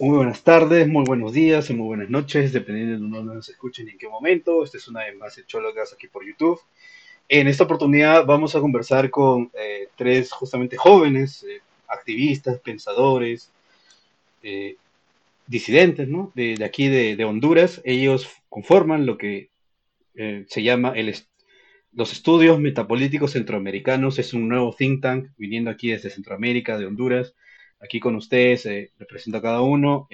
Muy buenas tardes, muy buenos días y muy buenas noches, dependiendo de dónde nos escuchen y en qué momento. Este es una vez más Echólogas aquí por YouTube. En esta oportunidad vamos a conversar con eh, tres justamente jóvenes, eh, activistas, pensadores, eh, disidentes, ¿no? De, aquí de, Honduras. Ellos conforman lo que se llama el, los estudios metapolíticos centroamericanos. Es un nuevo think tank viniendo aquí desde Centroamérica, de Honduras. Aquí con ustedes, represento a cada uno.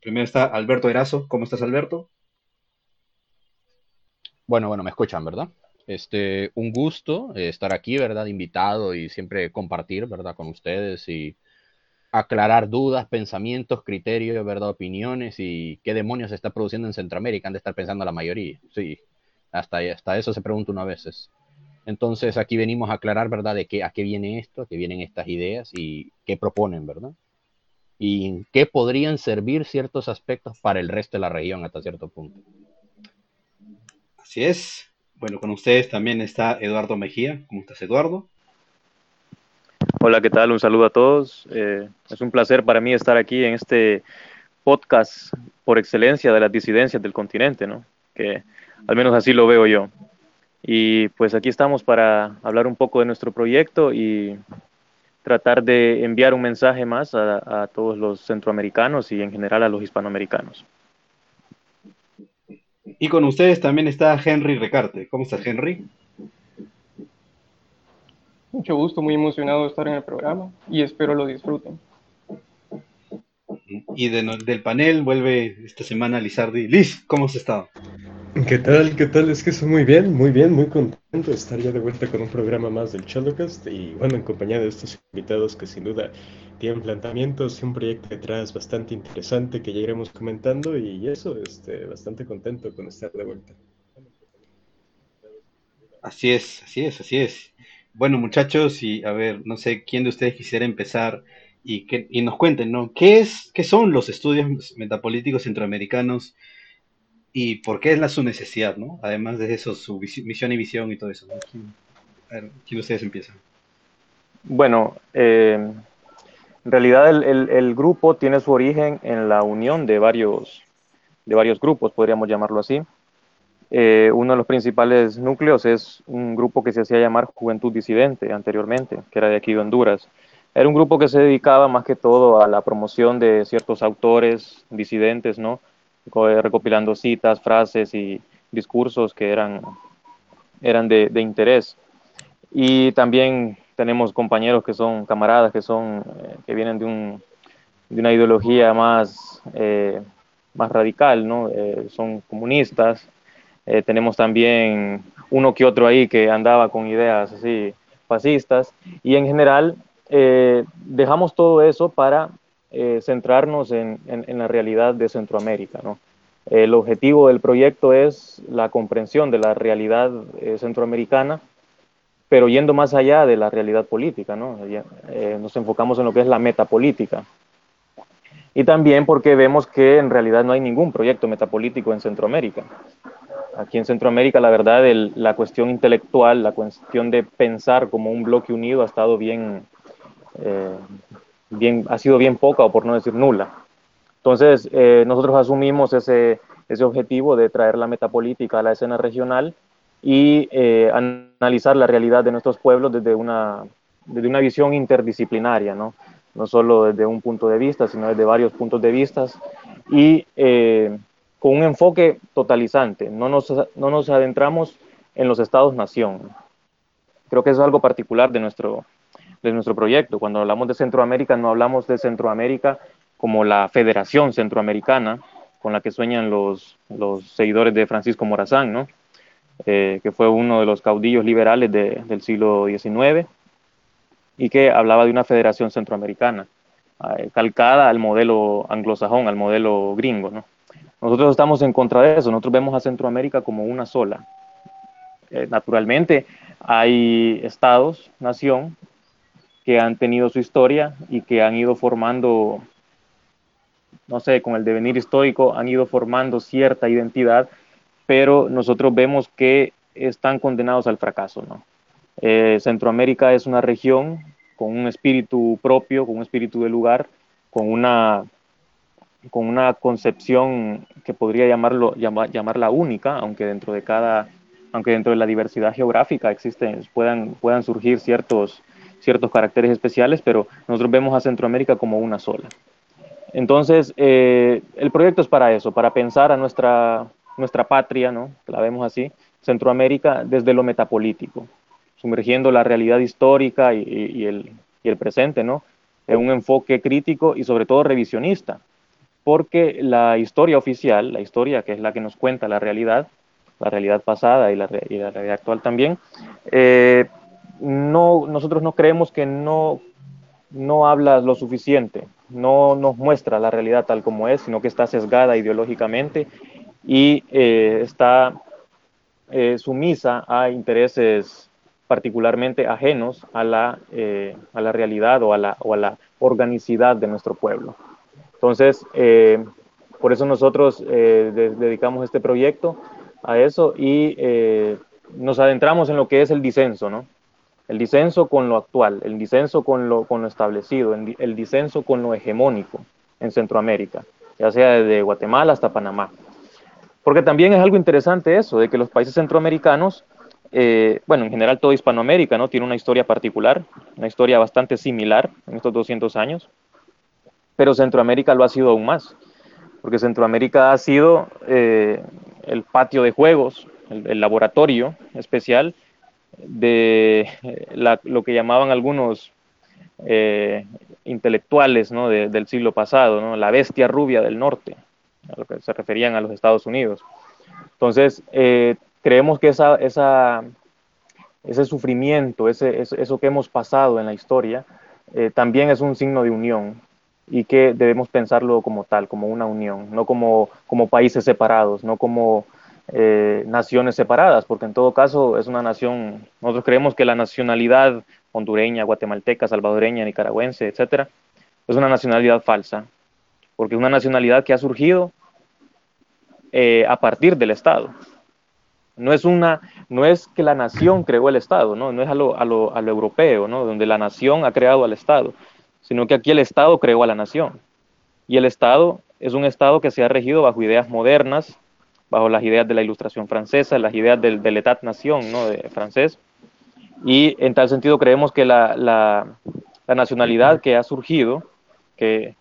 primero está Alberto Erazo. ¿Cómo estás, Alberto? Bueno, bueno, me escuchan, ¿verdad? Este, un gusto eh, estar aquí, ¿verdad? Invitado y siempre compartir, ¿verdad? Con ustedes y aclarar dudas, pensamientos, criterios, ¿verdad? Opiniones y qué demonios se está produciendo en Centroamérica, han de estar pensando la mayoría. Sí, hasta, hasta eso se pregunta uno a veces. Entonces aquí venimos a aclarar, ¿verdad? De qué, a qué viene esto, a qué vienen estas ideas y qué proponen, ¿verdad? Y en qué podrían servir ciertos aspectos para el resto de la región hasta cierto punto. Así es. Bueno, con ustedes también está Eduardo Mejía. ¿Cómo estás, Eduardo? Hola, ¿qué tal? Un saludo a todos. Eh, es un placer para mí estar aquí en este podcast por excelencia de las disidencias del continente, ¿no? Que al menos así lo veo yo. Y pues aquí estamos para hablar un poco de nuestro proyecto y tratar de enviar un mensaje más a, a todos los centroamericanos y en general a los hispanoamericanos. Y con ustedes también está Henry Recarte. ¿Cómo estás, Henry? Mucho gusto, muy emocionado de estar en el programa y espero lo disfruten. Y del panel vuelve esta semana Lizardi. Liz, ¿cómo has estado? ¿Qué tal? ¿Qué tal? Es que estoy muy bien, muy bien, muy contento de estar ya de vuelta con un programa más del Cholocast y bueno, en compañía de estos invitados que sin duda tienen planteamientos y un proyecto detrás bastante interesante que ya iremos comentando y eso, este, bastante contento con estar de vuelta. Así es, así es, así es. Bueno, muchachos, y a ver, no sé quién de ustedes quisiera empezar y, que, y nos cuenten, ¿no? ¿Qué, es, ¿Qué son los estudios metapolíticos centroamericanos y por qué es la su necesidad, ¿no? Además de eso, su misión y visión y todo eso. ¿no? A ¿quién de ustedes empieza? Bueno, eh, en realidad el, grupo tiene su origen en la unión de varios, de varios grupos, podríamos llamarlo así. Eh, uno de los principales núcleos es un grupo que se hacía llamar Juventud Disidente anteriormente, que era de aquí de Honduras. Era un grupo que se dedicaba más que todo a la promoción de ciertos autores disidentes, ¿no? Recopilando citas, frases y discursos que eran, eran de, de interés. Y también tenemos compañeros que son camaradas, que, son, eh, que vienen de, un, de, una ideología más, eh, más radical, ¿no? Eh, son comunistas. Eh, tenemos también uno que otro ahí que andaba con ideas así fascistas. Y en general eh, dejamos todo eso para eh, centrarnos en, la realidad de Centroamérica. El objetivo del proyecto es la comprensión de la realidad eh, centroamericana, pero yendo más allá de la realidad política. ¿no? Eh, nos enfocamos en lo que es la metapolítica. Y también porque vemos que en realidad no hay ningún proyecto metapolítico en Centroamérica. Aquí en Centroamérica, la verdad, el, la cuestión intelectual, la cuestión de pensar como un bloque unido ha estado bien, eh, bien, ha sido bien poca o por no decir nula. Entonces, eh, nosotros asumimos ese, ese objetivo de traer la metapolítica a la escena regional y eh, analizar la realidad de nuestros pueblos desde una, desde una visión interdisciplinaria, ¿no? no solo desde un punto de vista, sino desde varios puntos de vista, y eh, con un enfoque totalizante. No nos, no nos adentramos en los estados-nación. Creo que eso es algo particular de nuestro, de nuestro proyecto. Cuando hablamos de Centroamérica, no hablamos de Centroamérica como la Federación Centroamericana, con la que sueñan los, los seguidores de Francisco Morazán, ¿no? Eh, que fue uno de los caudillos liberales del siglo XIX y que hablaba de una federación centroamericana, eh, calcada al modelo anglosajón, al modelo gringo. ¿no? Nosotros estamos en contra de eso, nosotros vemos a Centroamérica como una sola. Eh, naturalmente hay estados, nación, que han tenido su historia y que han ido formando, no sé, con el devenir histórico, han ido formando cierta identidad, pero nosotros vemos que están condenados al fracaso. ¿no? Eh, Centroamérica es una región con un espíritu propio, con un espíritu de lugar, con una, con una concepción que podría llamarlo, llamarla única, aunque dentro de cada, aunque dentro de la diversidad geográfica existen, puedan, puedan surgir ciertos, ciertos caracteres especiales, pero nosotros vemos a Centroamérica como una sola. Entonces, eh, el proyecto es para eso, para pensar a nuestra, nuestra patria, ¿no? la vemos así, Centroamérica, desde lo metapolítico, sumergiendo la realidad histórica y, el, y el, presente, ¿no? En un enfoque crítico y sobre todo revisionista, porque la historia oficial, la historia que es la que nos cuenta la realidad, la realidad pasada y la, y la realidad actual también, eh, no, nosotros no creemos que no, no habla lo suficiente, no nos muestra la realidad tal como es, sino que está sesgada ideológicamente y eh, está eh, sumisa a intereses particularmente ajenos a la, eh, a la realidad o a la, o a la, organicidad de nuestro pueblo. Entonces, por eso nosotros dedicamos este proyecto a eso y nos adentramos en lo que es el disenso, ¿no? El disenso con lo actual, el disenso con lo, establecido, el, disenso con lo hegemónico en Centroamérica, ya sea desde Guatemala hasta Panamá. Porque también es algo interesante eso, de que los países centroamericanos, eh, bueno, en general todo Hispanoamérica, ¿no? Tiene una historia particular, una historia bastante similar en estos 200 años, pero Centroamérica lo ha sido aún más, porque Centroamérica ha sido eh, el patio de juegos, el, laboratorio especial de eh, lo que llamaban algunos intelectuales ¿no? del siglo pasado, ¿no? la bestia rubia del norte, a lo que se referían a los Estados Unidos. Entonces, eh, creemos que esa, esa, ese sufrimiento, ese, eso que hemos pasado en la historia, eh, también es un signo de unión y que debemos pensarlo como tal, como una unión, no como, como países separados, no como eh, naciones separadas, porque en todo caso es una nación, nosotros creemos que la nacionalidad hondureña, guatemalteca, salvadoreña, nicaragüense, etcétera, es una nacionalidad falsa, porque es una nacionalidad que ha surgido eh, a partir del Estado. No es, una, no es que la nación creó el Estado, no, no es a lo, a, lo, a lo europeo, ¿no? donde la nación ha creado al Estado, sino que aquí el Estado creó a la nación. Y el Estado es un Estado que se ha regido bajo ideas modernas, bajo las ideas de la Ilustración francesa, las ideas del, del État-nation ¿no? de francés. Y en tal sentido creemos que la, la, la nacionalidad que ha surgido que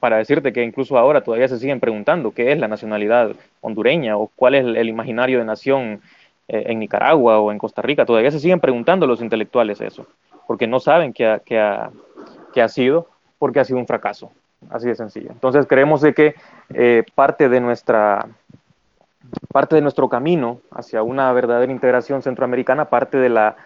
para decirte que incluso ahora todavía se siguen preguntando qué es la nacionalidad hondureña o cuál es el, imaginario de nación eh, en Nicaragua o en Costa Rica, todavía se siguen preguntando los intelectuales eso, porque no saben qué ha, qué ha, qué ha sido, porque ha sido un fracaso, así de sencillo. Entonces creemos de que eh, parte de nuestra parte de nuestro camino hacia una verdadera integración centroamericana parte de la,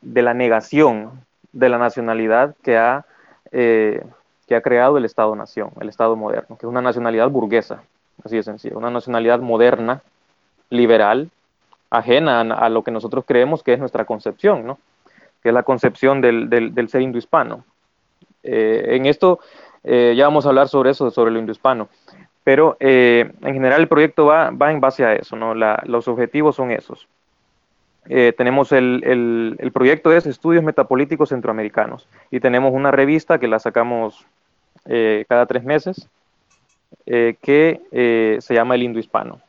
de la negación de la nacionalidad que ha eh, que ha creado el Estado-nación, el Estado moderno, que es una nacionalidad burguesa, así de sencillo, una nacionalidad moderna, liberal, ajena a, lo que nosotros creemos que es nuestra concepción, ¿no? que es la concepción del, del, ser indohispano. Eh, en esto eh, ya vamos a hablar sobre eso, sobre lo indohispano, pero eh, en general el proyecto va, va, en base a eso, ¿no? los objetivos son esos. tenemos el, el, el, proyecto es Estudios Metapolíticos Centroamericanos y tenemos una revista que la sacamos eh, cada tres meses eh, que eh, se llama El Indo Hispano.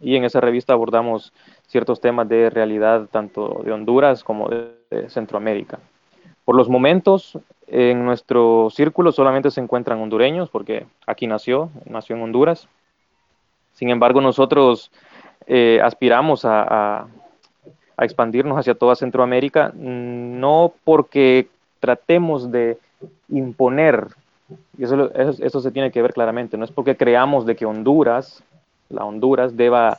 Y en esa revista abordamos ciertos temas de realidad tanto de Honduras como de, Centroamérica. Por los momentos, en nuestro círculo solamente se encuentran hondureños, porque aquí nació, nació en Honduras. Sin embargo, nosotros eh, aspiramos a, expandirnos hacia toda Centroamérica, no porque tratemos de imponer, y eso, eso, se tiene que ver claramente, no es porque creamos de que Honduras, la Honduras, deba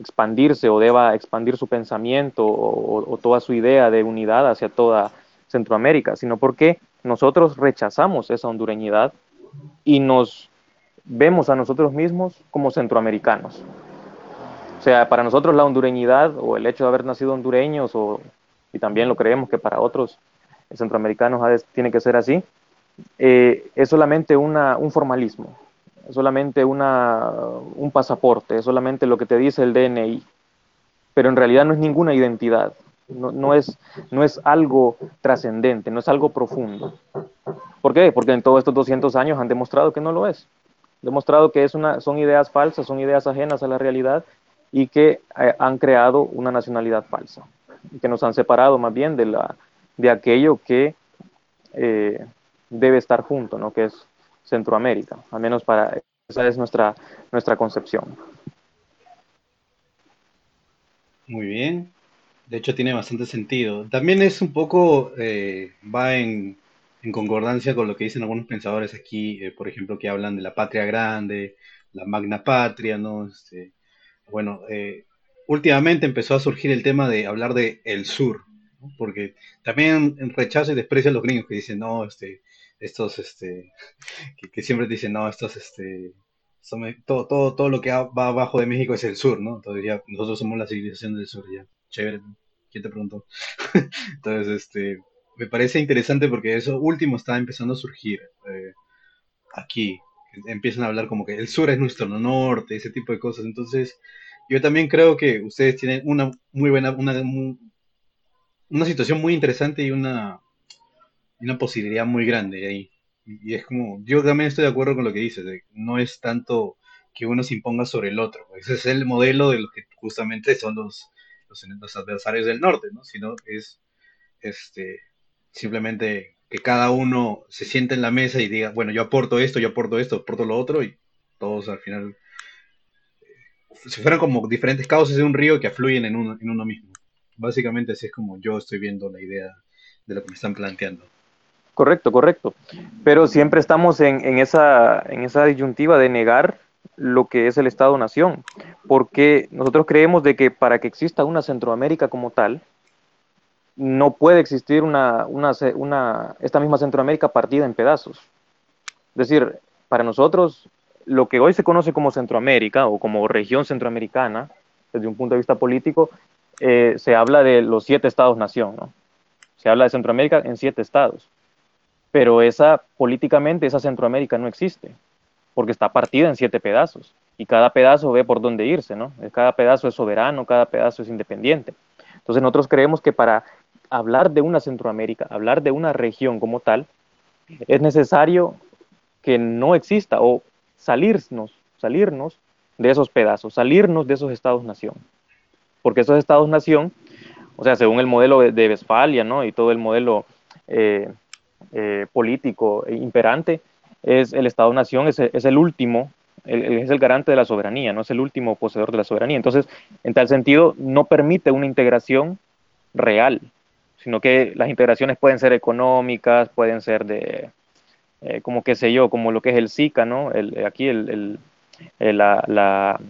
expandirse o deba expandir su pensamiento o, toda su idea de unidad hacia toda Centroamérica, sino porque nosotros rechazamos esa hondureñidad y nos vemos a nosotros mismos como centroamericanos. O sea, para nosotros la hondureñidad o el hecho de haber nacido hondureños, y también lo creemos que para otros centroamericanos tiene que ser así, eh, es solamente un formalismo, es solamente un pasaporte, es solamente lo que te dice el DNI, pero en realidad no es ninguna identidad, no, no es, no es algo trascendente, no es algo profundo. ¿Por qué? Porque en todos estos 200 años han demostrado que no lo es. Demostrado que es una, son ideas falsas, son ideas ajenas a la realidad y que eh, han creado una nacionalidad falsa, que nos han separado más bien de, la, de aquello que eh, debe estar junto, ¿no? que es Centroamérica, al menos para esa es nuestra, nuestra concepción. Muy bien, de hecho tiene bastante sentido. También es un poco, eh, va en, en, concordancia con lo que dicen algunos pensadores aquí, por ejemplo, que hablan de la patria grande, la magna patria, ¿no? Este, bueno, eh, últimamente empezó a surgir el tema de hablar de el sur, porque también rechazo y desprecio a los gringos que dicen, no, este, estos, este, que, siempre dicen, no, estos, este, todo, todo, todo lo que va abajo de México es el sur, ¿no? Entonces ya, nosotros somos la civilización del sur, ya, chévere, ¿quién te preguntó? Entonces, este, me parece interesante porque eso último está empezando a surgir eh, aquí, empiezan a hablar como que el sur es nuestro norte, ese tipo de cosas. Entonces, yo también creo que ustedes tienen una muy buena, una, una situación muy interesante y una, una posibilidad muy grande ahí. Y es como, yo también estoy de acuerdo con lo que dices, no es tanto que uno se imponga sobre el otro, ese es el modelo de lo que justamente son los, los, los adversarios del norte, ¿no? Sino es este, simplemente que cada uno se siente en la mesa y diga, bueno, yo aporto esto, yo aporto esto, aporto lo otro, y todos al final eh, se fueran como diferentes causas de un río que afluyen en uno, en uno mismo. Básicamente así es como yo estoy viendo la idea de lo que me están planteando. Correcto, correcto. Pero siempre estamos en, en, esa, en esa disyuntiva de negar lo que es el Estado-Nación, porque nosotros creemos de que para que exista una Centroamérica como tal, no puede existir una, esta misma Centroamérica partida en pedazos. Es decir, para nosotros, lo que hoy se conoce como Centroamérica o como región centroamericana, desde un punto de vista político, eh, se habla de los siete estados-nación, ¿no? Se habla de Centroamérica en siete estados. Pero esa, políticamente, esa Centroamérica no existe, porque está partida en siete pedazos. Y cada pedazo ve por dónde irse, ¿no? Cada pedazo es soberano, cada pedazo es independiente. Entonces nosotros creemos que para hablar de una Centroamérica, hablar de una región como tal, es necesario que no exista o salirnos, salirnos de esos pedazos, salirnos de esos estados-nación. Porque esos estados-nación, o sea, según el modelo de Westfalia ¿no? y todo el modelo eh, eh, político imperante, es el Estado-Nación es, es, el último, es el garante de la soberanía, no es el último poseedor de la soberanía. Entonces, en tal sentido, no permite una integración real, sino que las integraciones pueden ser económicas, pueden ser de, eh, como qué sé yo, como lo que es el SICA, ¿no? El, aquí el, el, la, la,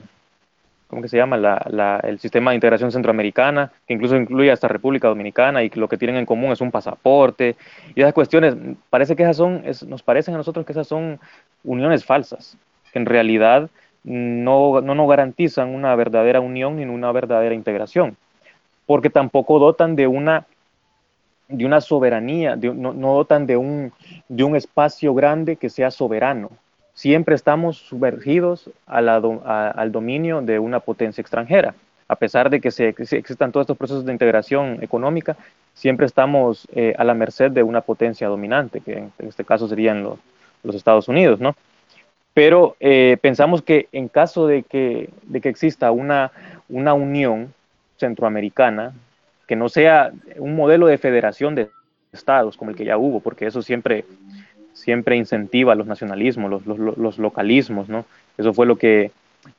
¿cómo se llama? La, el sistema de integración centroamericana, que incluso incluye hasta República Dominicana y lo que tienen en común es un pasaporte. Y esas cuestiones, parece que esas son, nos parecen a nosotros que esas son uniones falsas, que en realidad no, no garantizan una verdadera unión ni una verdadera integración, porque tampoco dotan de una de una soberanía, no, dotan de un, de un espacio grande que sea soberano. Siempre estamos sumergidos al dominio de una potencia extranjera. A pesar de que, se, existan todos estos procesos de integración económica, siempre estamos eh, a la merced de una potencia dominante, que en, este caso serían los, los Estados Unidos, ¿no? Pero eh, pensamos que en caso de que, de que exista una, una unión centroamericana, que no sea un modelo de federación de estados como el que ya hubo, porque eso siempre, siempre incentiva los nacionalismos, los, los, los localismos, ¿no? Eso fue lo que,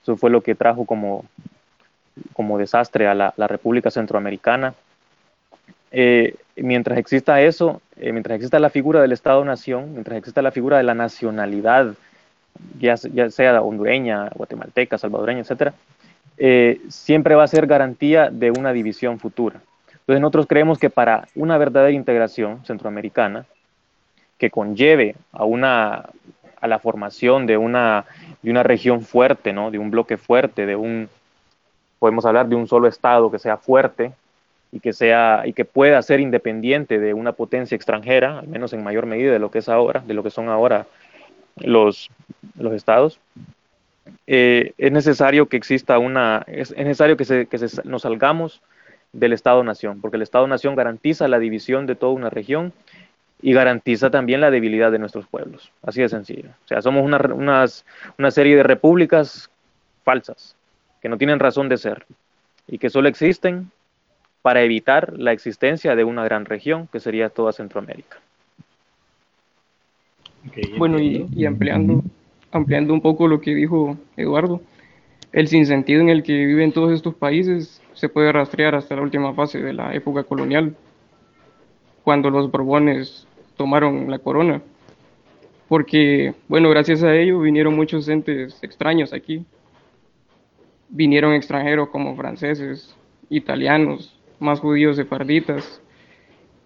eso fue lo que trajo como, como desastre a la, la República Centroamericana. Eh, mientras exista eso, eh, mientras exista la figura del Estado-Nación, mientras exista la figura de la nacionalidad, ya, ya sea hondureña, guatemalteca, salvadoreña, etcétera, eh, siempre va a ser garantía de una división futura. Entonces nosotros creemos que para una verdadera integración centroamericana, que conlleve a, una, a la formación de una, de una región fuerte, ¿no? de un bloque fuerte, de un, podemos hablar de un solo Estado que sea fuerte y que, sea, y que pueda ser independiente de una potencia extranjera, al menos en mayor medida de lo que es ahora, de lo que son ahora los, los Estados. Eh, es necesario que exista una, es, necesario que, se, que nos salgamos del Estado-Nación, porque el Estado-Nación garantiza la división de toda una región y garantiza también la debilidad de nuestros pueblos. Así de sencillo. O sea, somos una, unas, una serie de repúblicas falsas, que no tienen razón de ser y que solo existen para evitar la existencia de una gran región, que sería toda Centroamérica. bueno, y, y ampliando, ampliando un poco lo que dijo Eduardo, el sinsentido en el que viven todos estos países se puede rastrear hasta la última fase de la época colonial, cuando los Borbones tomaron la corona. Porque, bueno, gracias a ello vinieron muchos entes extraños aquí. Vinieron extranjeros como franceses, italianos, más judíos sefarditas,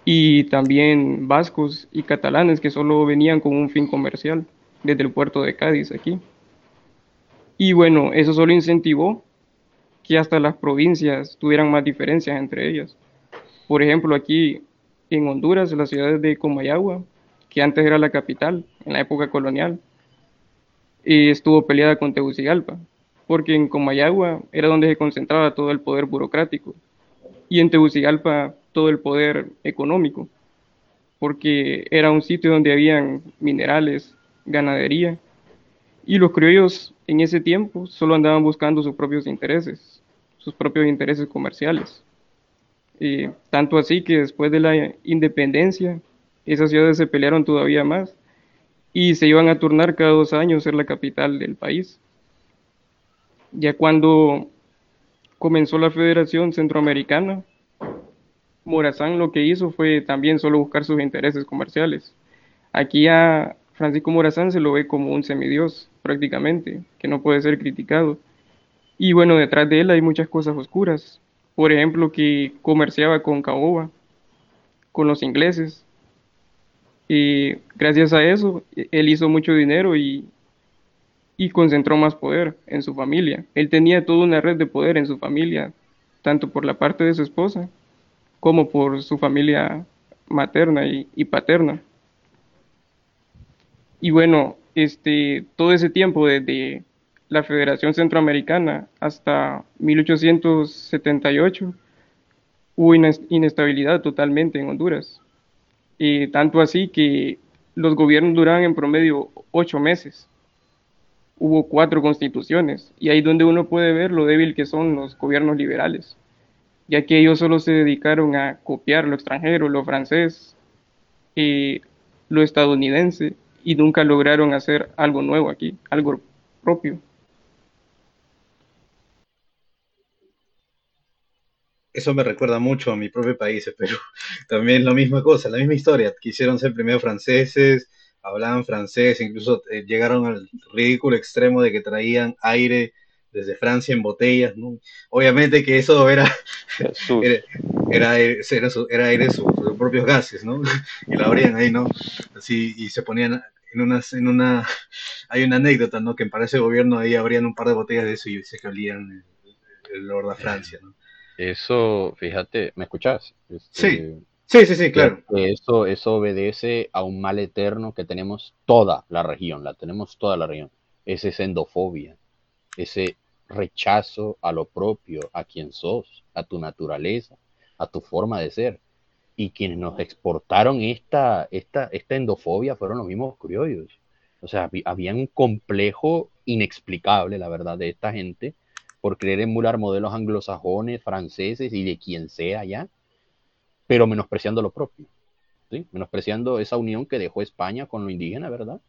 y también vascos y catalanes que solo venían con un fin comercial desde el puerto de Cádiz aquí. Y bueno, eso solo incentivó que hasta las provincias tuvieran más diferencias entre ellas. Por ejemplo, aquí en Honduras, la ciudad de Comayagua, que antes era la capital en la época colonial, y estuvo peleada con Tegucigalpa, porque en Comayagua era donde se concentraba todo el poder burocrático y en Tegucigalpa todo el poder económico, porque era un sitio donde habían minerales, ganadería, y los criollos en ese tiempo solo andaban buscando sus propios intereses, sus propios intereses comerciales. Y tanto así que después de la independencia, esas ciudades se pelearon todavía más y se iban a turnar cada dos años ser la capital del país. Ya cuando comenzó la Federación Centroamericana, Morazán lo que hizo fue también solo buscar sus intereses comerciales. Aquí a Francisco Morazán se lo ve como un semidios prácticamente, que no puede ser criticado. Y bueno, detrás de él hay muchas cosas oscuras. Por ejemplo, que comerciaba con caoba, con los ingleses. Y gracias a eso, él hizo mucho dinero y, y concentró más poder en su familia. Él tenía toda una red de poder en su familia, tanto por la parte de su esposa como por su familia materna y, y paterna. Y bueno, este, todo ese tiempo, desde la Federación Centroamericana hasta 1878, hubo inestabilidad totalmente en Honduras. Y tanto así que los gobiernos duraban en promedio ocho meses. Hubo cuatro constituciones y ahí donde uno puede ver lo débil que son los gobiernos liberales, ya que ellos solo se dedicaron a copiar lo extranjero, lo francés, y lo estadounidense y nunca lograron hacer algo nuevo aquí, algo propio. Eso me recuerda mucho a mi propio país, pero también la misma cosa, la misma historia. Quisieron ser primero franceses, hablaban francés, incluso eh, llegaron al ridículo extremo de que traían aire desde Francia en botellas, ¿no? Obviamente que eso era, era, era, era, aire de sus, propios gases, ¿no? Y lo abrían ahí, ¿no? Así, y se ponían en una, en una, hay una anécdota, ¿no? Que para ese gobierno ahí abrían un par de botellas de eso y se que olían el, Lord de Francia, ¿no? Eso, fíjate, ¿me escuchás? Este, sí. Sí, sí, sí, claro. Eso, eso obedece a un mal eterno que tenemos toda la región, la tenemos toda la región. Esa endofobia ese rechazo a lo propio, a quien sos, a tu naturaleza, a tu forma de ser. Y quienes nos exportaron esta, esta, esta endofobia fueron los mismos criollos. O sea, había un complejo inexplicable, la verdad, de esta gente por querer emular modelos anglosajones, franceses y de quien sea ya, pero menospreciando lo propio. ¿sí? menospreciando esa unión que dejó España con lo indígena, ¿verdad?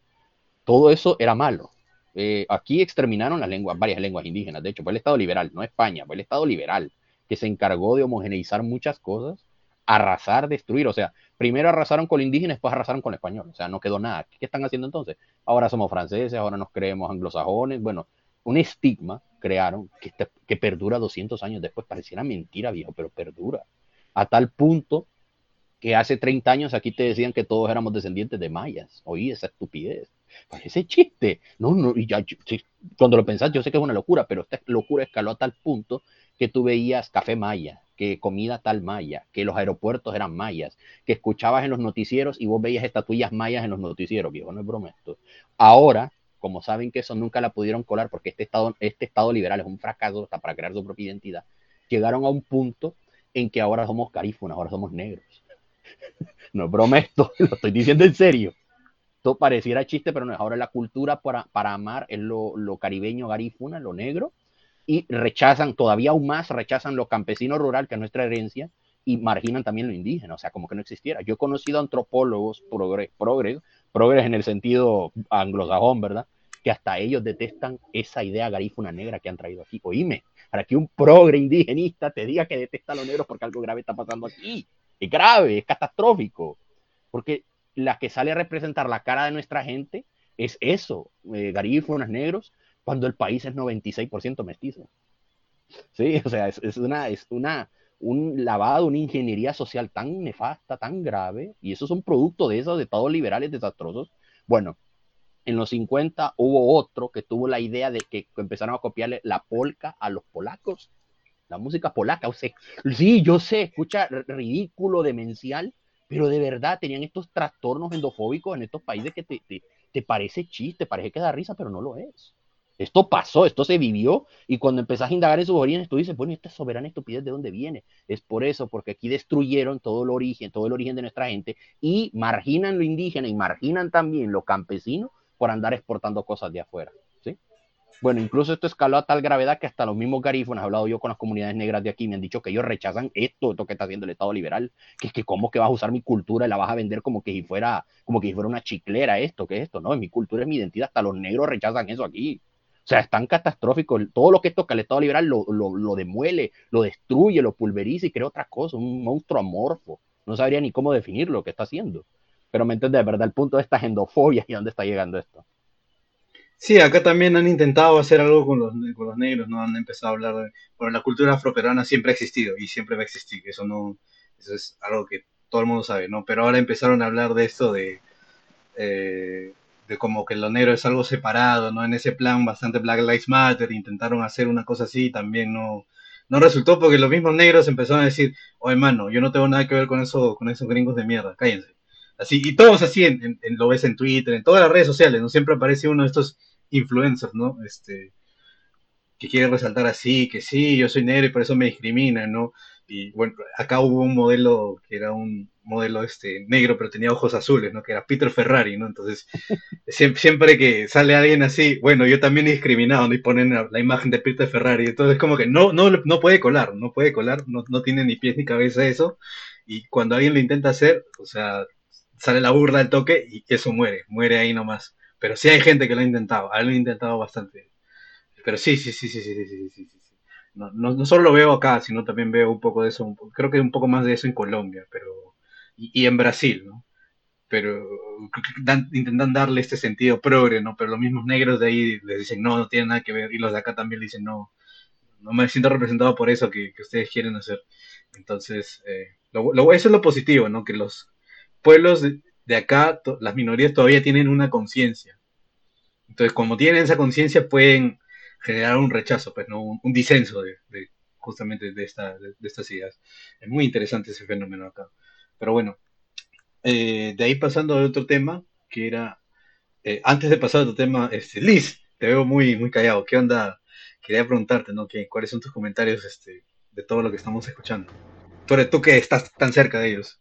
Todo eso era malo. Eh, aquí exterminaron las lenguas, varias lenguas indígenas, de hecho, fue el Estado liberal, no España, fue el Estado liberal que se encargó de homogeneizar muchas cosas, arrasar, destruir, o sea, primero arrasaron con el indígena, después arrasaron con el español, o sea, no quedó nada. ¿Qué están haciendo entonces? Ahora somos franceses, ahora nos creemos anglosajones, bueno, un estigma crearon que, que perdura 200 años después, pareciera mentira, viejo, pero perdura, a tal punto que hace 30 años aquí te decían que todos éramos descendientes de mayas. Oí esa estupidez. Parece chiste. No, no, cuando lo pensás, yo sé que es una locura, pero esta locura escaló a tal punto que tú veías café maya, que comida tal maya, que los aeropuertos eran mayas, que escuchabas en los noticieros y vos veías estatuillas mayas en los noticieros, viejo, no es broma esto. Ahora, como saben que eso nunca la pudieron colar porque este estado, este estado liberal es un fracaso hasta para crear su propia identidad, llegaron a un punto en que ahora somos carífonas, ahora somos negros no broma esto, lo estoy diciendo en serio. Esto pareciera chiste, pero no es. Ahora la cultura para, para amar es lo, lo caribeño garífuna, lo negro, y rechazan, todavía aún más, rechazan lo campesino rural, que es nuestra herencia, y marginan también lo indígena, o sea, como que no existiera. Yo he conocido antropólogos progres, progres, progres en el sentido anglosajón, ¿verdad? Que hasta ellos detestan esa idea garífuna negra que han traído aquí. Oíme, para que un progre indigenista te diga que detesta a los negros porque algo grave está pasando aquí es grave, es catastrófico, porque la que sale a representar la cara de nuestra gente es eso, eh, garífunas negros, cuando el país es 96% mestizo. Sí, o sea, es, una, es una, un lavado, una ingeniería social tan nefasta, tan grave, y eso es un producto de esos estados liberales desastrosos. Bueno, en los 50 hubo otro que tuvo la idea de que empezaron a copiarle la polka a los polacos la música polaca. O sea, sí, yo sé, escucha ridículo, demencial, pero de verdad tenían estos trastornos endofóbicos en estos países que te, te, te parece chiste, parece que da risa, pero no lo es. Esto pasó, esto se vivió, y cuando empezás a indagar en sus orígenes, tú dices, bueno, esta soberana estupidez de dónde viene? Es por eso, porque aquí destruyeron todo el origen, todo el origen de nuestra gente, y marginan lo indígena y marginan también lo campesino por andar exportando cosas de afuera. Bueno, incluso esto escaló a tal gravedad que hasta los mismos garífonos, he hablado yo con las comunidades negras de aquí, me han dicho que ellos rechazan esto, esto que está haciendo el Estado liberal, que es que cómo que vas a usar mi cultura y la vas a vender como que si fuera, como que si fuera una chiclera esto, que es esto, no, es mi cultura, es mi identidad, hasta los negros rechazan eso aquí. O sea, es tan catastrófico, todo lo que toca el Estado liberal lo, lo, lo demuele, lo destruye, lo pulveriza y crea otra cosa, un monstruo amorfo. No sabría ni cómo definir lo que está haciendo. Pero me entiendes, de verdad, el punto de esta endofobia y dónde está llegando esto. Sí, acá también han intentado hacer algo con los, con los negros, ¿no? Han empezado a hablar de... Bueno, la cultura afroperuana siempre ha existido y siempre va a existir, eso no... Eso es algo que todo el mundo sabe, ¿no? Pero ahora empezaron a hablar de esto de... Eh, como que lo negro es algo separado, ¿no? En ese plan bastante Black Lives Matter, intentaron hacer una cosa así, también no, no resultó porque los mismos negros empezaron a decir, oye, hermano, yo no tengo nada que ver con eso, con esos gringos de mierda, cállense. Así, y todos así, en, en, lo ves en Twitter, en todas las redes sociales, ¿no? Siempre aparece uno de estos influencers, ¿no? Este, que quiere resaltar así, que sí, yo soy negro y por eso me discriminan, ¿no? y bueno, acá hubo un modelo que era un modelo este negro, pero tenía ojos azules, ¿no? Que era Peter Ferrari, ¿no? Entonces, siempre, siempre que sale alguien así, bueno, yo también he discriminado, ¿no? Y ponen la, imagen de Peter Ferrari, entonces como que no, no, no puede colar, no puede colar, no, no tiene ni pies ni cabeza eso, y cuando alguien lo intenta hacer, o sea, sale la burla al toque y eso muere, muere ahí nomás. Pero sí hay gente que lo ha intentado, lo han intentado bastante. Pero sí, sí, sí, sí, sí, sí, sí, sí. No, no, no, solo lo veo acá, sino también veo un poco de eso, creo que un poco más de eso en Colombia, pero y, en Brasil, ¿no? Pero dan, intentan darle este sentido progre, ¿no? Pero los mismos negros de ahí les dicen, no, no tiene nada que ver, y los de acá también le dicen, no, no me siento representado por eso que, que ustedes quieren hacer. Entonces, eh, eso es lo positivo, ¿no? Que los pueblos de acá las minorías todavía tienen una conciencia. Entonces, como tienen esa conciencia, pueden generar un rechazo, pues, ¿no? un, disenso de, justamente de, esta, de, estas ideas. Es muy interesante ese fenómeno acá. Pero bueno, eh, de ahí pasando a otro tema, que era, eh, antes de pasar a otro tema, este, Liz, te veo muy, muy callado. ¿Qué onda? Quería preguntarte, ¿no? ¿Qué, ¿Cuáles son tus comentarios este, de todo lo que estamos escuchando? Tú, tú que estás tan cerca de ellos.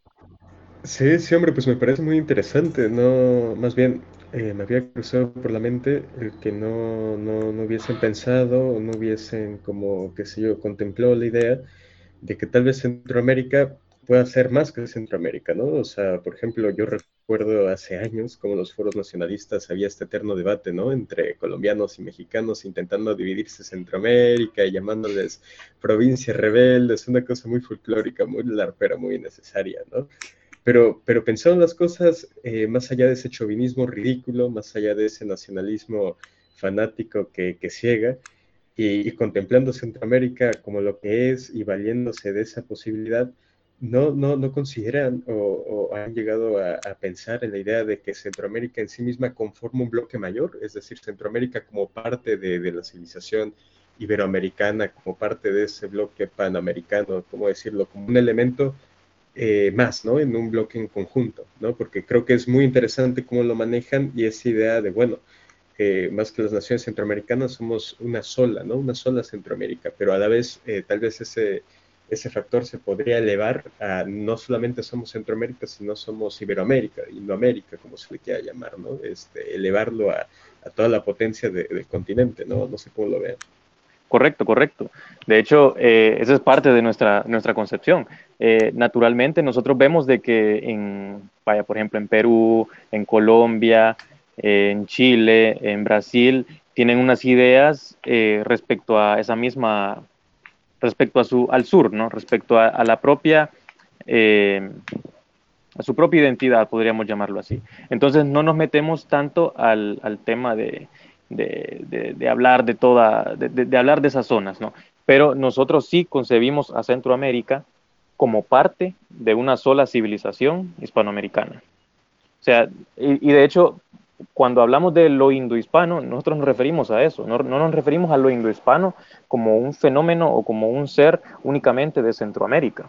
Sí, sí, hombre, pues me parece muy interesante, no, más bien eh, me había cruzado por la mente el que no, no, no hubiesen pensado o no hubiesen como, qué sé yo, contemplado la idea de que tal vez Centroamérica pueda ser más que Centroamérica, ¿no? O sea, por ejemplo, yo recuerdo hace años como los foros nacionalistas había este eterno debate, ¿no? Entre colombianos y mexicanos intentando dividirse Centroamérica y llamándoles provincias rebeldes, una cosa muy folclórica, muy larpera, muy necesaria, ¿no? Pero, pero pensando las cosas eh, más allá de ese chauvinismo ridículo, más allá de ese nacionalismo fanático que, ciega, y, contemplando Centroamérica como lo que es y valiéndose de esa posibilidad, no, no, no consideran o, han llegado a, pensar en la idea de que Centroamérica en sí misma conforma un bloque mayor, es decir, Centroamérica como parte de, la civilización iberoamericana, como parte de ese bloque panamericano, ¿cómo decirlo? Como un elemento eh, más, ¿no? En un bloque en conjunto, ¿no? Porque creo que es muy interesante cómo lo manejan y esa idea de, bueno, más que las naciones centroamericanas somos una sola, ¿no? Una sola Centroamérica, pero a la vez eh, tal vez ese, ese factor se podría elevar a no solamente somos Centroamérica, sino somos Iberoamérica, Indoamérica, como se le quiera llamar, ¿no? Este, elevarlo a, toda la potencia del continente, ¿no? No sé cómo lo vean. Correcto, correcto. De hecho, eh, esa es parte de nuestra, nuestra concepción. Eh, naturalmente, nosotros vemos de que en, vaya, por ejemplo, en Perú, en Colombia, en Chile, en Brasil, tienen unas ideas eh, respecto a esa misma, respecto a su, al sur, ¿no? Respecto a, la propia, a su propia identidad, podríamos llamarlo así. Entonces no nos metemos tanto al, tema de, hablar de toda, de, hablar de esas zonas, ¿no? Pero nosotros sí concebimos a Centroamérica como parte de una sola civilización hispanoamericana. O sea, y de hecho, cuando hablamos de lo indohispano, nosotros nos referimos a eso, no, nos referimos a lo indohispano como un fenómeno o como un ser únicamente de Centroamérica,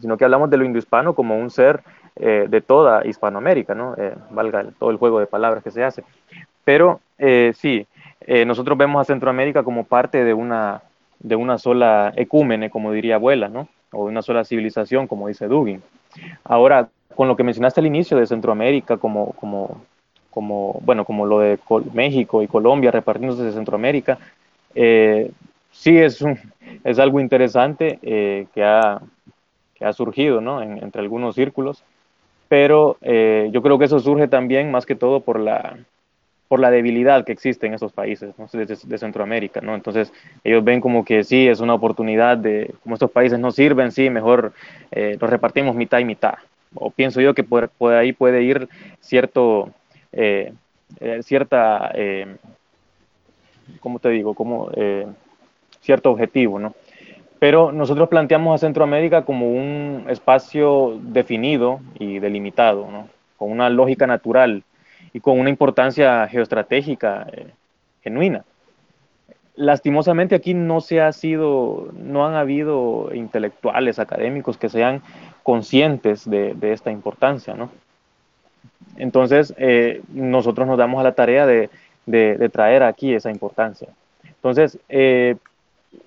sino que hablamos de lo indohispano como un ser eh, de toda Hispanoamérica, ¿no? Eh, valga todo el juego de palabras que se hace. Pero eh, sí, nosotros vemos a Centroamérica como parte de una, de una sola ecúmene, como diría abuela, ¿no? o de una sola civilización, como dice Dugin. Ahora, con lo que mencionaste al inicio de Centroamérica como, como como, bueno, como lo de México y Colombia repartiéndose de Centroamérica, eh, sí es, es algo interesante eh, que, ha, que ha surgido ¿no? entre algunos círculos, pero eh, yo creo que eso surge también más que todo por la, por la debilidad que existe en esos países de, Centroamérica, ¿no? Entonces ellos ven como que sí, es una oportunidad de, como estos países no sirven, sí, mejor los repartimos mitad y mitad. O pienso yo que por, por ahí puede ir cierto, eh, eh, cierta, eh, ¿cómo te digo? Como eh, cierto objetivo, ¿no? Pero nosotros planteamos a Centroamérica como un espacio definido y delimitado, ¿no? Con una lógica natural y con una importancia geoestratégica genuina. Lastimosamente aquí no se ha sido, no han habido intelectuales, académicos que sean conscientes de, de esta importancia, ¿no? Entonces, eh, nosotros nos damos a la tarea de, traer aquí esa importancia. Entonces, eh,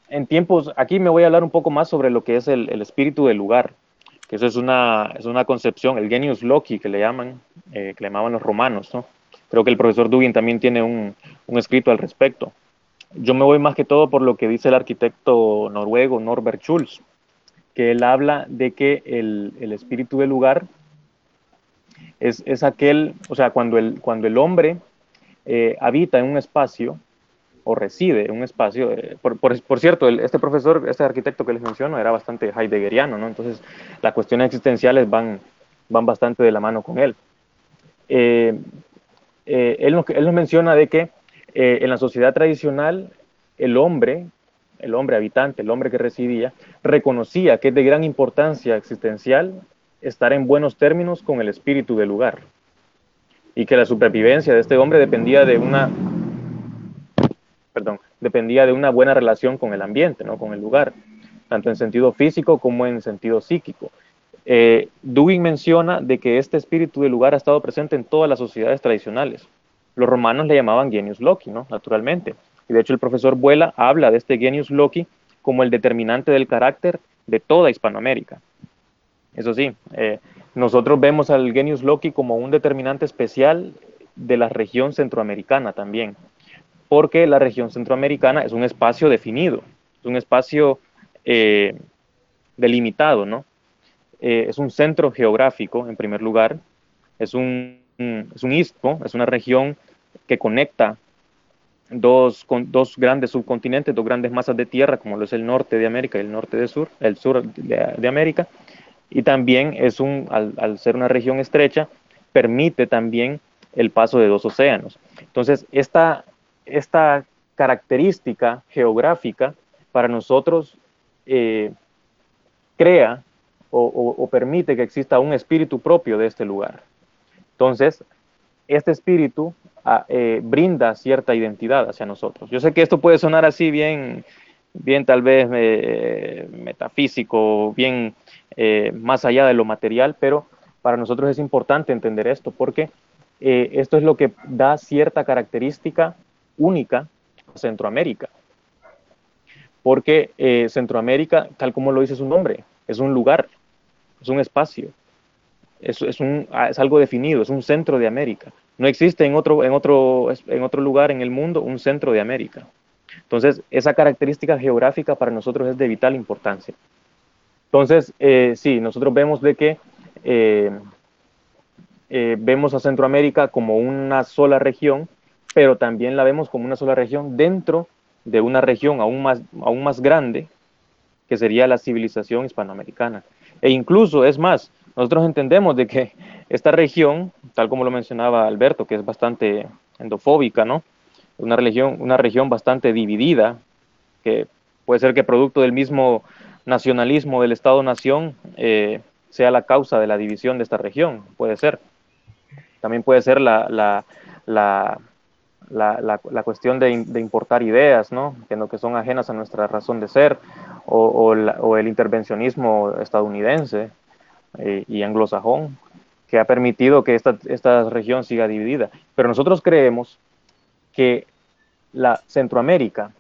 en tiempos, aquí me voy a hablar un poco más sobre lo que es el, espíritu del lugar, que eso es una, es una concepción, el genius loci que le llaman, eh, que le llamaban los romanos, ¿no? Creo que el profesor Dugin también tiene un, escrito al respecto. Yo me voy más que todo por lo que dice el arquitecto noruego Norbert Schulz, que él habla de que el, el espíritu del lugar es, aquel, o sea, cuando el, cuando el hombre eh, habita en un espacio o reside un espacio, eh, por, cierto, este profesor, este arquitecto que les menciono, era bastante heideggeriano, ¿no? Entonces, las cuestiones existenciales van, van bastante de la mano con él. Eh, él, nos, él, nos, menciona de que en la sociedad tradicional el hombre, el hombre habitante, el hombre que residía, reconocía que es de gran importancia existencial estar en buenos términos con el espíritu del lugar y que la supervivencia de este hombre dependía de una perdón, dependía de una buena relación con el ambiente, ¿no? con el lugar, tanto en sentido físico como en sentido psíquico. Eh, menciona de que este espíritu del lugar ha estado presente en todas las sociedades tradicionales. Los romanos le llamaban genius loci, ¿no? naturalmente. Y de hecho el profesor Vuela habla de este genius loci como el determinante del carácter de toda Hispanoamérica. Eso sí, eh, nosotros vemos al Genius Loki como un determinante especial de la región centroamericana también, porque la región centroamericana es un espacio definido, es un espacio eh, delimitado, ¿no? eh, es un centro geográfico, en primer lugar, es un, es un istmo, es una región que conecta dos, con, dos grandes subcontinentes, dos grandes masas de tierra, como lo es el norte de América y el norte de sur, el sur de, América, y también es un, al, al, ser una región estrecha, permite también el paso de dos océanos. Entonces, esta, esta característica geográfica para nosotros eh, crea o, permite que exista un espíritu propio de este lugar. Entonces, este espíritu ah, eh, brinda cierta identidad hacia nosotros. Yo sé que esto puede sonar así bien, bien tal vez eh, metafísico, bien más allá de lo material, pero para nosotros es importante entender esto porque esto es lo que da cierta característica única a Centroamérica porque eh, Centroamérica, tal como lo dice su nombre, es un lugar, es un espacio, es, un, ah, algo definido, es un centro de América. No existe en otro lugar en el mundo un centro de América. Entonces, esa característica geográfica para nosotros es de vital importancia. Entonces, eh, sí, nosotros vemos de que eh, vemos a Centroamérica como una sola región, pero también la vemos como una sola región dentro de una región aún más, aún más grande, que sería la civilización hispanoamericana. E incluso, es más, nosotros entendemos de que esta región, tal como lo mencionaba Alberto, que es bastante endofóbica, ¿no? Una región, una región bastante dividida, que puede ser que producto del mismo nacionalismo del Estado-Nación eh, sea la causa de la división de esta región, puede ser. También puede ser la, la, cuestión de, importar ideas, ¿no? Que, que son ajenas a nuestra razón de ser, o, el intervencionismo estadounidense eh, y anglosajón, que ha permitido que esta, esta región siga dividida. Pero nosotros creemos que la Centroamérica,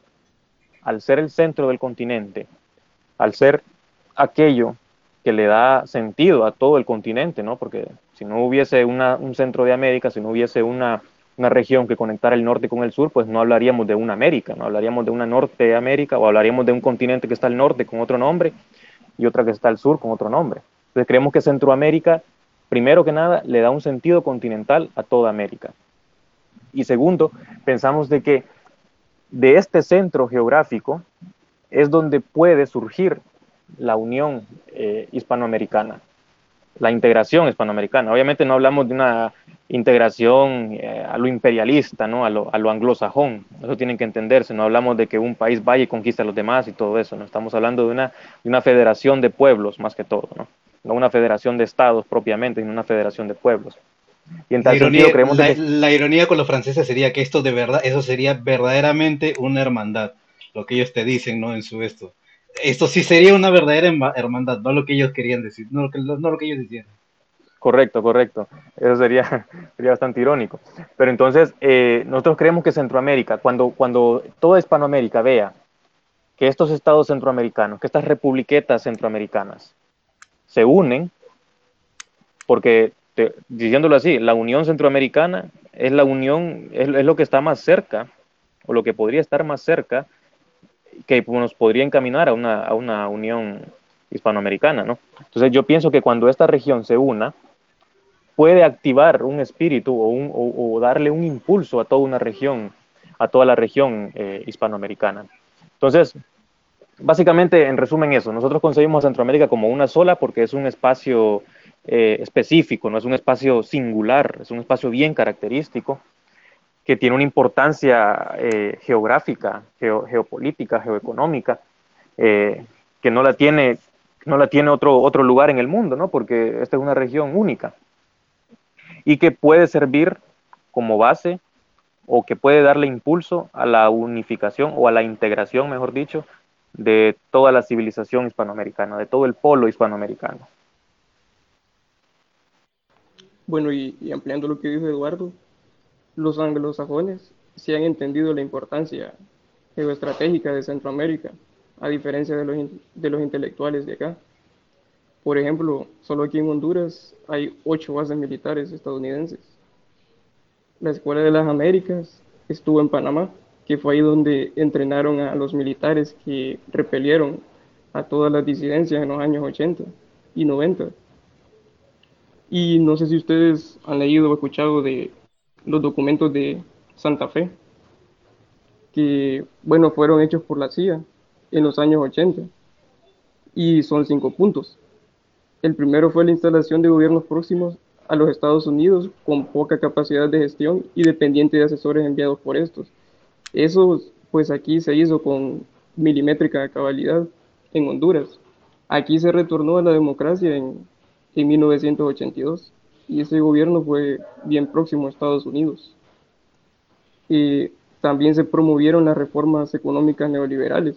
al ser el centro del continente, al ser aquello que le da sentido a todo el continente, ¿no? Porque si no hubiese una, un centro de América, si no hubiese una una región que conectara el norte con el sur, pues no hablaríamos de una América, no hablaríamos de una Norte América o hablaríamos de un continente que está al norte con otro nombre y otra que está al sur con otro nombre. Entonces creemos que Centroamérica, primero que nada, le da un sentido continental a toda América. Y segundo, pensamos de que de este centro geográfico es donde puede surgir la unión eh, hispanoamericana la integración hispanoamericana. Obviamente no hablamos de una integración eh, a lo imperialista, ¿no? a, lo, a lo anglosajón. Eso tienen que entenderse. No hablamos de que un país vaya y conquista a los demás y todo eso. No estamos hablando de una, de una federación de pueblos más que todo, ¿no? no una federación de estados propiamente, sino una federación de pueblos. Y en tal la, ironía, creemos la, la ironía con los franceses sería que esto de verdad, eso sería verdaderamente una hermandad, lo que ellos te dicen, ¿no? En su esto esto sí sería una verdadera hermandad, no lo que ellos querían decir, no lo que, no lo que ellos decían. Correcto, correcto. Eso sería, sería bastante irónico. Pero entonces, eh, nosotros creemos que Centroamérica, cuando, cuando toda Hispanoamérica vea que estos estados centroamericanos, que estas republiquetas centroamericanas se unen, porque diciéndolo así, la Unión Centroamericana es la unión, es, es lo que está más cerca, o lo que podría estar más cerca que nos podría encaminar a una, a una unión hispanoamericana, ¿no? Entonces yo pienso que cuando esta región se una, puede activar un espíritu o, darle un impulso a toda una región, a toda la región eh, hispanoamericana. Entonces, básicamente, en resumen eso, nosotros concebimos a Centroamérica como una sola porque es un espacio eh, específico, no es un espacio singular, es un espacio bien característico que tiene una importancia eh, geográfica, geopolítica, geoeconómica, eh, que no la tiene, no la tiene otro, otro lugar en el mundo, ¿no? porque esta es una región única y que puede servir como base o que puede darle impulso a la unificación o a la integración, mejor dicho, de toda la civilización hispanoamericana, de todo el polo hispanoamericano. Bueno, y ampliando lo que dijo Eduardo, los anglosajones sí han entendido la importancia geoestratégica de Centroamérica, a diferencia de los, de los intelectuales de acá. Por ejemplo, solo aquí en Honduras hay ocho bases militares estadounidenses. La Escuela de las Américas estuvo en Panamá, que fue ahí donde entrenaron a los militares que repelieron a todas las disidencias en los años 80. y 90. Y no sé si ustedes han leído o escuchado de los documentos de Santa Fe, que, bueno, fueron hechos por la CIA en los años 80 y son cinco puntos. El primero fue la instalación de gobiernos próximos a los Estados Unidos con poca capacidad de gestión y dependiente de asesores enviados por estos. Eso, pues aquí se hizo con milimétrica cabalidad en Honduras. Aquí se retornó a la democracia en, en 1982 y ese gobierno fue bien próximo a Estados Unidos. Y también se promovieron las reformas económicas neoliberales,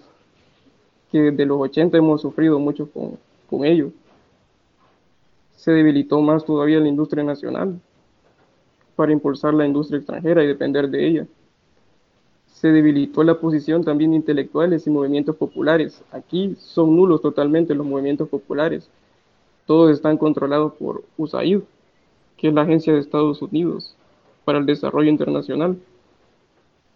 que desde los 80 hemos sufrido mucho con, con ello. Se debilitó más todavía la industria nacional para impulsar la industria extranjera y depender de ella. Se debilitó la posición también de intelectuales y movimientos populares. Aquí son nulos totalmente los movimientos populares. Todos están controlados por USAID, que es la agencia de Estados Unidos para el desarrollo internacional.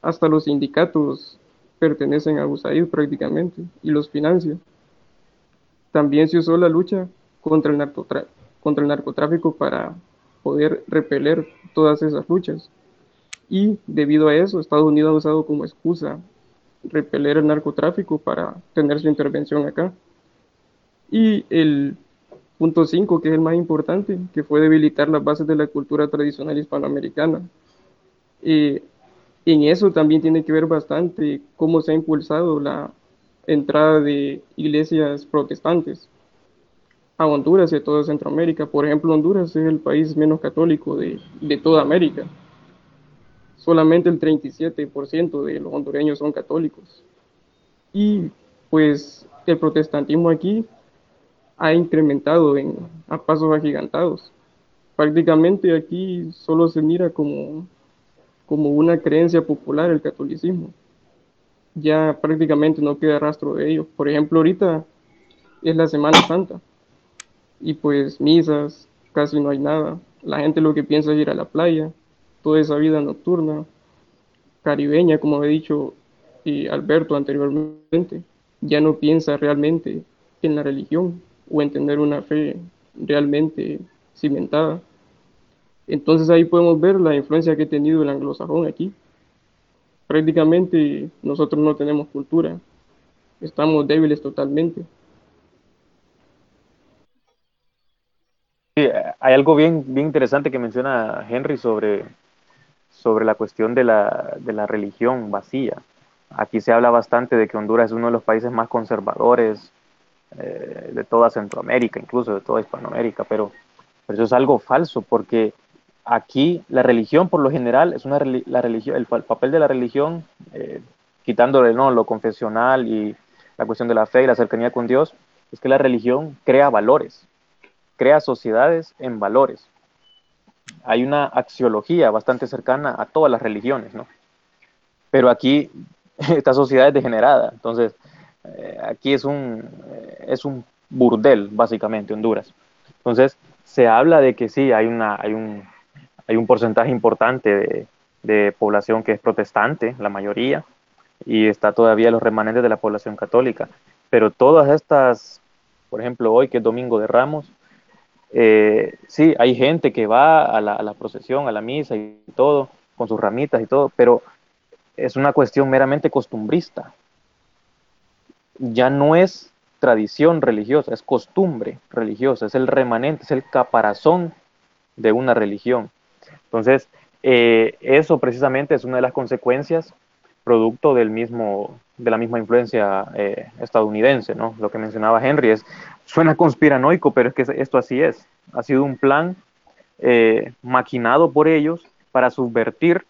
Hasta los sindicatos pertenecen a USAID prácticamente y los financia. También se usó la lucha contra el, contra el narcotráfico para poder repeler todas esas luchas. Y debido a eso, Estados Unidos ha usado como excusa repeler el narcotráfico para tener su intervención acá. Y el punto 5, que es el más importante, que fue debilitar las bases de la cultura tradicional hispanoamericana. y en eso también tiene que ver bastante cómo se ha impulsado la entrada de iglesias protestantes a Honduras y a toda Centroamérica. Por ejemplo, Honduras es el país menos católico de, de toda América. Solamente el 37% de los hondureños son católicos. Y pues el protestantismo aquí ha incrementado en, a pasos agigantados. Prácticamente aquí solo se mira como como una creencia popular el catolicismo. Ya prácticamente no queda rastro de ello. Por ejemplo, ahorita es la Semana Santa y pues misas, casi no hay nada. La gente lo que piensa es ir a la playa, toda esa vida nocturna, caribeña, como he dicho y Alberto anteriormente, ya no piensa realmente en la religión o en tener una fe realmente cimentada. Entonces ahí podemos ver la influencia que ha tenido el anglosajón aquí. Prácticamente nosotros no tenemos cultura, estamos débiles totalmente. Sí, hay algo bien, bien interesante que menciona Henry sobre, sobre la cuestión de la, de la religión vacía. Aquí se habla bastante de que Honduras es uno de los países más conservadores eh, de toda Centroamérica, incluso de toda Hispanoamérica, pero, pero eso es algo falso porque aquí la religión por lo general es una la religión el, papel de la religión eh, quitándole no lo confesional y la cuestión de la fe y la cercanía con Dios es que la religión crea valores crea sociedades en valores. Hay una axiología bastante cercana a todas las religiones no pero aquí esta sociedad es degenerada. Entonces eh, aquí es un eh, es un burdel básicamente Honduras entonces se habla de que sí hay una hay un hay un porcentaje importante de, población que es protestante, la mayoría, y está todavía los remanentes de la población católica. Pero todas estas, por ejemplo, hoy que es Domingo de Ramos, eh, sí, hay gente que va a la, a la, procesión, a la misa y todo, con sus ramitas y todo, pero es una cuestión meramente costumbrista. Ya no es tradición religiosa, es costumbre religiosa, es el remanente, es el caparazón de una religión. Entonces, eh, eso precisamente es una de las consecuencias producto del mismo, de la misma influencia eh, estadounidense, ¿no? Lo que mencionaba Henry es, suena conspiranoico, pero es que esto así es. Ha sido un plan eh, maquinado por ellos para subvertir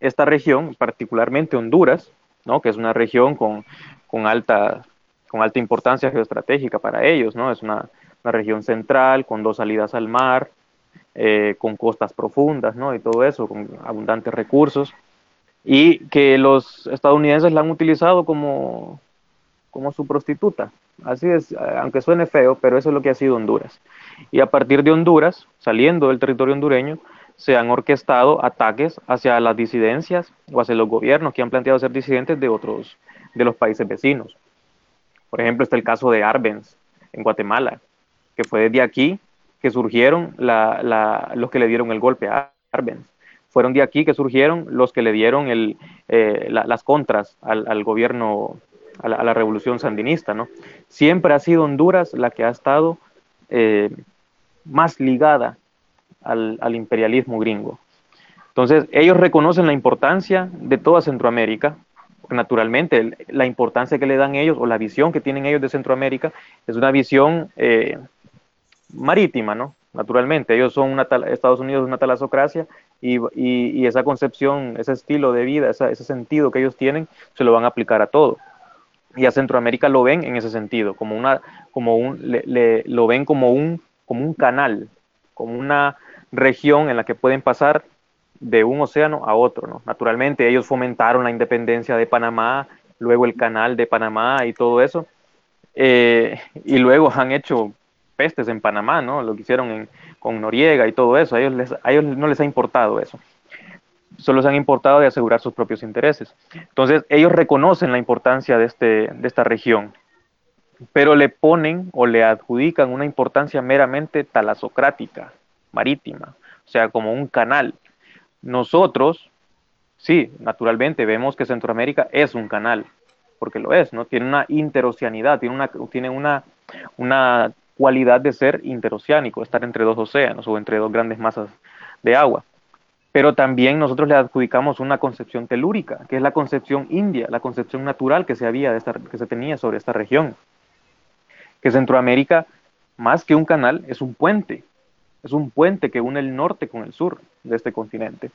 esta región, particularmente Honduras, ¿no? Que es una región con, con alta, con alta importancia geoestratégica para ellos, ¿no? Es una, una región central, con dos salidas al mar, eh, con costas profundas, ¿no? Y todo eso, con abundantes recursos, y que los estadounidenses la han utilizado como, como su prostituta. Así es, aunque suene feo, pero eso es lo que ha sido Honduras. Y a partir de Honduras, saliendo del territorio hondureño, se han orquestado ataques hacia las disidencias o hacia los gobiernos que han planteado ser disidentes de otros, de los países vecinos. Por ejemplo, está el caso de Arbenz en Guatemala, que fue desde aquí que surgieron los que le dieron el golpe a Arbenz. Fueron de aquí que surgieron los que le dieron eh, las contras al, gobierno, a la, revolución sandinista. ¿no? Siempre ha sido Honduras la que ha estado eh, más ligada al imperialismo gringo. Entonces, ellos reconocen la importancia de toda Centroamérica, naturalmente la importancia que le dan ellos o la visión que tienen ellos de Centroamérica es una visión eh, marítima, ¿no? Naturalmente, ellos son una Estados Unidos es una talasocracia y, y, esa concepción, ese estilo de vida, ese sentido que ellos tienen, se lo van a aplicar a todo. Y a Centroamérica lo ven en ese sentido, como una, como un, le, lo ven como un, como un canal, como una región en la que pueden pasar de un océano a otro. ¿no? Naturalmente ellos fomentaron la independencia de Panamá, luego el canal de Panamá y todo eso. Eh, y luego han hecho pestes en Panamá, ¿no? Lo que hicieron con Noriega y todo eso. A ellos, les, a ellos no les ha importado eso. Solo se han importado de asegurar sus propios intereses. Entonces, ellos reconocen la importancia de, este, de esta región, pero le ponen o le adjudican una importancia meramente talasocrática, marítima, o sea, como un canal. Nosotros, sí, naturalmente vemos que Centroamérica es un canal, porque lo es, ¿no? Tiene una interoceanidad, tiene una, tiene una, una cualidad de ser interoceánico, estar entre dos océanos o entre dos grandes masas de agua. Pero también nosotros le adjudicamos una concepción telúrica, que es la concepción india, la concepción natural que se, había que se tenía sobre esta región. Que Centroamérica, más que un canal, es un puente, es un puente que une el norte con el sur de este continente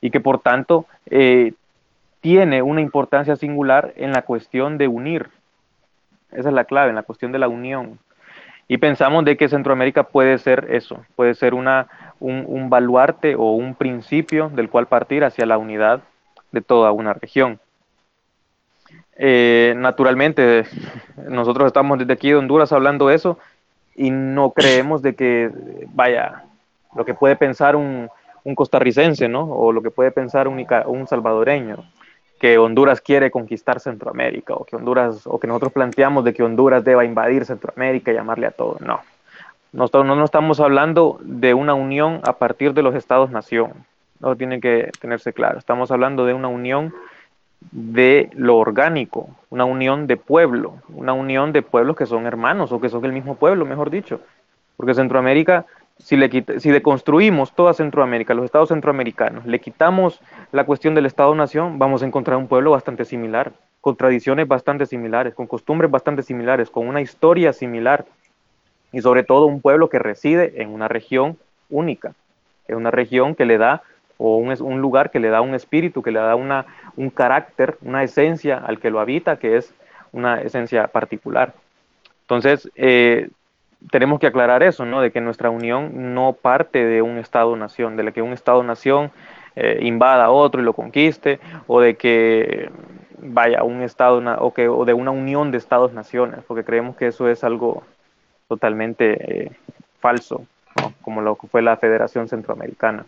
y que por tanto eh, tiene una importancia singular en la cuestión de unir. Esa es la clave, en la cuestión de la unión. Y pensamos de que Centroamérica puede ser eso, puede ser una, un, baluarte o un principio del cual partir hacia la unidad de toda una región. Eh, naturalmente, nosotros estamos desde aquí de Honduras hablando eso y no creemos de que, vaya, lo que puede pensar un, un costarricense, ¿no? O lo que puede pensar un, un salvadoreño, que Honduras quiere conquistar Centroamérica, o que Honduras, o que nosotros planteamos de que Honduras deba invadir Centroamérica y llamarle a todo. No. No, no estamos hablando de una unión a partir de los estados-nación. No tiene que tenerse claro. Estamos hablando de una unión de lo orgánico, una unión de pueblo, una unión de pueblos que son hermanos o que son el mismo pueblo, mejor dicho. Porque Centroamérica, si le, si deconstruimos toda Centroamérica, los estados centroamericanos, le quitamos la cuestión del Estado-nación, vamos a encontrar un pueblo bastante similar, con tradiciones bastante similares, con costumbres bastante similares, con una historia similar y sobre todo un pueblo que reside en una región única, es una región que le da o un, lugar que le da un espíritu, que le da una, un carácter, una esencia al que lo habita, que es una esencia particular. Entonces, eh, tenemos que aclarar eso, ¿no? De que nuestra unión no parte de un Estado-nación, de que un Estado-nación eh, invada a otro y lo conquiste, o de que vaya un Estado, o, que, o de una unión de Estados-naciones, porque creemos que eso es algo totalmente eh, falso, como lo que fue la Federación Centroamericana.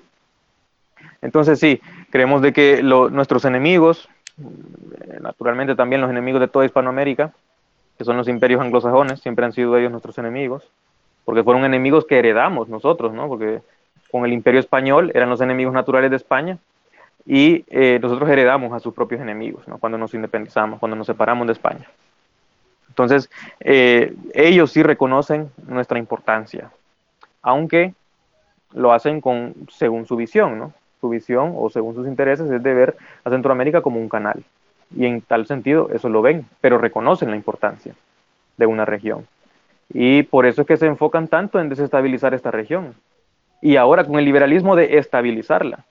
Entonces sí, creemos de que nuestros enemigos, eh, naturalmente también los enemigos de toda Hispanoamérica, que son los imperios anglosajones, siempre han sido ellos nuestros enemigos, porque fueron enemigos que heredamos nosotros, ¿no? Porque con el imperio español eran los enemigos naturales de España y eh, nosotros heredamos a sus propios enemigos, ¿no? Cuando nos independizamos, cuando nos separamos de España. Entonces, eh, ellos sí reconocen nuestra importancia, aunque lo hacen con, según su visión, ¿no? Su visión o según sus intereses es de ver a Centroamérica como un canal. Y en tal sentido eso lo ven, pero reconocen la importancia de una región. Y por eso es que se enfocan tanto en desestabilizar esta región. Y ahora con el liberalismo de estabilizarla.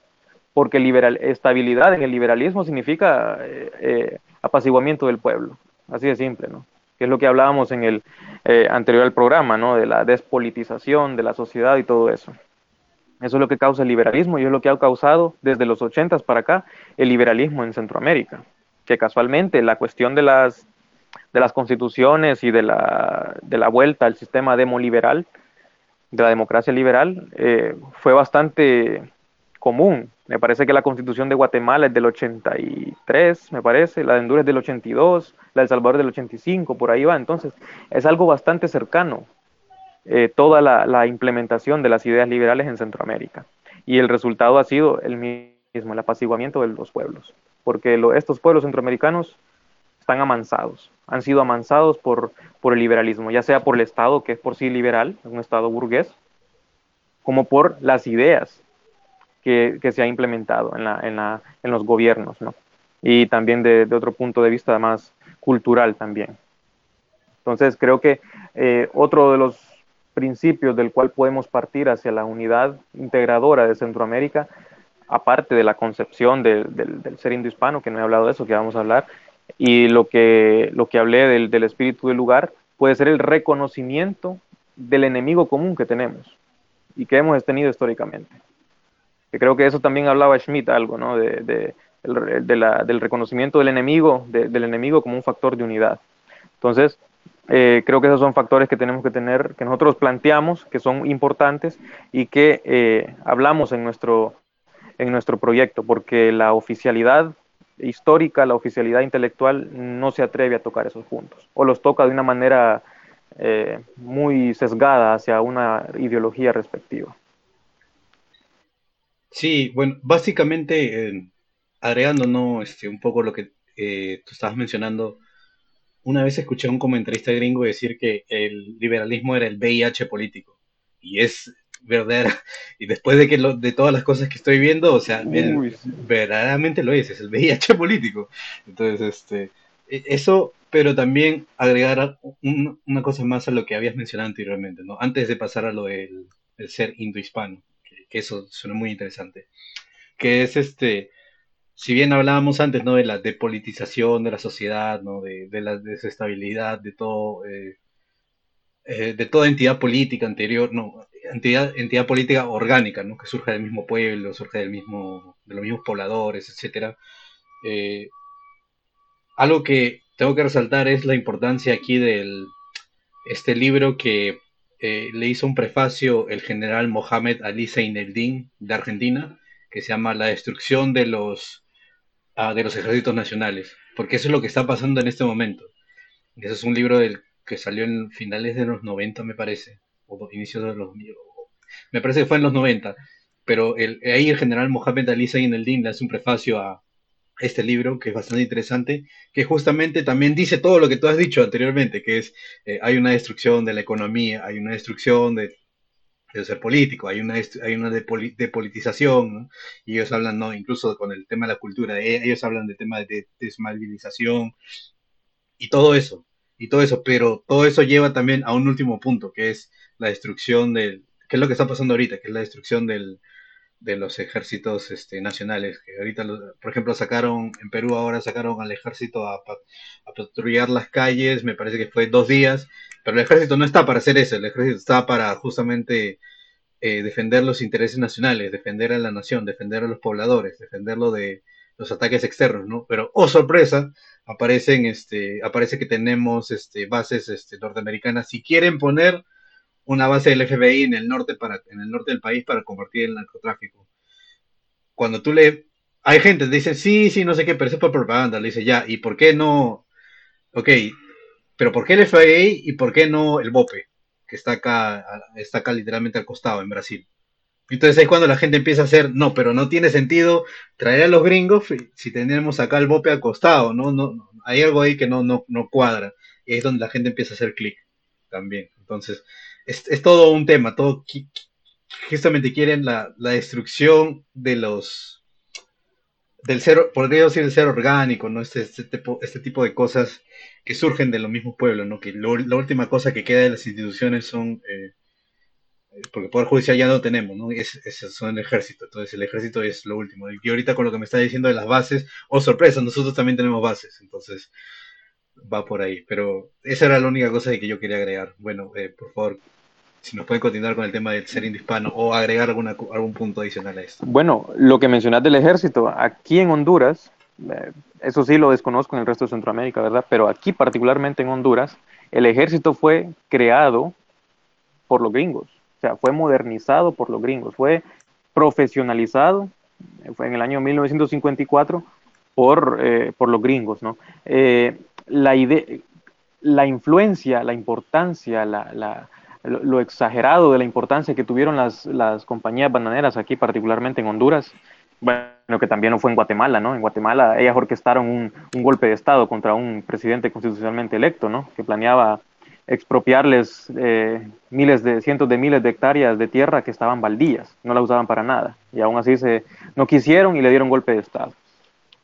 Porque liberal, estabilidad en el liberalismo significa eh, eh, apaciguamiento del pueblo. Así de simple, ¿no? Que es lo que hablábamos en el eh, anterior programa, ¿no? De la despolitización de la sociedad y todo eso. Eso es lo que causa el liberalismo y es lo que ha causado desde los 80 para acá el liberalismo en Centroamérica. Que casualmente la cuestión de las, de las constituciones y de la, de la vuelta al sistema demoliberal, de la democracia liberal, eh, fue bastante común. Me parece que la constitución de Guatemala es del 83, me parece, la de Honduras es del 82, la de El Salvador del 85, por ahí va. Entonces, es algo bastante cercano eh, toda la, implementación de las ideas liberales en Centroamérica. Y el resultado ha sido el mismo, el apaciguamiento de los pueblos, porque estos pueblos centroamericanos están amansados, han sido amansados por, por el liberalismo, ya sea por el Estado, que es por sí liberal, un Estado burgués, como por las ideas que, se ha implementado en, la, en, los gobiernos, ¿no? Y también de, otro punto de vista más cultural también. Entonces creo que eh, otro de los principios del cual podemos partir hacia la unidad integradora de Centroamérica, aparte de la concepción del, ser indohispano, que no he hablado de eso, que vamos a hablar, y lo que, lo que hablé del, espíritu del lugar, puede ser el reconocimiento del enemigo común que tenemos y que hemos tenido históricamente creo que eso también hablaba Schmidt algo, ¿no? De, del reconocimiento del enemigo, del enemigo como un factor de unidad. Entonces, eh, creo que esos son factores que tenemos que tener, que nosotros planteamos, que son importantes y que eh, hablamos en nuestro, en nuestro proyecto, porque la oficialidad histórica, la oficialidad intelectual no se atreve a tocar esos puntos, o los toca de una manera eh, muy sesgada hacia una ideología respectiva. Sí, bueno, básicamente, agregando, ¿no? Este, un poco lo que tú estabas mencionando, una vez escuché a un comentarista gringo decir que el liberalismo era el VIH político. Y es verdad, y después de que lo, de todas las cosas que estoy viendo, o sea, verdaderamente lo es, es el VIH político. Entonces, este, e, eso, pero también agregar una cosa más a lo que habías mencionado anteriormente, ¿no? Antes de pasar a lo del el ser indohispano que eso suena muy interesante, que es este, si bien hablábamos antes, ¿no? De la depolitización de la sociedad, ¿no? De, la desestabilidad de todo, eh, eh, de toda entidad política anterior, no, entidad, entidad política orgánica, ¿no? Que surge del mismo pueblo, surge del mismo, de los mismos pobladores, etcétera. Eh, algo que tengo que resaltar es la importancia aquí del este libro que le hizo un prefacio el general Mohamed Ali Zaineldin de Argentina, que se llama La destrucción de los, ah, de los ejércitos nacionales, porque eso es lo que está pasando en este momento. Ese es un libro del, que salió en finales de los 90, me parece, o inicios de los... Me parece que fue en los 90, pero el, ahí el general Mohamed Ali Zaineldin le hace un prefacio a, este libro, que es bastante interesante, que justamente también dice todo lo que tú has dicho anteriormente, que es, eh, hay una destrucción de la economía, hay una destrucción de, ser político, hay una, hay una depolitización, y ellos hablan, ¿no? incluso con el tema de la cultura, eh, ellos hablan de tema de desmovilización, y todo eso, y todo eso, pero todo eso lleva también a un último punto, que es la destrucción del, que es lo que está pasando ahorita, que es la destrucción del, de los ejércitos este, nacionales, que ahorita, por ejemplo, sacaron, en Perú ahora sacaron al ejército a, patrullar las calles, me parece que fue dos días, pero el ejército no está para hacer eso, el ejército está para justamente eh, defender los intereses nacionales, defender a la nación, defender a los pobladores, defenderlo de los ataques externos, ¿no? Pero, oh sorpresa, aparecen, este, aparece que tenemos este, bases este, norteamericanas, si quieren poner una base del FBI en el norte para en el norte del país para combatir el narcotráfico. Cuando tú le hay gente que dice, "Sí, sí, no sé qué, pero es por propaganda." Le dice, "Ya, ¿y por qué no Ok, pero ¿por qué el FBI y por qué no el BOPE, que está acá está acá literalmente al costado en Brasil?" Entonces ahí cuando la gente empieza a hacer, no, pero no tiene sentido traer a los gringos si tenemos acá el BOPE al costado, ¿no? no, hay algo ahí que no, no, no cuadra. Y es donde la gente empieza a hacer clic también. Entonces, es, todo un tema, todo justamente quieren la, destrucción de los del ser, podría decir el ser orgánico, ¿no? Este, este, tipo, este tipo de cosas que surgen de los mismos pueblos, ¿no? Que la última cosa que queda de las instituciones son, eh, porque Poder Judicial ya no tenemos, ¿no? Es, son el ejército, entonces el ejército es lo último. Y ahorita con lo que me está diciendo de las bases, oh sorpresa, nosotros también tenemos bases, entonces va por ahí. Pero esa era la única cosa que yo quería agregar. Bueno, eh, por favor, si nos pueden continuar con el tema del ser hispano o agregar algún punto adicional a esto. Bueno, lo que mencionas del ejército, aquí en Honduras, eh, eso sí lo desconozco en el resto de Centroamérica, ¿verdad? Pero aquí particularmente en Honduras, el ejército fue creado por los gringos, o sea, fue modernizado por los gringos, fue profesionalizado, eh, fue en el año 1954 por, eh, por los gringos, ¿no? la, la influencia, la importancia, la, lo, exagerado de la importancia que tuvieron las, las compañías bananeras aquí, particularmente en Honduras, bueno, que también lo fue en Guatemala, ¿no? En Guatemala ellas orquestaron un, un, golpe de Estado contra un presidente constitucionalmente electo, ¿no? Que planeaba expropiarles eh, miles de, cientos de miles de hectáreas de tierra que estaban baldías, no la usaban para nada. Y aún así se, no quisieron y le dieron golpe de Estado.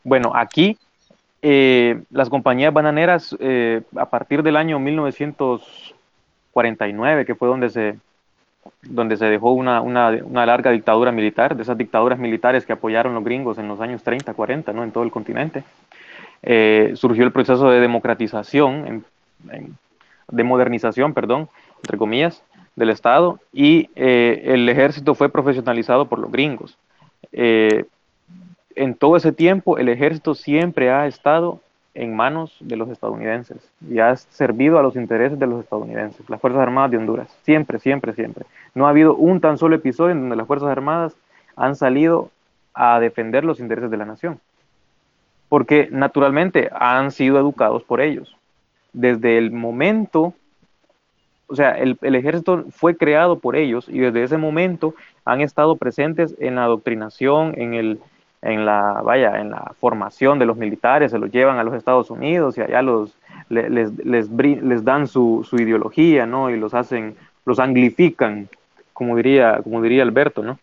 Bueno, aquí eh, las compañías bananeras, eh, a partir del año 1949, que fue donde se, donde se dejó una, una, una, larga dictadura militar, de esas dictaduras militares que apoyaron los gringos en los años 30, 40, ¿no? en todo el continente, surgió el proceso de democratización en, en de modernización, perdón, entre comillas, del Estado y eh, el ejército fue profesionalizado por los gringos. Eh, en todo ese tiempo el ejército siempre ha estado en manos de los estadounidenses y ha servido a los intereses de los estadounidenses, las Fuerzas Armadas de Honduras, siempre, siempre, siempre. No ha habido un tan solo episodio en donde las Fuerzas Armadas han salido a defender los intereses de la nación, porque naturalmente han sido educados por ellos desde el momento, o sea, el, ejército fue creado por ellos y desde ese momento han estado presentes en la adoctrinación, en el, en la, vaya, en la formación de los militares, se los llevan a los Estados Unidos y allá los, les, les, les, dan su, su, ideología, ¿no? Y los hacen, los anglifican, como diría, como diría Alberto, ¿no?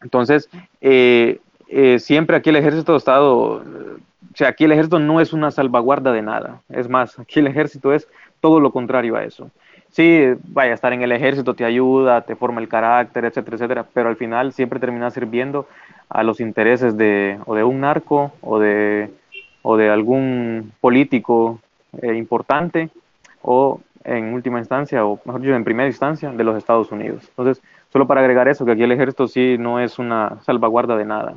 Entonces, eh, eh, siempre aquí el ejército ha estado o sea, aquí el ejército no es una salvaguarda de nada. Es más, aquí el ejército es todo lo contrario a eso. Sí, vaya, estar en el ejército te ayuda, te forma el carácter, etcétera, etcétera, pero al final siempre termina sirviendo a los intereses de, o de un narco o de, o de algún político eh, importante o en última instancia, o mejor dicho, en primera instancia, de los Estados Unidos. Entonces, solo para agregar eso, que aquí el ejército sí no es una salvaguarda de nada.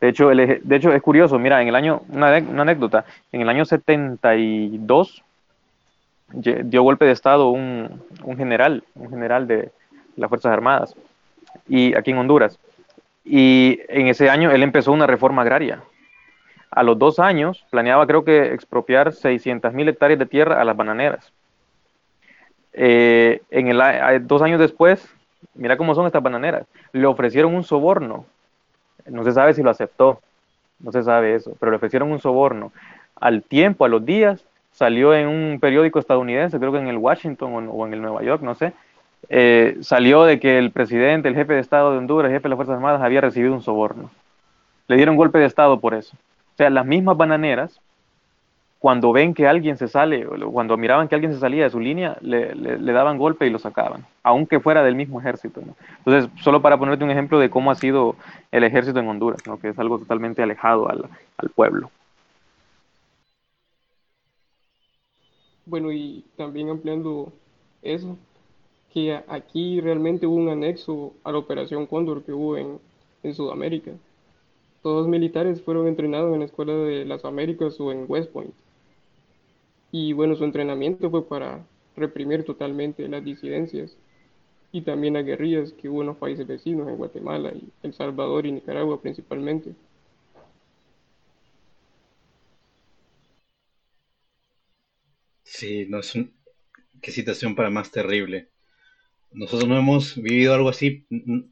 De hecho, el, de hecho, es curioso, mira, en el año, una, anécdota, en el año 72 dio golpe de Estado un, general, un general de las Fuerzas Armadas, y aquí en Honduras. Y en ese año él empezó una reforma agraria. A los dos años planeaba, creo que, expropiar 600 mil hectáreas de tierra a las bananeras. Eh, en el, dos años después, mira cómo son estas bananeras, le ofrecieron un soborno no se sabe si lo aceptó, no se sabe eso, pero le ofrecieron un soborno. Al tiempo, a los días, salió en un periódico estadounidense, creo que en el Washington o, en el Nueva York, no sé, eh, salió de que el presidente, el jefe de Estado de Honduras, el jefe de las Fuerzas Armadas, había recibido un soborno. Le dieron golpe de Estado por eso. O sea, las mismas bananeras cuando ven que alguien se sale, cuando miraban que alguien se salía de su línea, le, daban golpe y lo sacaban, aunque fuera del mismo ejército. Entonces, solo para ponerte un ejemplo de cómo ha sido el ejército en Honduras, que es algo totalmente alejado al, al pueblo. Bueno, y también ampliando eso, que aquí realmente hubo un anexo a la Operación Cóndor que hubo en, en Sudamérica. Todos los militares fueron entrenados en la Escuela de las Américas o en West Point. Y bueno, su entrenamiento fue para reprimir totalmente las disidencias y también las guerrillas que hubo en los países vecinos, en Guatemala, y El Salvador y Nicaragua principalmente. Sí, no es un... qué situación para más terrible. Nosotros no hemos vivido algo así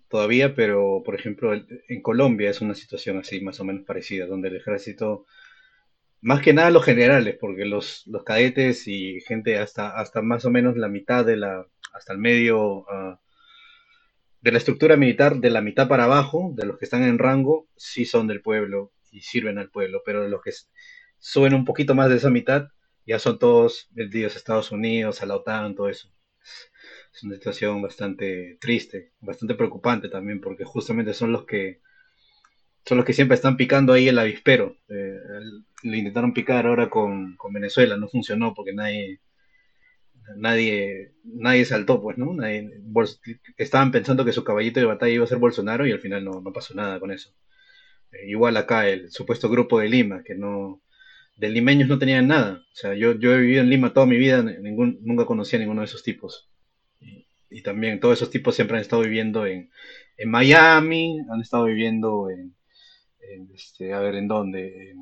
todavía, pero por ejemplo en Colombia es una situación así más o menos parecida, donde el ejército más que nada los generales, porque los, los cadetes y gente hasta, hasta más o menos la mitad de la, hasta el medio ah, de la estructura militar, de la mitad para abajo, de los que están en rango, sí son del pueblo y sirven al pueblo, pero los que suben un poquito más de esa mitad, ya son todos vendidos a Estados Unidos, a la OTAN, todo eso. Es una situación bastante triste, bastante preocupante también, porque justamente son los que son los que siempre están picando ahí el avispero. Eh, le intentaron picar ahora con, Venezuela, no funcionó porque nadie, nadie, nadie saltó, pues, ¿no? estaban pensando que su caballito de batalla iba a ser Bolsonaro y al final no, pasó nada con eso. Eh, igual acá el supuesto grupo de Lima, que no, de limeños no tenían nada. O sea, yo, yo he vivido en Lima toda mi vida, ningún, nunca conocí a ninguno de esos tipos. Y, también todos esos tipos siempre han estado viviendo en, en Miami, han estado viviendo en, este, a ver, ¿en dónde?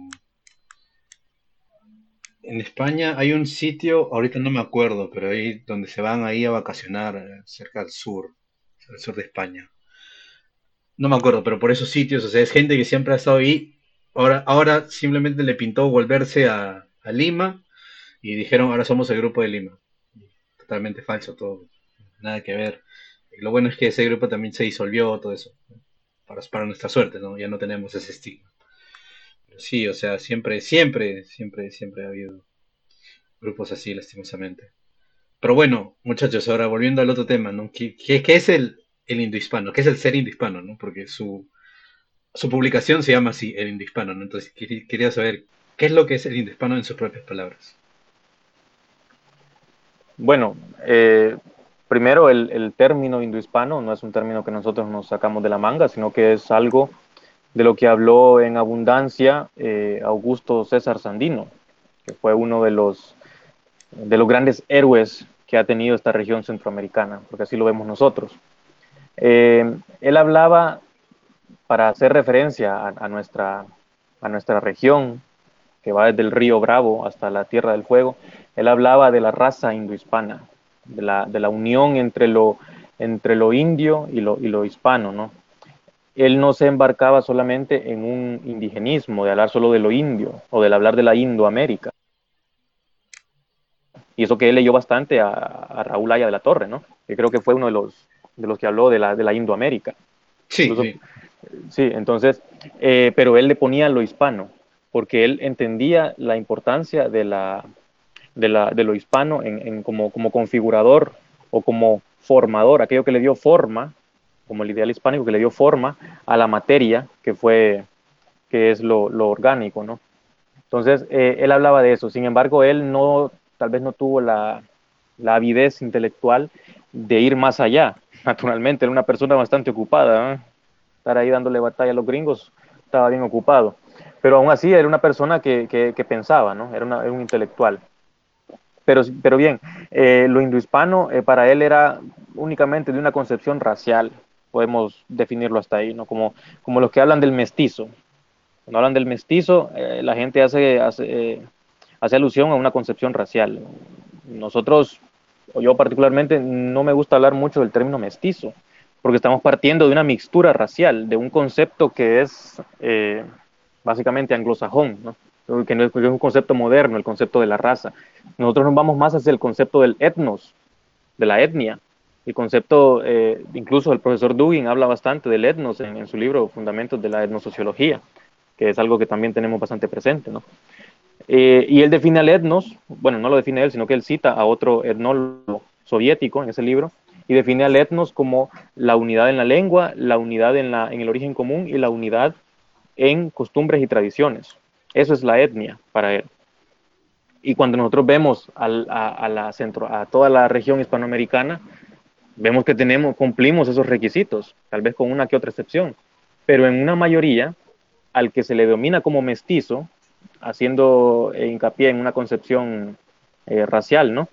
En España hay un sitio, ahorita no me acuerdo, pero ahí donde se van ahí a vacacionar cerca del sur, al sur de España. No me acuerdo, pero por esos sitios, o sea, es gente que siempre ha estado ahí. Ahora, ahora simplemente le pintó volverse a, Lima y dijeron, ahora somos el grupo de Lima. Totalmente falso todo, nada que ver. Lo bueno es que ese grupo también se disolvió, todo eso. Para, para nuestra suerte, ¿no? Ya no tenemos ese estigma. Pero sí, o sea, siempre, siempre, siempre, siempre ha habido grupos así, lastimosamente. Pero bueno, muchachos, ahora volviendo al otro tema, ¿no? ¿Qué, qué, qué es el, el indohispano? ¿Qué es el ser indohispano, no? Porque su, su publicación se llama así, el indohispano, ¿no? Entonces quería, saber qué es lo que es el indohispano en sus propias palabras. Bueno, eh, primero el, el término indohispano no es un término que nosotros nos sacamos de la manga, sino que es algo de lo que habló en abundancia eh, Augusto César Sandino, que fue uno de los, de los grandes héroes que ha tenido esta región centroamericana, porque así lo vemos nosotros. Eh, él hablaba, para hacer referencia a, a, nuestra, a nuestra región, que va desde el río Bravo hasta la Tierra del Fuego, él hablaba de la raza indohispana, de la, de la unión entre lo, entre lo indio y lo, y lo hispano, ¿no? Él no se embarcaba solamente en un indigenismo, de hablar solo de lo indio o del hablar de la Indoamérica. Y eso que él leyó bastante a, a Raúl Aya de la Torre, ¿no? Que creo que fue uno de los, de los que habló de la, de la Indoamérica. Sí, Incluso, sí. Sí, entonces, eh, pero él le ponía lo hispano, porque él entendía la importancia de, la, de, la, de lo hispano en, en como, como configurador o como formador, aquello que le dio forma, como el ideal hispánico que le dio forma a la materia que fue, que es lo, lo orgánico, ¿no? Entonces, eh, él hablaba de eso, sin embargo, él no, tal vez no tuvo la, la avidez intelectual de ir más allá, naturalmente, era una persona bastante ocupada. Estar ahí dándole batalla a los gringos, estaba bien ocupado, pero aún así era una persona que, que, que pensaba, ¿no? Era, una, era, un intelectual. Pero, pero bien, eh, lo indohispano eh, para él era únicamente de una concepción racial, podemos definirlo hasta ahí, ¿no? Como, como los que hablan del mestizo. Cuando hablan del mestizo, eh, la gente hace, hace, hace alusión a una concepción racial. Nosotros, o yo particularmente, no me gusta hablar mucho del término mestizo, porque estamos partiendo de una mixtura racial, de un concepto que es eh, básicamente anglosajón, ¿no? que no es, un concepto moderno, el concepto de la raza. Nosotros nos vamos más hacia el concepto del etnos, de la etnia. El concepto, eh, incluso el profesor Dugin habla bastante del etnos en, en, su libro Fundamentos de la etnosociología, que es algo que también tenemos bastante presente. ¿no? Eh, y él define al etnos, bueno, no lo define él, sino que él cita a otro etnólogo soviético en ese libro, y define al etnos como la unidad en la lengua, la unidad en, la, en el origen común y la unidad en costumbres y tradiciones. Eso es la etnia para él. Y cuando nosotros vemos a, a, la centro, a toda la región hispanoamericana, vemos que tenemos, cumplimos esos requisitos, tal vez con una que otra excepción, pero en una mayoría, al que se le domina como mestizo, haciendo hincapié en una concepción eh, racial, ¿no?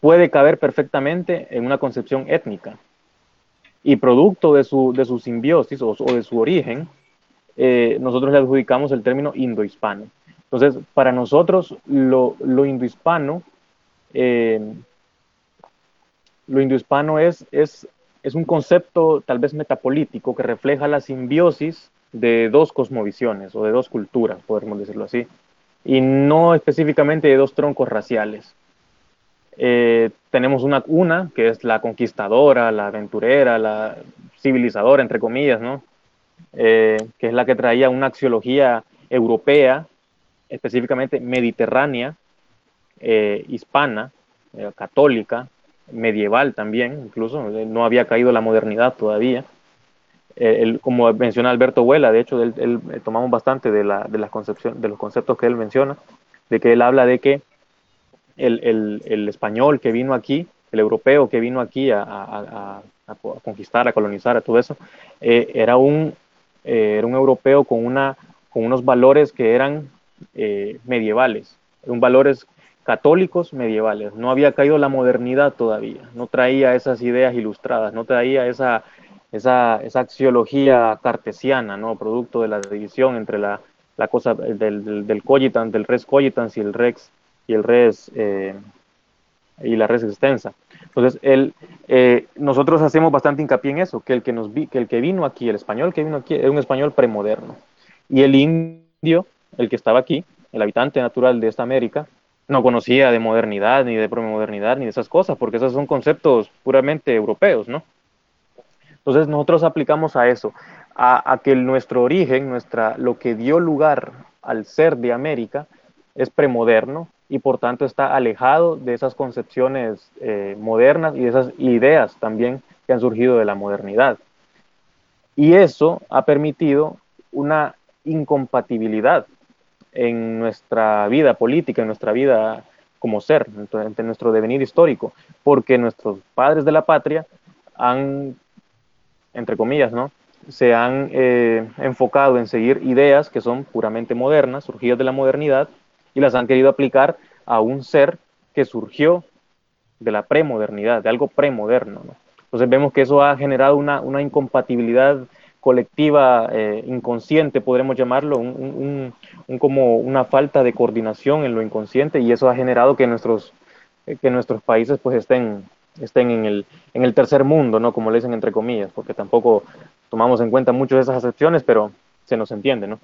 Puede caber perfectamente en una concepción étnica. Y producto de su, de su simbiosis o, de su origen, eh, nosotros le adjudicamos el término indohispano. Entonces, para nosotros, lo, lo indohispano, eh, lo indohispano es, es, es un concepto tal vez metapolítico que refleja la simbiosis de dos cosmovisiones o de dos culturas, podemos decirlo así, y no específicamente de dos troncos raciales. Eh, tenemos una, una que es la conquistadora, la aventurera, la civilizadora, entre comillas, ¿no? Eh, que es la que traía una axiología europea, específicamente mediterránea, eh, hispana, eh, católica, medieval también, incluso, no había caído la modernidad todavía. El, como menciona Alberto Huela, de hecho, él, él, tomamos bastante de, la, de, las de los conceptos que él menciona, de que él habla de que el, el, el, español que vino aquí, el europeo que vino aquí a, a, a, conquistar, a colonizar, a todo eso, eh, era, un, eh, era un europeo con, una, con unos valores que eran eh, medievales, un valores católicos medievales. No había caído la modernidad todavía, no traía esas ideas ilustradas, no traía esa, esa, esa axiología cartesiana, ¿no? producto de la división entre la, la cosa del, del, cogitans, del res cogitans y el rex y el res eh, y la res extensa. Entonces, eh, nosotros hacemos bastante hincapié en eso, que el que, nos vi, que el que vino aquí, el español que vino aquí, es un español premoderno. Y el indio, el que estaba aquí, el habitante natural de esta América, no conocía de modernidad, ni de premodernidad, ni de esas cosas, porque esos son conceptos puramente europeos, ¿no? Entonces nosotros aplicamos a eso, a, que nuestro origen, nuestra, lo que dio lugar al ser de América, es premoderno y por tanto está alejado de esas concepciones eh, modernas y de esas ideas también que han surgido de la modernidad. Y eso ha permitido una incompatibilidad en nuestra vida política, en nuestra vida como ser, en nuestro devenir histórico, porque nuestros padres de la patria han, entre comillas, ¿no? se han eh, enfocado en seguir ideas que son puramente modernas, surgidas de la modernidad, y las han querido aplicar a un ser que surgió de la premodernidad, de algo premoderno. Entonces vemos que eso ha generado una, una incompatibilidad colectiva eh, inconsciente, podremos llamarlo, un, como una falta de coordinación en lo inconsciente y eso ha generado que nuestros, eh, que nuestros países pues estén, estén en, el, en el tercer mundo, ¿no? como le dicen entre comillas, porque tampoco tomamos en cuenta muchas de esas acepciones, pero se nos entiende. ¿no?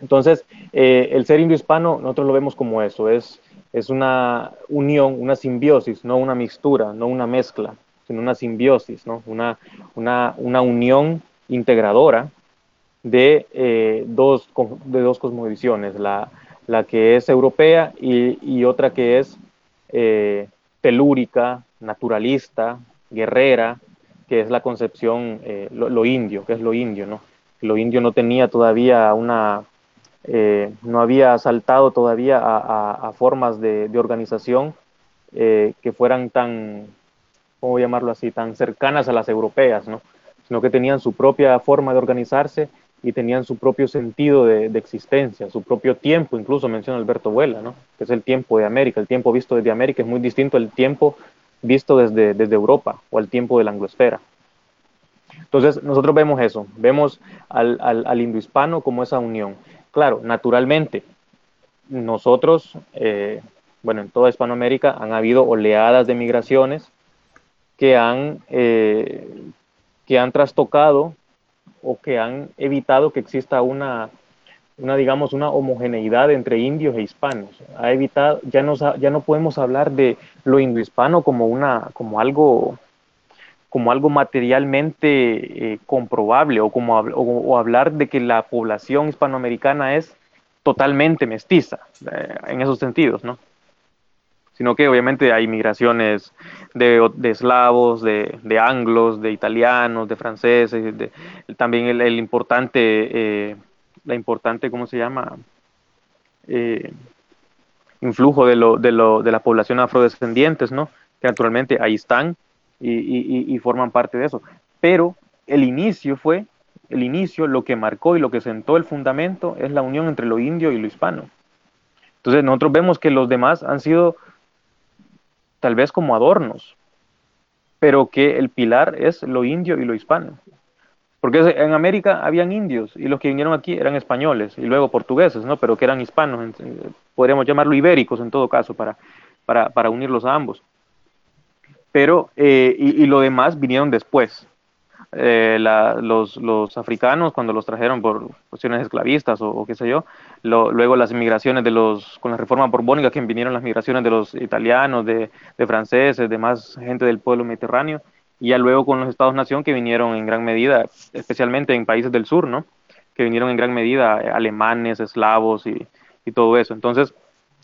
Entonces, eh, el ser indio-hispano nosotros lo vemos como eso, es, es una unión, una simbiosis, no una mixtura, no una mezcla, sino una simbiosis, ¿no? una, una, una unión integradora de, eh, dos, de dos cosmovisiones, la, la, que es europea y, y otra que es eh, telúrica, naturalista, guerrera, que es la concepción, eh, lo, indio, que es lo indio, ¿no? Lo indio no tenía todavía una, no había saltado todavía a, formas de, organización que fueran tan, ¿cómo llamarlo así?, tan cercanas a las europeas, ¿no? sino que tenían su propia forma de organizarse y tenían su propio sentido de, existencia, su propio tiempo, incluso menciona Alberto Vuela, que es el tiempo de América. El tiempo visto desde América es muy distinto al tiempo visto desde, desde Europa o al tiempo de la anglosfera. Entonces, nosotros vemos eso, vemos al, al, al indohispano como esa unión. Claro, naturalmente, nosotros, eh, bueno, en toda Hispanoamérica han habido oleadas de migraciones que han, eh, que han trastocado o que han evitado que exista una, una digamos, una homogeneidad entre indios e hispanos. Ha evitado, ya, ya no podemos hablar de lo indohispano como, como, algo, como algo materialmente eh, comprobable o, como, o, hablar de que la población hispanoamericana es totalmente mestiza eh, en esos sentidos, ¿no? sino que obviamente hay migraciones de, eslavos, de, anglos, de italianos, de franceses, también el, importante, eh, la importante, ¿cómo se llama? Influjo de, lo, de, lo, de la población afrodescendientes, ¿no? Que naturalmente ahí están y, forman parte de eso. Pero el inicio fue, el inicio, lo que marcó y lo que sentó el fundamento es la unión entre lo indio y lo hispano. Entonces nosotros vemos que los demás han sido tal vez como adornos, pero que el pilar es lo indio y lo hispano. Porque en América habían indios y los que vinieron aquí eran españoles y luego portugueses, ¿no? pero que eran hispanos, podríamos llamarlo ibéricos en todo caso, para, para, unirlos a ambos. Pero, eh, y, lo demás vinieron después. Eh, los, africanos cuando los trajeron por cuestiones esclavistas o, qué sé yo, luego las migraciones de los, con la reforma borbónica que vinieron las migraciones de los italianos, de, franceses, de más gente del pueblo mediterráneo, y ya luego con los estados-nación que vinieron en gran medida, especialmente en países del sur, ¿no? Que vinieron en gran medida eh, alemanes, eslavos y todo eso. Entonces,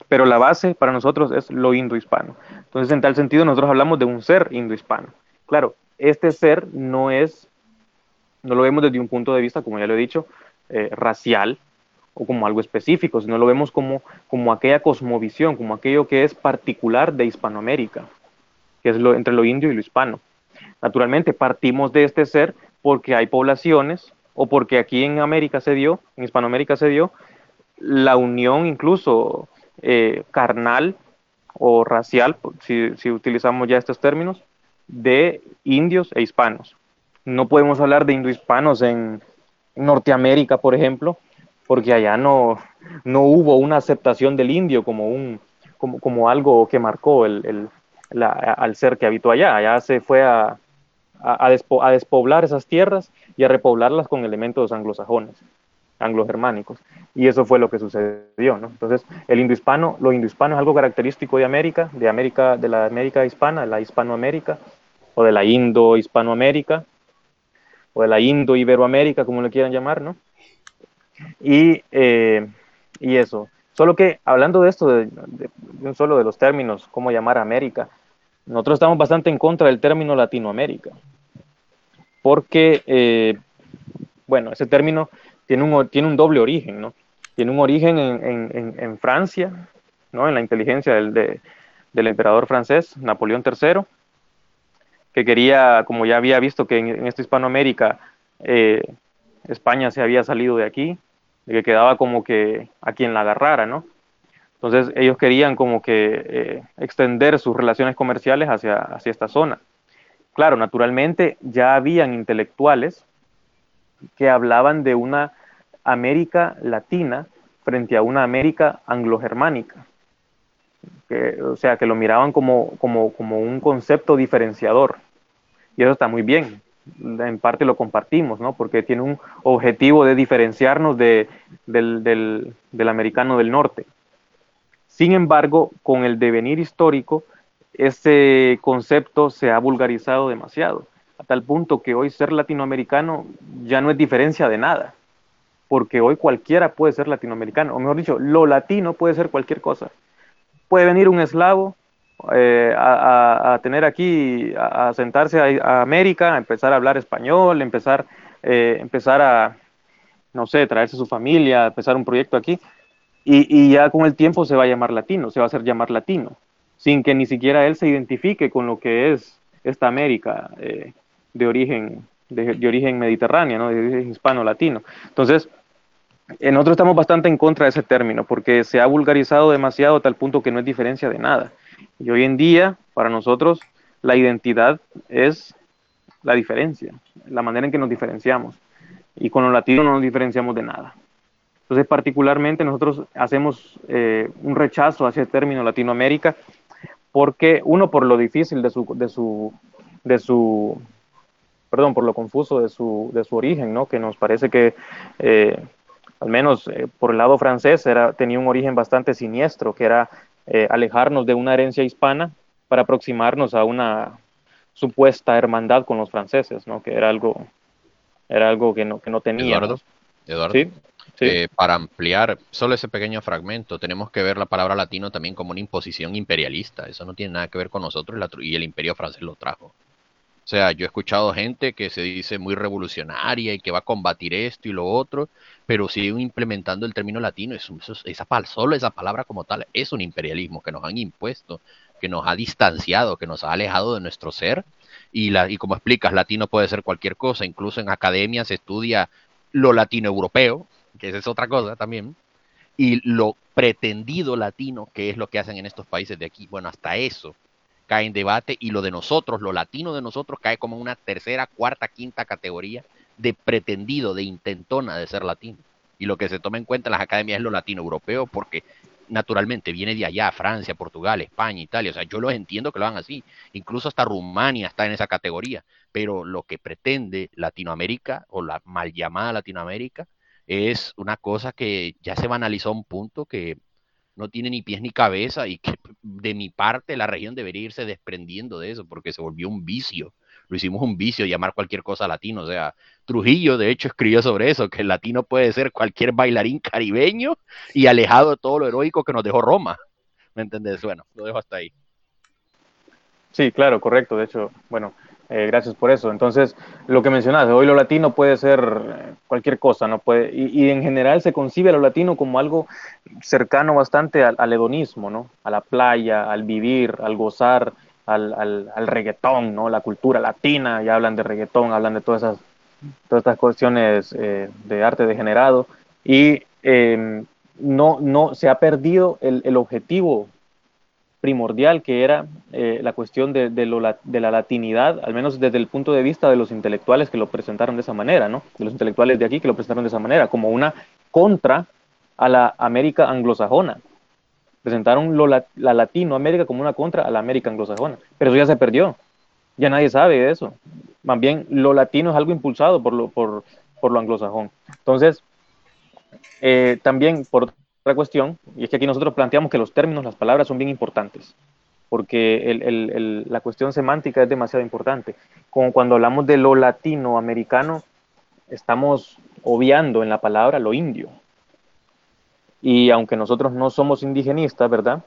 pero la base para nosotros es lo indohispano. Entonces, en tal sentido, nosotros hablamos de un ser indohispano. Claro, este ser no es, no lo vemos desde un punto de vista, como ya lo he dicho, eh, racial o como algo específico, sino lo vemos como, como aquella cosmovisión, como aquello que es particular de Hispanoamérica, que es lo, entre lo indio y lo hispano. Naturalmente, partimos de este ser porque hay poblaciones o porque aquí en América se dio, en Hispanoamérica se dio, la unión incluso eh, carnal o racial, si, utilizamos ya estos términos, de indios e hispanos. No podemos hablar de indohispanos en Norteamérica, por ejemplo, porque allá no, no hubo una aceptación del indio como, un, como, como algo que marcó el, el, al ser que habitó allá. Allá se fue a, a, a, despoblar esas tierras y a repoblarlas con elementos anglosajones, anglo-germánicos. Y eso fue lo que sucedió, ¿no? Entonces, el indohispano, lo indohispano es algo característico de América, de América, de la América hispana, de la Hispanoamérica, o de la Indo-Hispanoamérica, o de la Indo-Iberoamérica, como le quieran llamar, ¿no? Y, eh, y eso. Solo que hablando de esto, de, de, solo de los términos, cómo llamar América, nosotros estamos bastante en contra del término Latinoamérica, porque, eh, bueno, ese término tiene un, tiene un doble origen, ¿no? Tiene un origen en, en, en Francia, ¿no? En la inteligencia del, de, del emperador francés, Napoleón III, que quería, como ya había visto que en, esta Hispanoamérica eh, España se había salido de aquí, de que quedaba como que a quien la agarrara, ¿no? Entonces ellos querían como que eh, extender sus relaciones comerciales hacia, hacia esta zona. Claro, naturalmente ya habían intelectuales que hablaban de una América latina frente a una América anglo-germánica. Que, o sea, que lo miraban como, como, como un concepto diferenciador. Y eso está muy bien. En parte lo compartimos, ¿no? Porque tiene un objetivo de diferenciarnos de, del, del, del americano del norte. Sin embargo, con el devenir histórico, ese concepto se ha vulgarizado demasiado, a tal punto que hoy ser latinoamericano ya no es diferencia de nada, porque hoy cualquiera puede ser latinoamericano, o mejor dicho, lo latino puede ser cualquier cosa. Puede venir un eslavo eh, a, a, a, tener aquí, a, a sentarse a, América, a empezar a hablar español, empezar, eh, empezar a, no sé, traerse su familia, empezar un proyecto aquí, y, y, ya con el tiempo se va a llamar latino, se va a hacer llamar latino, sin que ni siquiera él se identifique con lo que es esta América eh, de, origen, de, de, origen mediterráneo, ¿no? de hispano-latino. Entonces, nosotros estamos bastante en contra de ese término, porque se ha vulgarizado demasiado a tal punto que no es diferencia de nada. Y hoy en día, para nosotros, la identidad es la diferencia, la manera en que nos diferenciamos. Y con los latinos no nos diferenciamos de nada. Entonces, particularmente nosotros hacemos eh, un rechazo hacia el término Latinoamérica porque, uno, por lo difícil de su, de su, de su perdón, por lo confuso de su, de su origen, ¿no? Que nos parece que, eh, al menos eh, por el lado francés, era, tenía un origen bastante siniestro, que era eh, alejarnos de una herencia hispana para aproximarnos a una supuesta hermandad con los franceses, ¿no? Que era algo, era algo que no, que no teníamos. Eduardo, Eduardo. ¿Sí? Sí. Eh, para ampliar solo ese pequeño fragmento, tenemos que ver la palabra latino también como una imposición imperialista. Eso no tiene nada que ver con nosotros y el imperio francés lo trajo. O sea, yo he escuchado gente que se dice muy revolucionaria y que va a combatir esto y lo otro, pero siguen implementando el término latino. Eso, eso, esa, solo esa palabra como tal es un imperialismo que nos han impuesto, que nos ha distanciado, que nos ha alejado de nuestro ser. Y, la, y como explicas, latino puede ser cualquier cosa. Incluso en academia se estudia lo latino europeo, que esa es otra cosa también, y lo pretendido latino, que es lo que hacen en estos países de aquí. Bueno, hasta eso cae en debate y lo de nosotros, lo latino de nosotros, cae como una tercera, cuarta, quinta categoría de pretendido, de intentona de ser latino. Y lo que se toma en cuenta en las academias es lo latino europeo, porque naturalmente viene de allá, Francia, Portugal, España, Italia, o sea, yo los entiendo que lo hagan así, incluso hasta Rumania está en esa categoría, pero lo que pretende Latinoamérica o la mal llamada Latinoamérica es una cosa que ya se banalizó a un punto que no tiene ni pies ni cabeza y que de mi parte la región debería irse desprendiendo de eso porque se volvió un vicio. Lo hicimos un vicio llamar cualquier cosa latino. O sea, Trujillo de hecho escribió sobre eso, que el latino puede ser cualquier bailarín caribeño y alejado de todo lo heroico que nos dejó Roma. ¿Me entendés? Bueno, lo dejo hasta ahí. Sí, claro, correcto. De hecho, bueno, eh, gracias por eso. Entonces, lo que mencionas, hoy lo latino puede ser cualquier cosa, ¿no? Puede, y, en general se concibe a lo latino como algo cercano bastante al, hedonismo, ¿no? A la playa, al vivir, al gozar, al, reggaetón, ¿no? La cultura latina, ya hablan de reggaetón, hablan de todas esas, todas estas cuestiones eh, de arte degenerado. Y eh, no, no, se ha perdido el objetivo primordial que era eh, la cuestión de, de, la latinidad, al menos desde el punto de vista de los intelectuales que lo presentaron de esa manera, ¿no? de los intelectuales de aquí que lo presentaron de esa manera, como una contra a la América anglosajona. Presentaron la, la Latinoamérica como una contra a la América anglosajona, pero eso ya se perdió, ya nadie sabe de eso. Más bien, lo latino es algo impulsado por lo, por, por lo anglosajón. Entonces, eh, también por otra cuestión, y es que aquí nosotros planteamos que los términos, las palabras son bien importantes, porque la cuestión semántica es demasiado importante. Como cuando hablamos de lo latinoamericano, estamos obviando en la palabra lo indio. Y aunque nosotros no somos indigenistas, ¿verdad?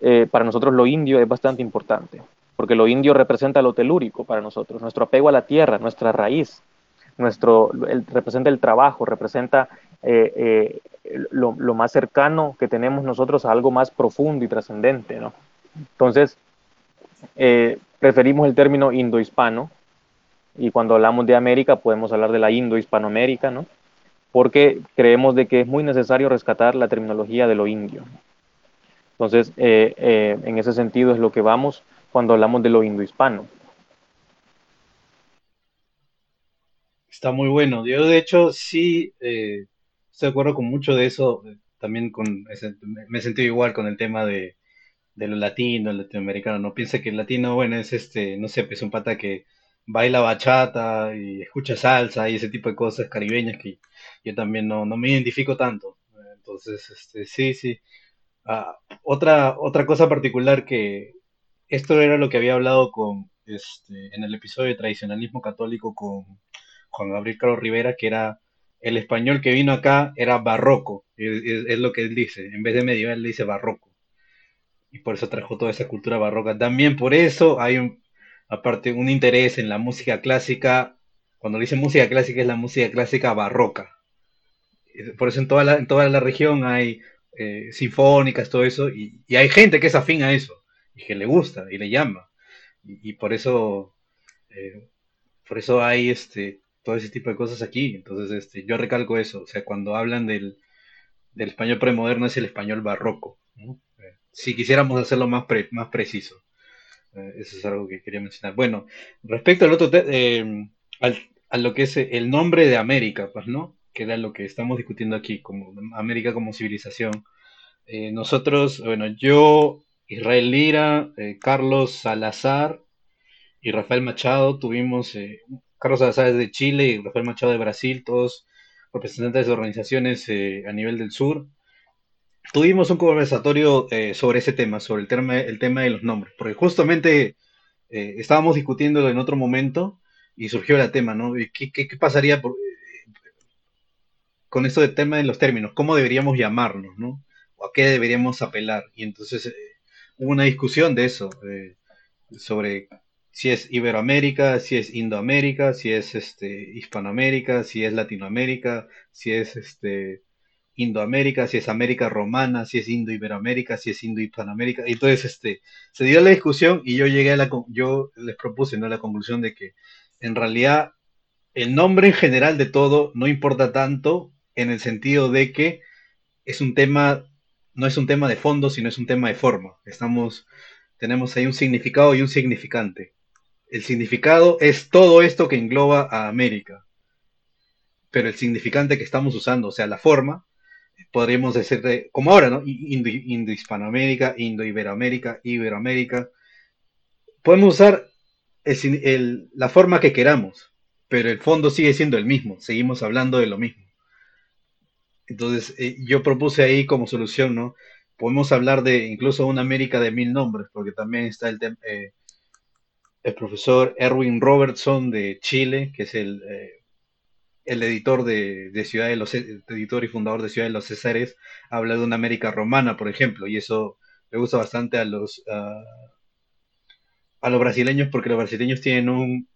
Eh, para nosotros lo indio es bastante importante, porque lo indio representa lo telúrico para nosotros, nuestro apego a la tierra, nuestra raíz, nuestro, representa el trabajo, representa eh, eh, lo, más cercano que tenemos nosotros a algo más profundo y trascendente, ¿no? Entonces, eh, preferimos el término indo-hispano y cuando hablamos de América podemos hablar de la indo-hispanoamérica, ¿no? Porque creemos de que es muy necesario rescatar la terminología de lo indio. Entonces, en ese sentido es lo que vamos cuando hablamos de lo indo-hispano. Está muy bueno. Yo, de hecho, sí eh, estoy de acuerdo con mucho de eso. Eh, también con me he sentido igual con el tema de, de lo latino, el latinoamericano. No piensa que el latino, bueno, es este, no sé, es un pata que baila bachata y escucha salsa y ese tipo de cosas caribeñas que yo también no, no me identifico tanto. Entonces, este, sí, sí. Ah, otra, otra cosa particular que esto era lo que había hablado con este, en el episodio de tradicionalismo católico con Juan Gabriel Carlos Rivera, que era el español que vino acá era barroco, es, lo que él dice, en vez de medieval dice barroco. Y por eso trajo toda esa cultura barroca. También por eso hay un, aparte un interés en la música clásica, cuando dice música clásica es la música clásica barroca. Por eso en toda la, en toda la región hay eh, sinfónicas, todo eso, y, hay gente que es afín a eso, y que le gusta, y le llama. Y, por eso, eh, por eso hay este, todo ese tipo de cosas aquí. Entonces, este, yo recalco eso. O sea, cuando hablan del, español premoderno es el español barroco. Eh, si quisiéramos hacerlo más, más preciso. Eh, eso es algo que quería mencionar. Bueno, respecto al otro, eh, a lo que es el nombre de América, pues, ¿no? Que era lo que estamos discutiendo aquí, como América como civilización. nosotros, bueno, yo, Israel Lira, Carlos Salazar y Rafael Machado tuvimos Carlos Salazar de Chile Rafael Machado de Brasil, todos representantes de organizaciones eh, a nivel del sur. Tuvimos un conversatorio eh, sobre ese tema, sobre el tema, el tema de los nombres, porque justamente eh, estábamos discutiéndolo en otro momento y surgió el tema, ¿no? ¿Qué, qué, pasaría con esto del tema de los términos? ¿Cómo deberíamos llamarnos, ¿no? ¿O a qué deberíamos apelar? Y entonces hubo una discusión de eso, sobre si es Iberoamérica, si es Indoamérica, si es este, Hispanoamérica, si es Latinoamérica, si es este, Indoamérica, si es América Romana, si es Indo-Iberoamérica, si es Indo-Hispanoamérica. Entonces, este, se dio la discusión y yo llegué a la, yo les propuse, ¿no? la conclusión de que en realidad el nombre en general de todo no importa tanto en el sentido de que es un tema, no es un tema de fondo, sino es un tema de forma. Estamos, tenemos ahí un significado y un significante. El significado es todo esto que engloba a América. Pero el significante que estamos usando, o sea, la forma, podríamos decir, como ahora, ¿no? Indo-Hispanoamérica, Indo-Iberoamérica, Iberoamérica. Podemos usar la forma que queramos, pero el fondo sigue siendo el mismo, seguimos hablando de lo mismo. Entonces, eh, yo propuse ahí como solución, ¿no? Podemos hablar de incluso una América de mil nombres, porque también está el tema. Eh, el profesor Erwin Robertson de Chile, que es el, eh, el editor de, Ciudad de los editor y fundador de Ciudad de los Césares, habla de una América romana, por ejemplo, y eso le gusta bastante a los a los brasileños porque los brasileños tienen un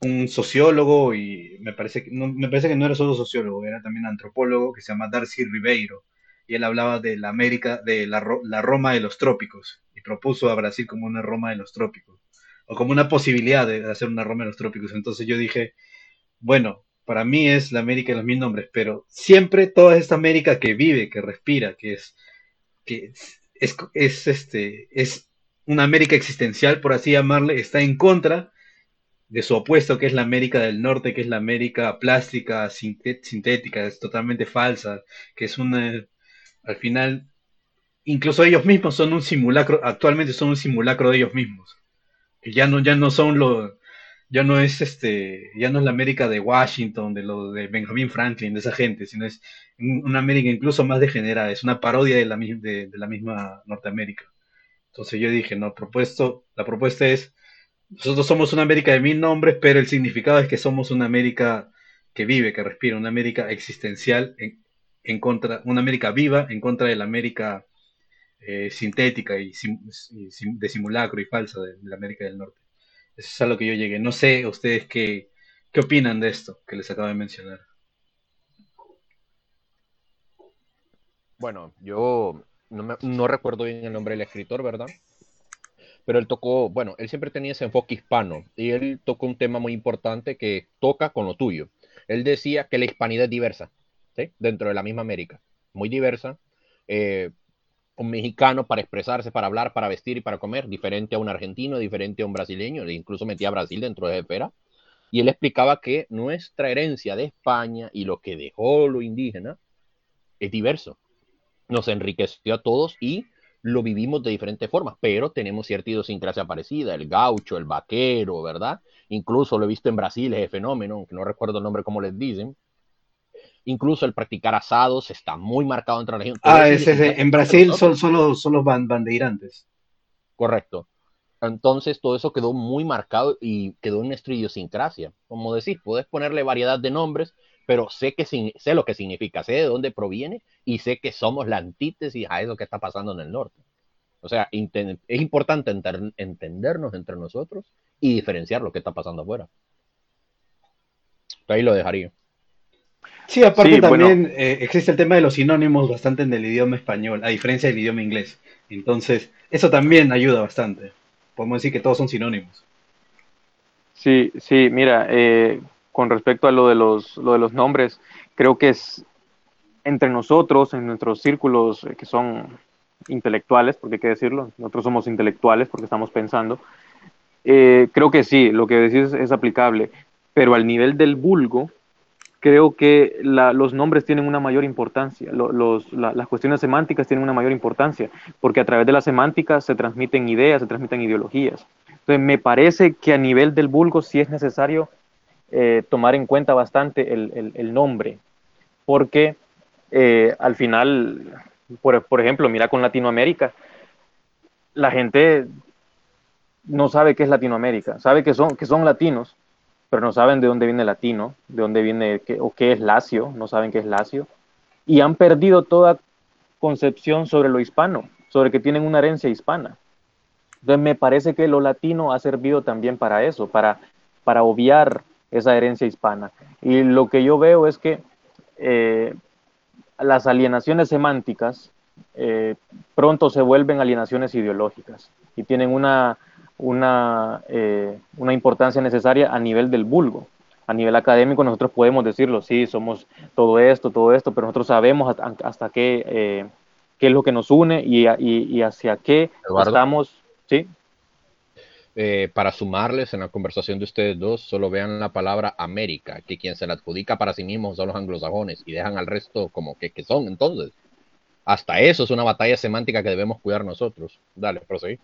un sociólogo y me parece que no, me parece que no era solo sociólogo, era también antropólogo que se llama Darcy Ribeiro y él hablaba de la América, de la, la Roma de los trópicos propuso a Brasil como una Roma de los trópicos o como una posibilidad de hacer una Roma en los trópicos. Entonces yo dije, bueno, para mí es la América de los mil nombres, pero siempre toda esta América que vive, que respira, que es, que es, es, este, es una América existencial, por así llamarle, está en contra de su opuesto, que es la América del Norte, que es la América plástica, sintética, es totalmente falsa, que es una, al final, incluso ellos mismos son un simulacro, actualmente son un simulacro de ellos mismos, ya no, ya no son lo, ya no es este, ya no es la América de Washington, de lo de Benjamin Franklin, de esa gente, sino es una América incluso más degenerada, es una parodia de la, de la misma Norteamérica. Entonces yo dije, no, propuesto, la propuesta es nosotros somos una América de mil nombres, pero el significado es que somos una América que vive, que respira, una América existencial en, contra, una América viva en contra de la América eh, sintética y, de simulacro y falsa de, la América del Norte. Eso es a lo que yo llegué. No sé ustedes qué, qué opinan de esto que les acabo de mencionar. Bueno, yo no, no recuerdo bien el nombre del escritor, ¿verdad? pero él tocó, bueno, él siempre tenía ese enfoque hispano y él tocó un tema muy importante que toca con lo tuyo. Él decía que la hispanidad es diversa, ¿sí? Dentro de la misma América, muy diversa. Eh, un mexicano para expresarse, para hablar, para vestir y para comer, diferente a un argentino, diferente a un brasileño, e incluso metía a Brasil dentro de esfera. Y él explicaba que nuestra herencia de España y lo que dejó lo indígena es diverso. Nos enriqueció a todos y lo vivimos de diferentes formas, pero tenemos cierta idiosincrasia parecida, el gaucho, el vaquero, ¿verdad? Incluso lo he visto en Brasil, ese fenómeno, aunque no recuerdo el nombre como les dicen. Incluso el practicar asados está muy marcado entre la región. Ah, ese, en Brasil son solo, solo bandeirantes. Correcto. Entonces todo eso quedó muy marcado y quedó en nuestra idiosincrasia. Como decir, puedes ponerle variedad de nombres, pero sé, que, sé lo que significa, sé de dónde proviene y sé que somos la antítesis a eso que está pasando en el norte. O sea, es importante entendernos entre nosotros y diferenciar lo que está pasando afuera. Ahí lo dejaría. Sí, aparte también eh, existe el tema de los sinónimos bastante en el idioma español, a diferencia del idioma inglés. Entonces, eso también ayuda bastante. Podemos decir que todos son sinónimos. Sí, sí, mira, eh, con respecto a lo de los, lo de los nombres, creo que es entre nosotros, en nuestros círculos eh, que son intelectuales, porque hay que decirlo, nosotros somos intelectuales porque estamos pensando, eh, creo que sí, lo que decís es, aplicable, pero al nivel del vulgo, creo que los nombres tienen una mayor importancia, las cuestiones semánticas tienen una mayor importancia, porque a través de la semántica se transmiten ideas, se transmiten ideologías. Entonces, me parece que a nivel del vulgo sí es necesario eh, tomar en cuenta bastante el, nombre, porque eh, al final, por, ejemplo, mira con Latinoamérica, la gente no sabe qué es Latinoamérica, sabe que son, que son latinos, pero no saben de dónde viene latino, de dónde viene o qué es lacio, no saben qué es lacio, y han perdido toda concepción sobre lo hispano, sobre que tienen una herencia hispana. Entonces me parece que lo latino ha servido también para eso, para, para obviar esa herencia hispana. Y lo que yo veo es que eh, las alienaciones semánticas eh, pronto se vuelven alienaciones ideológicas y tienen una, una, eh, una importancia necesaria a nivel del vulgo. A nivel académico nosotros podemos decirlo, sí, somos todo esto, todo esto, pero nosotros sabemos hasta qué, qué es lo que nos une y, y, hacia qué estamos. ¿sí? Eh, para sumarles en la conversación de ustedes dos, solo vean la palabra América, que quien se la adjudica para sí mismos son los anglosajones y dejan al resto como que, que son. Entonces, hasta eso es una batalla semántica que debemos cuidar nosotros. Dale, proseguir.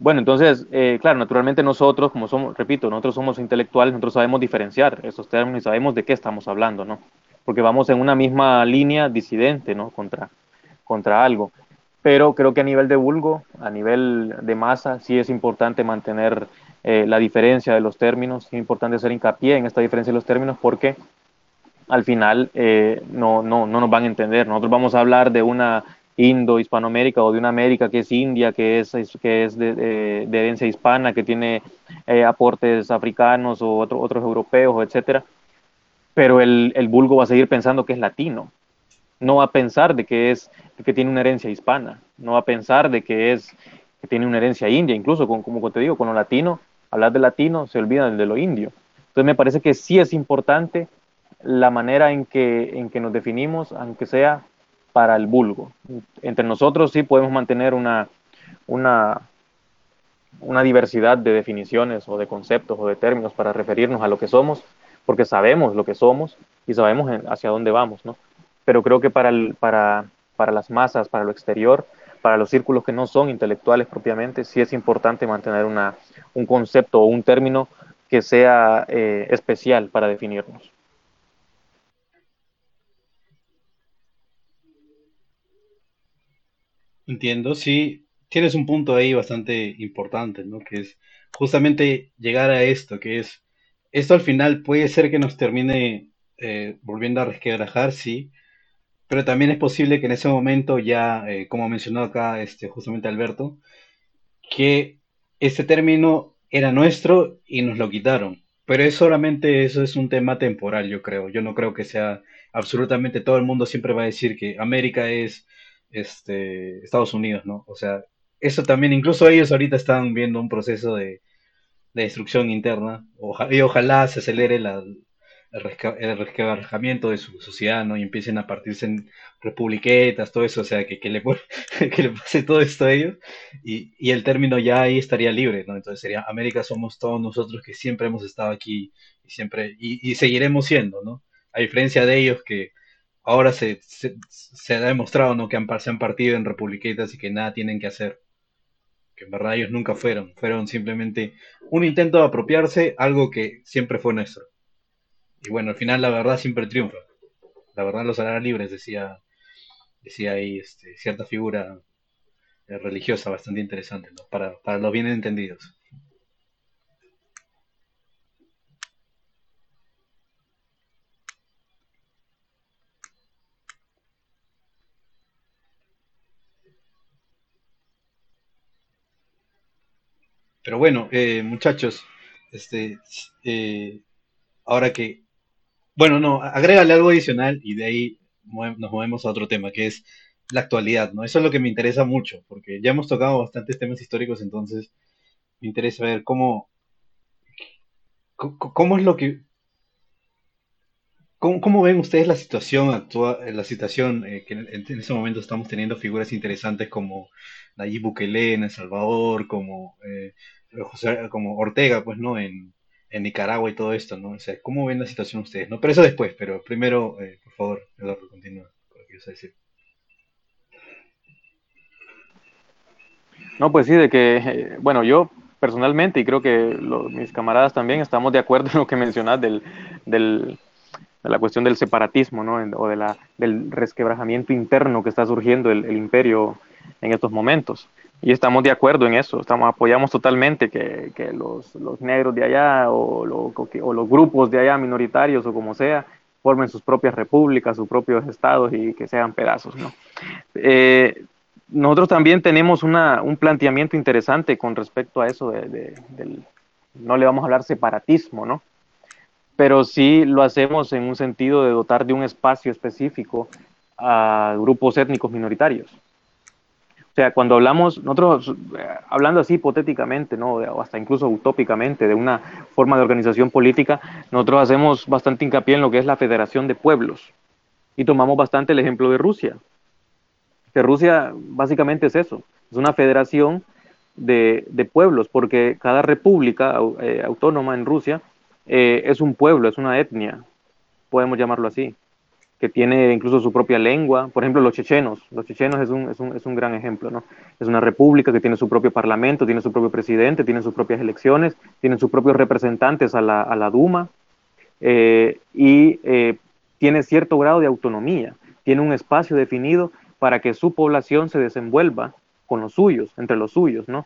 Bueno, entonces, eh, claro, naturalmente nosotros, como somos, repito, nosotros somos intelectuales, nosotros sabemos diferenciar esos términos y sabemos de qué estamos hablando, ¿no? Porque vamos en una misma línea disidente, ¿no? Contra, contra algo pero creo que a nivel de vulgo, a nivel de masa, sí es importante mantener eh, la diferencia de los términos, es importante hacer hincapié en esta diferencia de los términos porque al final eh, no, no, no, nos van a entender. Nosotros vamos a hablar de una Indo-Hispanoamérica o de una América que es India, que es, que es de, herencia hispana, que tiene eh, aportes africanos o otros europeos, etcétera. Pero el, el vulgo va a seguir pensando que es latino no va a pensar de que es que tiene una herencia hispana, no va a pensar de que es que tiene una herencia india, incluso con, como te digo, con lo latino, hablar de latino se olvida de lo indio. Entonces me parece que sí es importante la manera en que, en que nos definimos, aunque sea para el vulgo. Entre nosotros sí podemos mantener una, una, una diversidad de definiciones o de conceptos o de términos para referirnos a lo que somos, porque sabemos lo que somos y sabemos hacia dónde vamos, ¿no? Pero creo que para, para, para las masas, para lo exterior, para los círculos que no son intelectuales propiamente, sí es importante mantener una, un concepto o un término que sea eh, especial para definirnos. Entiendo, sí, tienes un punto ahí bastante importante, ¿no? Que es justamente llegar a esto, que es, esto al final puede ser que nos termine eh, volviendo a resquebrajar, sí, pero también es posible que en ese momento ya, eh, como mencionó acá este, justamente Alberto, que ese término era nuestro y nos lo quitaron. Pero es solamente eso es un tema temporal, yo creo. Yo no creo que sea absolutamente todo el mundo siempre va a decir que América es este, Estados Unidos, ¿no? O sea, eso también, incluso ellos ahorita están viendo un proceso de, destrucción interna, y ojalá se acelere la, el, resquebrajamiento de su sociedad, ¿no? Y empiecen a partirse en republiquetas, todo eso, o sea, que, que, le, pase todo esto a ellos, y, y, el término ya ahí estaría libre, ¿no? Entonces sería, América somos todos nosotros que siempre hemos estado aquí, y siempre, y seguiremos siendo, ¿no? A diferencia de ellos que ahora se, se, se ha demostrado, ¿no? Que han, se han partido en republiquetas y que nada tienen que hacer que en verdad ellos nunca fueron, fueron simplemente un intento de apropiarse algo que siempre fue nuestro. Y bueno, al final la verdad siempre triunfa. La verdad los hará libres, decía, decía ahí este, cierta figura religiosa bastante interesante, ¿no? para, para los bien entendidos. Pero bueno, eh, muchachos, este, eh, ahora que bueno, no, agrégale algo adicional y de ahí nos movemos a otro tema, que es la actualidad, ¿no? Eso es lo que me interesa mucho, porque ya hemos tocado bastantes temas históricos, entonces me interesa ver cómo, cómo, es lo que, cómo, ven ustedes la situación actual, la situación eh, que en, en, ese momento estamos teniendo figuras interesantes como Nayib Bukele en El Salvador, como eh, José, como Ortega, pues, ¿no? En, Nicaragua y todo esto, ¿no? O sea, ¿cómo ven la situación ustedes? ¿no? Pero eso después, pero primero, eh, por favor, Eduardo, continúa con lo que decir. No, pues sí, de que, eh, bueno, yo personalmente, y creo que mis camaradas también, estamos de acuerdo en lo que mencionas del, del, de la cuestión del separatismo, ¿no? o de la, del resquebrajamiento interno que está surgiendo el, el imperio en estos momentos. Y estamos de acuerdo en eso, estamos, apoyamos totalmente que, que los, los, negros de allá o, o, los grupos de allá minoritarios o como sea, formen sus propias repúblicas, sus propios estados y que sean pedazos. ¿no? Eh, nosotros también tenemos una, un planteamiento interesante con respecto a eso de, de, del, no le vamos a hablar separatismo, ¿no? Pero sí lo hacemos en un sentido de dotar de un espacio específico a grupos étnicos minoritarios. O sea, cuando hablamos, nosotros, eh, hablando así hipotéticamente, ¿no? o hasta incluso utópicamente, de una forma de organización política, nosotros hacemos bastante hincapié en lo que es la Federación de Pueblos. Y tomamos bastante el ejemplo de Rusia. Que Rusia básicamente es eso, es una federación de, pueblos, porque cada república eh, autónoma en Rusia eh, es un pueblo, es una etnia, podemos llamarlo así que tiene incluso su propia lengua. Por ejemplo, los chechenos. Los chechenos es un, es un, es un gran ejemplo, ¿no? Es una república que tiene su propio parlamento, tiene su propio presidente, tiene sus propias elecciones, tienen sus propios representantes a la, a la Duma eh, y eh, tiene cierto grado de autonomía. Tiene un espacio definido para que su población se desenvuelva con los suyos, entre los suyos, ¿no?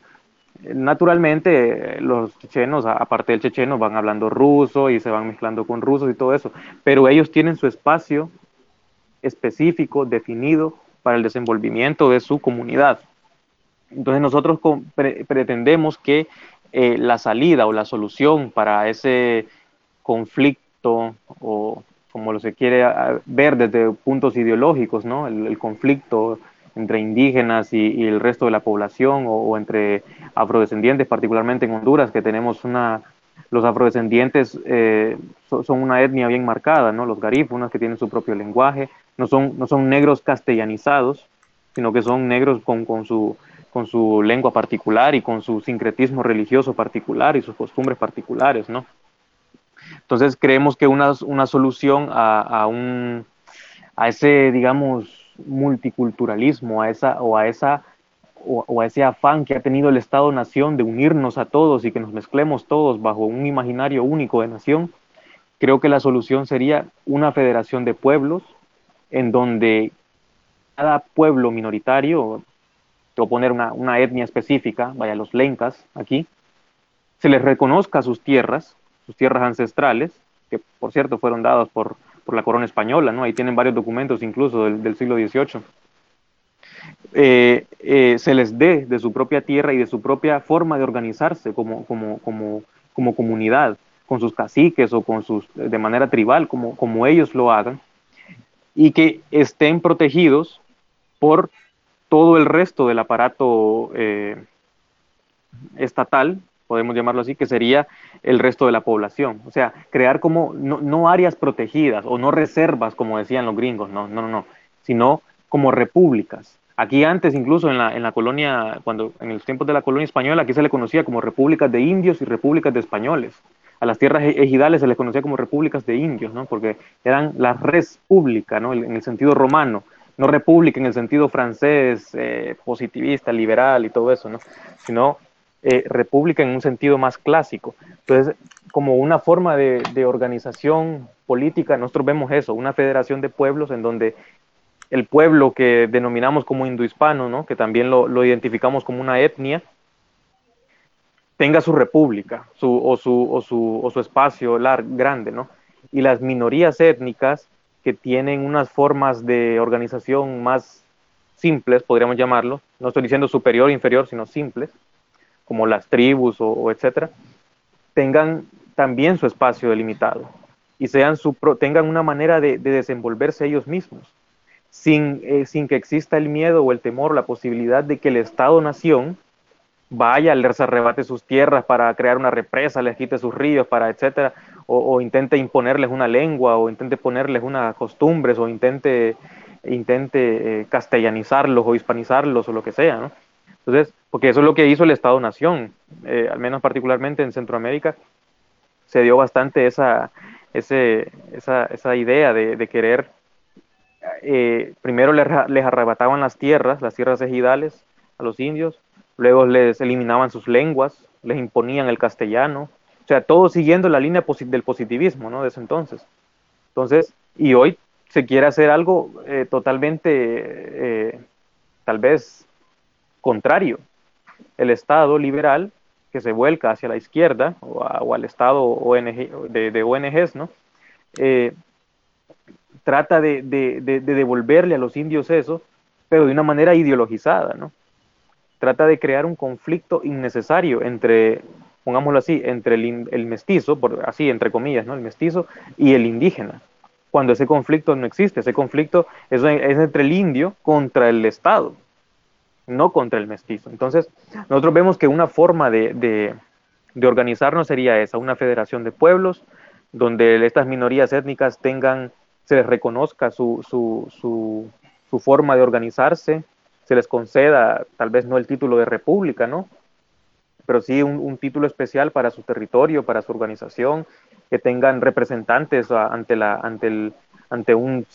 Naturalmente, los chechenos, aparte del checheno, van hablando ruso y se van mezclando con rusos y todo eso, pero ellos tienen su espacio específico, definido para el desenvolvimiento de su comunidad. Entonces nosotros pretendemos que eh, la salida o la solución para ese conflicto o como lo se quiere ver desde puntos ideológicos, ¿no? el, conflicto entre indígenas y, el resto de la población o, entre afrodescendientes, particularmente en Honduras, que tenemos una, los afrodescendientes eh, son una etnia bien marcada, ¿no? Los garífunas que tienen su propio lenguaje, no son, no son negros castellanizados, sino que son negros con, con, su, con su lengua particular y con su sincretismo religioso particular y sus costumbres particulares, ¿no? Entonces creemos que una, una solución a, a, un, a ese, digamos, multiculturalismo, a esa, o a esa o, a ese afán que ha tenido el Estado-Nación de unirnos a todos y que nos mezclemos todos bajo un imaginario único de nación, creo que la solución sería una federación de pueblos en donde cada pueblo minoritario, o poner una, una etnia específica, vaya los lencas aquí, se les reconozca sus tierras, sus tierras ancestrales, que por cierto fueron dadas por, por la corona española, ¿no? Ahí tienen varios documentos incluso del, siglo XVIII. Eh, eh, se les dé de su propia tierra y de su propia forma de organizarse como, comunidad, con sus caciques o con sus, de manera tribal, como, como ellos lo hagan, y que estén protegidos por todo el resto del aparato eh, estatal, podemos llamarlo así, que sería el resto de la población. O sea, crear como, no, no áreas protegidas o no reservas, como decían los gringos, no, no, no, sino como repúblicas. Aquí antes, incluso en la, en la colonia, cuando en los tiempos de la colonia española, aquí se le conocía como repúblicas de indios y repúblicas de españoles. A las tierras e-, ejidales se les conocía como repúblicas de indios, ¿no? Porque eran la res pública, ¿no? En el sentido romano, no república en el sentido francés, eh, positivista, liberal y todo eso, ¿no? Sino eh, república en un sentido más clásico. Entonces, como una forma de, de organización política, nosotros vemos eso, una federación de pueblos en donde el pueblo que denominamos como indohispano, ¿no? que también lo, identificamos como una etnia, tenga su república su, o, su, o, su, o su espacio grande, ¿no? Y las minorías étnicas que tienen unas formas de organización más simples, podríamos llamarlo, no estoy diciendo superior inferior, sino simples, como las tribus o, etcétera, tengan también su espacio delimitado y sean su, tengan una manera de desenvolverse ellos mismos sin, eh, sin que exista el miedo o el temor, la posibilidad de que el Estado-nación vaya, les arrebate sus tierras para crear una represa, les quite sus ríos, para etcétera, o, intente imponerles una lengua, o intente ponerles unas costumbres, o intente, intente eh, castellanizarlos o hispanizarlos o lo que sea, ¿no? Entonces, porque eso es lo que hizo el Estado-Nación, eh, al menos particularmente en Centroamérica, se dio bastante esa, esa, esa idea de, querer eh, primero les, arrebataban las tierras, las tierras ejidales a los indios, luego les eliminaban sus lenguas, les imponían el castellano, o sea, todo siguiendo la línea del positivismo, ¿no? De ese entonces. Entonces, y hoy se quiere hacer algo eh, totalmente, tal vez, contrario. El Estado liberal que se vuelca hacia la izquierda o, al Estado ONG, de, de ONGs, ¿no? trata de, devolverle a los indios eso, pero de una manera ideologizada, ¿no? Trata de crear un conflicto innecesario entre, pongámoslo así, entre el, mestizo, por, así entre comillas, ¿no? El mestizo y el indígena, cuando ese conflicto no existe, ese conflicto es entre el indio contra el Estado, no contra el mestizo. Entonces, nosotros vemos que una forma de, de organizarnos sería esa, una federación de pueblos, donde estas minorías étnicas tengan se les reconozca su, su, su, su, forma de organizarse, se les conceda tal vez no el título de república, ¿no? Pero sí un, un título especial para su territorio, para su organización, que tengan representantes ante, la, ante, el, ante un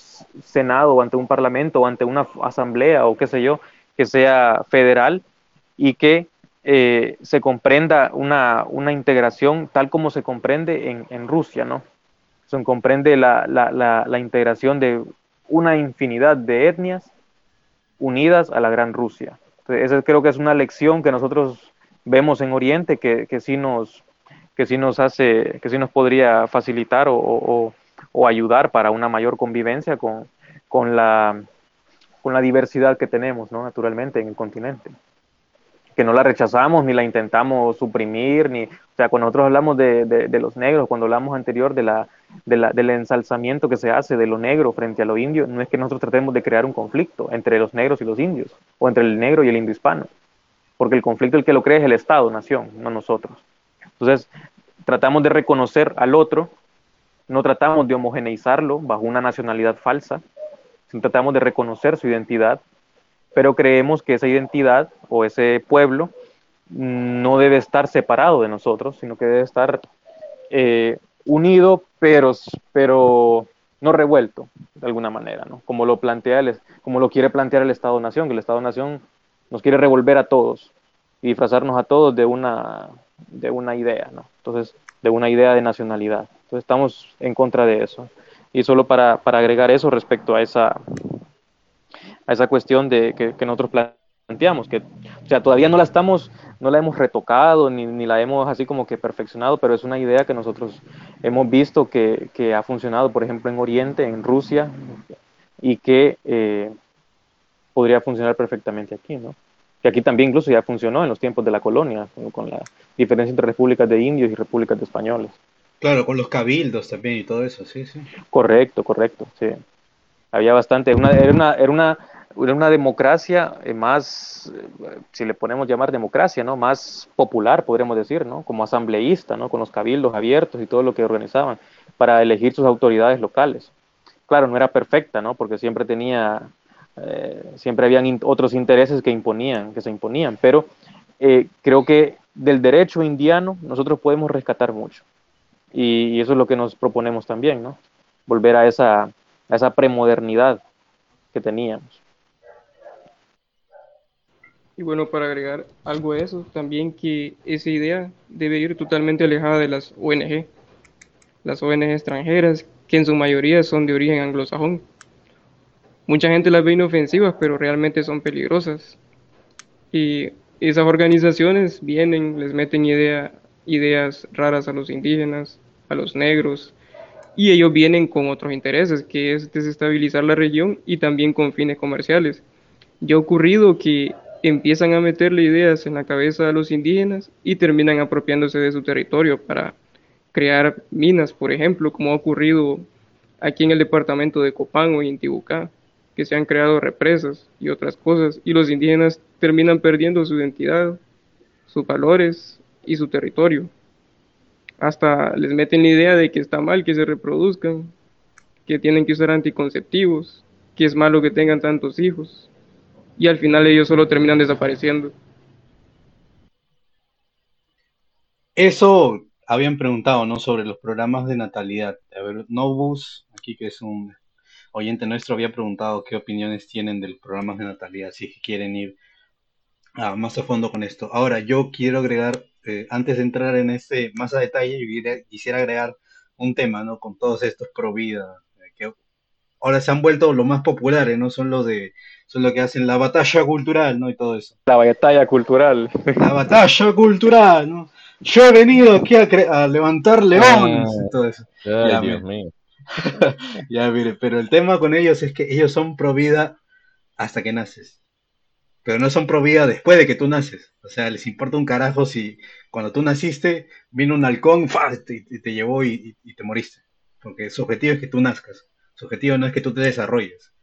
Senado, ante un Parlamento, ante una asamblea, o qué sé yo, que sea federal y que eh, se comprenda una, una, integración tal como se comprende en, en Rusia, ¿no? se comprende la, la, la, integración de una infinidad de etnias unidas a la Gran Rusia. esa creo que es una lección que nosotros vemos en Oriente que, que sí nos que sí nos hace, que sí nos podría facilitar o, o, o ayudar para una mayor convivencia con, con, la, con la diversidad que tenemos, ¿no? naturalmente, en el continente que no la rechazamos ni la intentamos suprimir, ni, o sea, cuando nosotros hablamos de, los negros, cuando hablamos anterior de la, del ensalzamiento que se hace de lo negro frente a lo indio, no es que nosotros tratemos de crear un conflicto entre los negros y los indios, o entre el negro y el indio hispano, porque el conflicto el que lo crea es el Estado, nación, no nosotros. Entonces, tratamos de reconocer al otro, no tratamos de homogeneizarlo bajo una nacionalidad falsa, tratamos de reconocer su identidad, pero creemos que esa identidad o ese pueblo no debe estar separado de nosotros, sino que debe estar eh, unido, pero, pero no revuelto de alguna manera, ¿no? Como lo plantea el, como lo quiere plantear el Estado-Nación, que el Estado-Nación nos quiere revolver a todos y disfrazarnos a todos de una, de una idea, ¿no? Entonces, de una idea de nacionalidad. Entonces, estamos en contra de eso. Y solo para, para agregar eso respecto a esa, a esa cuestión de que, que nosotros planteamos, que o sea, todavía no la estamos, no la hemos retocado ni, ni, la hemos así como que perfeccionado, pero es una idea que nosotros hemos visto que, que ha funcionado, por ejemplo, en Oriente, en Rusia, y que eh, podría funcionar perfectamente aquí, ¿no? Que aquí también incluso ya funcionó en los tiempos de la colonia, con la diferencia entre repúblicas de indios y repúblicas de españoles. Claro, con los cabildos también y todo eso, sí, sí. Correcto, correcto, sí. Había bastante, una, era, una, era, una, era una democracia eh, más, eh, si le ponemos llamar democracia, ¿no? Más popular, podríamos decir, ¿no? Como asambleísta, ¿no? Con los cabildos abiertos y todo lo que organizaban para elegir sus autoridades locales. Claro, no era perfecta, ¿no? Porque siempre tenía, eh, siempre habían otros intereses que imponían, que se imponían, pero eh, creo que del derecho indiano nosotros podemos rescatar mucho. Y, eso es lo que nos proponemos también, ¿no? Volver a esa, a esa premodernidad que teníamos. Y bueno, para agregar algo a eso, también que esa idea debe ir totalmente alejada de las ONG, las ONG extranjeras, que en su mayoría son de origen anglosajón. Mucha gente las ve inofensivas, pero realmente son peligrosas. Y esas organizaciones vienen, les meten idea, ideas raras a los indígenas, a los negros, y ellos vienen con otros intereses, que es desestabilizar la región y también con fines comerciales. Ya ha ocurrido que empiezan a meterle ideas en la cabeza a los indígenas y terminan apropiándose de su territorio para crear minas, por ejemplo, como ha ocurrido aquí en el departamento de Copán o en Tibucá, que se han creado represas y otras cosas, y los indígenas terminan perdiendo su identidad, sus valores y su territorio. Hasta les meten la idea de que está mal que se reproduzcan, que tienen que usar anticonceptivos, que es malo que tengan tantos hijos, y al final ellos solo terminan desapareciendo. Eso habían preguntado, ¿no? Sobre los programas de natalidad. A ver, Nobus, aquí que es un oyente nuestro, había preguntado qué opiniones tienen del programa de natalidad, si quieren ir ah, más a fondo con esto. Ahora, yo quiero agregar, eh, antes de entrar en este más a detalle, yo quisiera agregar un tema, ¿no? Con todos estos pro vida, eh, que ahora se han vuelto los más populares, ¿no? Son los de, son lo que hacen la batalla cultural, ¿no? Y todo eso. La batalla cultural. La batalla cultural, ¿no? Yo he venido aquí a, a levantar leones y todo eso. Ay, Ya, Dios mire. mío. Ya, mire, pero el tema con ellos es que ellos son pro vida hasta que naces. Pero no son pro vida después de que tú naces. O sea, les importa un carajo si cuando tú naciste vino un halcón ¡fa! Te, te, llevó y, te moriste. Porque su objetivo es que tú nazcas. Su objetivo no es que tú te desarrolles.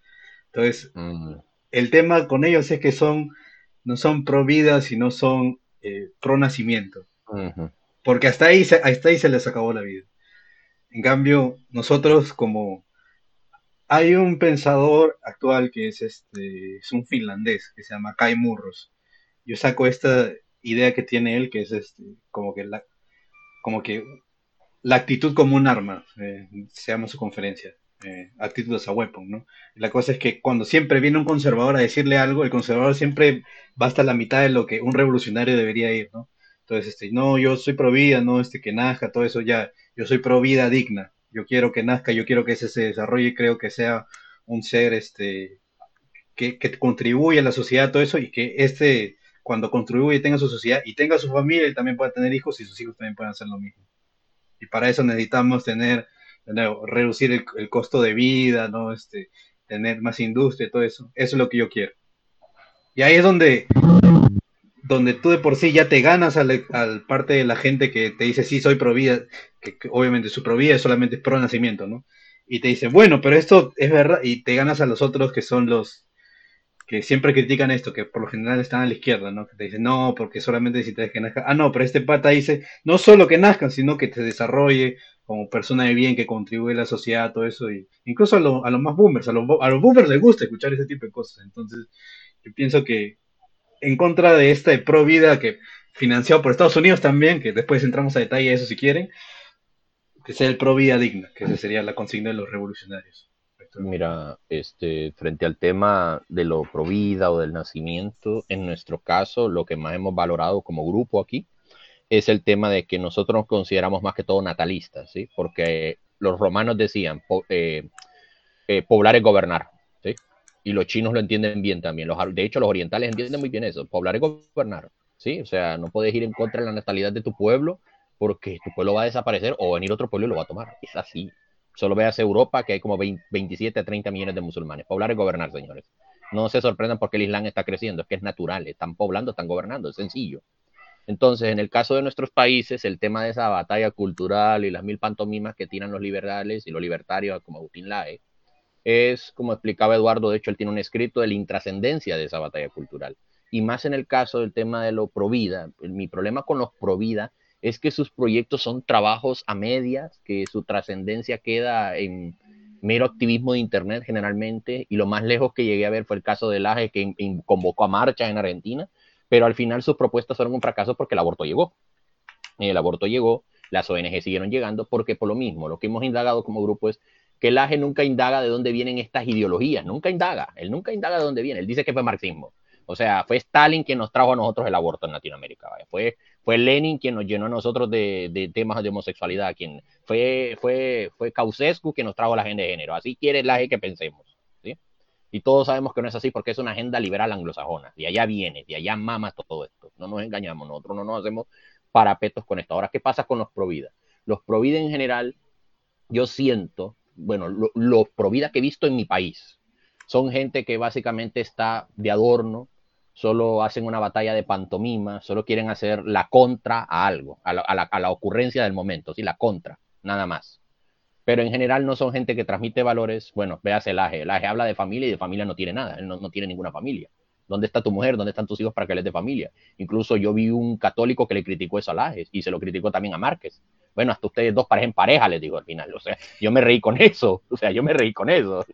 Entonces, Mm, el tema con ellos es que son, no son pro vida, sino son eh, pro nacimiento. Porque hasta ahí, hasta ahí se les acabó la vida. En cambio, nosotros como... Hay un pensador actual que es, este, es un finlandés, que se llama Kai Murros. Yo saco esta idea que tiene él, que es este, como que la, como que la actitud como un arma, eh, se llama su conferencia, eh, Actitud a Weapon, ¿no? La cosa es que cuando siempre viene un conservador a decirle algo, el conservador siempre va hasta la mitad de lo que un revolucionario debería ir, ¿no? Entonces, este, no, yo soy pro vida, no, este, que nazca, todo eso ya, yo soy pro vida digna, yo quiero que nazca, yo quiero que ese se desarrolle, creo que sea un ser, este, que, que contribuya a la sociedad, todo eso, y que este, cuando contribuye y tenga su sociedad y tenga su familia, él también pueda tener hijos y sus hijos también puedan hacer lo mismo. Y para eso necesitamos tener, reducir el, el costo de vida, ¿no? Este, tener más industria, todo eso. Eso es lo que yo quiero. Y ahí es donde, donde tú de por sí ya te ganas al, al parte de la gente que te dice, sí, soy pro vida, que, obviamente su pro vida solamente es pro nacimiento, ¿no? Y te dicen, bueno, pero esto es verdad, y te ganas a los otros que son los que siempre critican esto, que por lo general están a la izquierda, ¿no? Que te dicen, no, porque solamente necesitas que nazca. Ah, no, pero este pata dice, no solo que nazcan, sino que te desarrolle, como persona de bien que contribuye a la sociedad, todo eso, y incluso a, a los más boomers, a los, a los boomers les gusta escuchar ese tipo de cosas. Entonces, yo pienso que en contra de este pro vida que financiado por Estados Unidos también, que después entramos a detalle de eso si quieren, que sea el pro vida digna, que esa sería la consigna de los revolucionarios. Mira, este, frente al tema de lo pro vida o del nacimiento, en nuestro caso, lo que más hemos valorado como grupo aquí es el tema de que nosotros nos consideramos más que todo natalistas, ¿sí? Porque los romanos decían, eh, eh, poblar es gobernar. Y los chinos lo entienden bien también. Los, de hecho, los orientales entienden muy bien eso. Poblar es gobernar, ¿sí? O sea, no puedes ir en contra de la natalidad de tu pueblo porque tu pueblo va a desaparecer o venir otro pueblo y lo va a tomar. Es así. Solo veas Europa, que hay como 27 a 30 millones de musulmanes. Poblar es gobernar, señores. No se sorprendan porque el Islam está creciendo, es que es natural. Están poblando, están gobernando, es sencillo. Entonces, en el caso de nuestros países, el tema de esa batalla cultural y las mil pantomimas que tiran los liberales y los libertarios, como Agustín Lae, es, como explicaba Eduardo, de hecho, él tiene un escrito de la intrascendencia de esa batalla cultural. Y más en el caso del tema de lo provida, mi problema con los provida es que sus proyectos son trabajos a medias, que su trascendencia queda en mero activismo de Internet generalmente, y lo más lejos que llegué a ver fue el caso de Laje, que convocó a marchas en Argentina, pero al final sus propuestas fueron un fracaso porque el aborto llegó. El aborto llegó, las ONG siguieron llegando porque por lo mismo, lo que hemos indagado como grupo es que el AGE nunca indaga de dónde vienen estas ideologías, nunca indaga, él nunca indaga de dónde viene, él dice que fue marxismo. O sea, fue Stalin quien nos trajo a nosotros el aborto en Latinoamérica, Fue, fue Lenin quien nos llenó a nosotros de, temas de homosexualidad, quien fue, fue, fue Ceausescu quien nos trajo la agenda de género. Así quiere el AGE que pensemos. Y todos sabemos que no es así porque es una agenda liberal anglosajona. De allá viene, de allá mama todo esto. No nos engañamos, nosotros no nos hacemos parapetos con esto. Ahora, ¿qué pasa con los Provida? Los Provida en general, yo siento, bueno, lo Provida que he visto en mi país, son gente que básicamente está de adorno, solo hacen una batalla de pantomima, solo quieren hacer la contra a algo, a la, a la ocurrencia del momento, ¿sí? la contra, nada más pero en general no son gente que transmite valores. Bueno, veas el AGE. El AGE habla de familia y de familia no tiene nada. Él no, tiene ninguna familia. ¿Dónde está tu mujer? ¿Dónde están tus hijos para que les dé familia? Incluso yo vi un católico que le criticó eso al AGE y se lo criticó también a Márquez. Bueno, hasta ustedes dos parejas en pareja, les digo al final. O sea, yo me reí con eso. O sea, yo me reí con eso.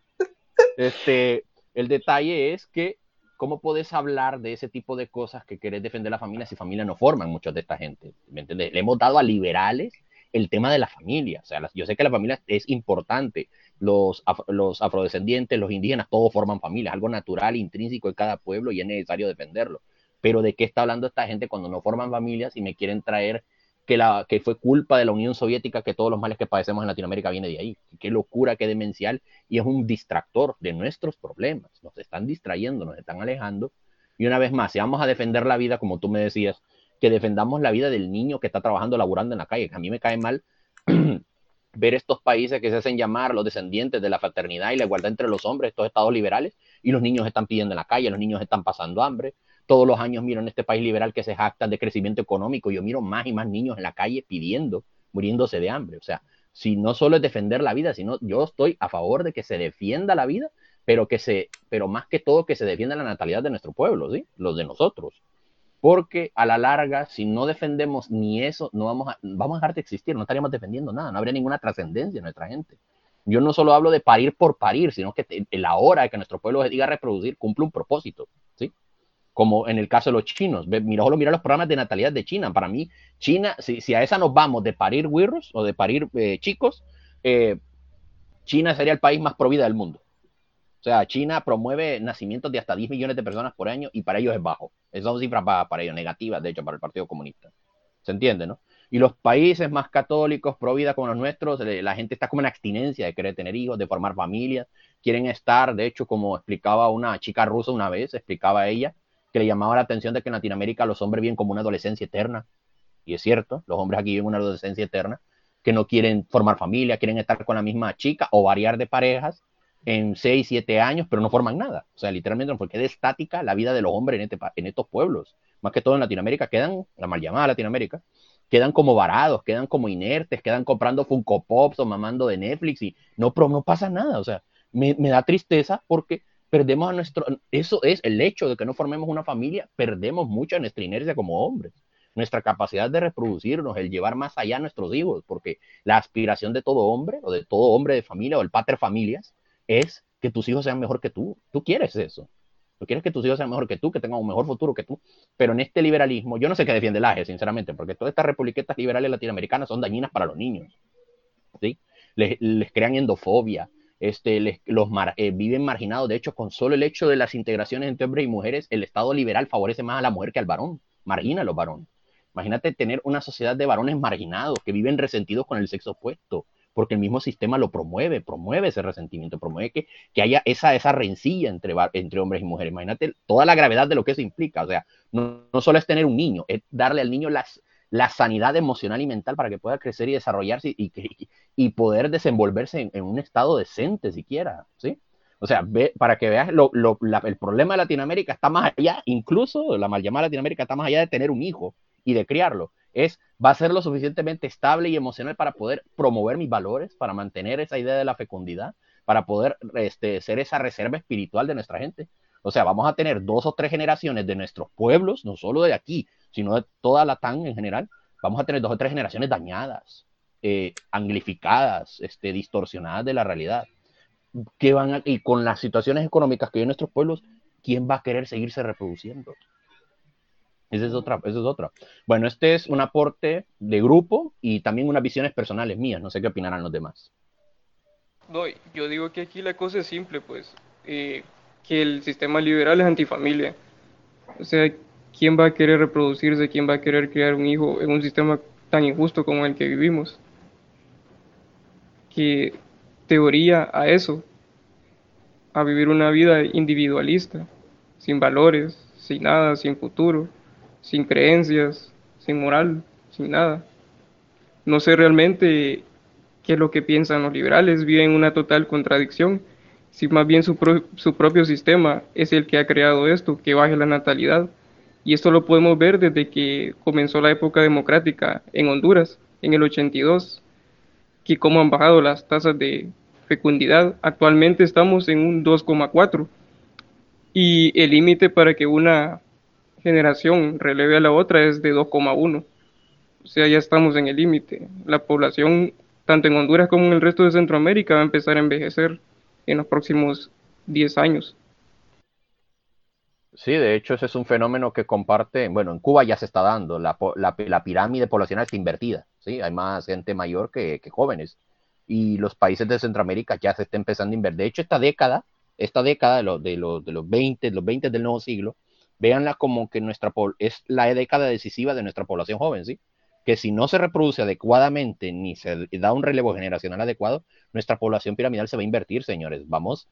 Este, el detalle es que, ¿cómo puedes hablar de ese tipo de cosas que querés defender la familia si familia no forman muchos de esta gente? ¿Me entiendes? Le hemos dado a liberales el tema de la familia. O sea, yo sé que la familia es importante. Los, los afrodescendientes, los indígenas, todos forman familia, algo natural, intrínseco de cada pueblo y es necesario defenderlo. Pero ¿de qué está hablando esta gente cuando no forman familias y me quieren traer que, la, que fue culpa de la Unión Soviética que todos los males que padecemos en Latinoamérica viene de ahí? Qué locura, qué demencial y es un distractor de nuestros problemas. Nos están distrayendo, nos están alejando. Y una vez más, si vamos a defender la vida, como tú me decías, que defendamos la vida del niño que está trabajando, laburando en la calle. A mí me cae mal ver estos países que se hacen llamar los descendientes de la fraternidad y la igualdad entre los hombres, estos estados liberales, y los niños están pidiendo en la calle, los niños están pasando hambre. Todos los años miro en este país liberal que se jactan de crecimiento económico, yo miro más y más niños en la calle pidiendo, muriéndose de hambre. O sea, si no solo es defender la vida, sino yo estoy a favor de que se defienda la vida, pero que se, pero más que todo que se defienda la natalidad de nuestro pueblo, ¿sí? Los de nosotros porque a la larga, si no defendemos ni eso, no vamos a, vamos dejar de existir, no estaríamos defendiendo nada, no habría ninguna trascendencia en nuestra gente. Yo no solo hablo de parir por parir, sino que la hora de que nuestro pueblo se diga reproducir cumple un propósito, ¿sí? Como en el caso de los chinos. Mira, solo mira los programas de natalidad de China. Para mí, China, si, a esa nos vamos de parir wirros o de parir eh, chicos, eh, China sería el país más provida del mundo. O sea, China promueve nacimientos de hasta 10 millones de personas por año y para ellos es bajo. Esas son cifras para ellos, negativas, de hecho, para el Partido Comunista. ¿Se entiende, no? Y los países más católicos, pro vida como los nuestros, la gente está como en abstinencia de querer tener hijos, de formar familias, quieren estar, de hecho, como explicaba una chica rusa una vez, explicaba ella, que le llamaba la atención de que en Latinoamérica los hombres viven como una adolescencia eterna. Y es cierto, los hombres aquí viven una adolescencia eterna, que no quieren formar familia, quieren estar con la misma chica o variar de parejas en 6, 7 años, pero no forman nada. O sea, literalmente porque queda estática la vida de los hombres en, este, en estos pueblos. Más que todo en Latinoamérica, quedan, la mal llamada Latinoamérica, quedan como varados, quedan como inertes, quedan comprando Funko Pops o mamando de Netflix y no, no pasa nada. O sea, me, da tristeza porque perdemos a nuestro, eso es el hecho de que no formemos una familia, perdemos mucha nuestra inercia como hombres. nuestra capacidad de reproducirnos, el llevar más allá a nuestros hijos, porque la aspiración de todo hombre o de todo hombre de familia o el pater familias es que tus hijos sean mejor que tú. Tú quieres eso. Tú quieres que tus hijos sean mejor que tú, que tengan un mejor futuro que tú. Pero en este liberalismo, yo no sé qué defiende el AGE, sinceramente, porque todas estas republiquetas liberales latinoamericanas son dañinas para los niños. ¿sí? Les, les crean endofobia, este, los eh, viven marginados. De hecho, con solo el hecho de las integraciones entre hombres y mujeres, el Estado liberal favorece más a la mujer que al varón, margina a los varones. Imagínate tener una sociedad de varones marginados que viven resentidos con el sexo opuesto, porque el mismo sistema lo promueve, promueve ese resentimiento, promueve que, que haya esa, esa rencilla entre, entre hombres y mujeres. Imagínate toda la gravedad de lo que eso implica. O sea, no, no solo es tener un niño, es darle al niño las, la sanidad emocional y mental para que pueda crecer y desarrollarse y, y, poder desenvolverse en, un estado decente siquiera, ¿sí? O sea, ve, para que veas, lo, lo, el problema de Latinoamérica está más allá, incluso la mal llamada Latinoamérica está más allá de tener un hijo y de criarlo. Es, va a ser lo suficientemente estable y emocional para poder promover mis valores, para mantener esa idea de la fecundidad, para poder este, ser esa reserva espiritual de nuestra gente. O sea, vamos a tener dos o tres generaciones de nuestros pueblos, no solo de aquí, sino de toda la TAN en general, vamos a tener dos o tres generaciones dañadas, eh, anglificadas, este, distorsionadas de la realidad. ¿Qué van y con las situaciones económicas que hay en nuestros pueblos, ¿quién va a querer seguirse reproduciendo? Esa es otra, esa es otra. Bueno, este es un aporte de grupo y también unas visiones personales mías. No sé qué opinarán los demás. No, yo digo que aquí la cosa es simple, pues, eh, que el sistema liberal es antifamilia. O sea, ¿quién va a querer reproducirse? ¿Quién va a querer crear un hijo en un sistema tan injusto como el que vivimos? Que teoría a eso, a vivir una vida individualista, sin valores, sin nada, sin futuro, sin creencias, sin moral, sin nada. No sé realmente qué es lo que piensan los liberales, viven una total contradicción. Si más bien su, propio sistema es el que ha creado esto, que baje la natalidad, y esto lo podemos ver desde que comenzó la época democrática en Honduras, en el 82, que cómo han bajado las tasas de fecundidad. Actualmente estamos en un 2,4 y el límite para que una generación releve a la otra es de 2,1. O sea, ya estamos en el límite. La población, tanto en Honduras como en el resto de Centroamérica, va a empezar a envejecer en los próximos 10 años. Sí, de hecho ese es un fenómeno que comparte, bueno, en Cuba ya se está dando, la, pirámide poblacional está invertida, ¿sí? Hay más gente mayor que, jóvenes y los países de Centroamérica ya se está empezando a invertir. De hecho, esta década, esta década de, de, los, de los 20, los 20 del nuevo siglo, véanla como que nuestra es la década decisiva de nuestra población joven, ¿sí? Que si no se reproduce adecuadamente ni se da un relevo generacional adecuado, nuestra población piramidal se va a invertir, señores. Vamos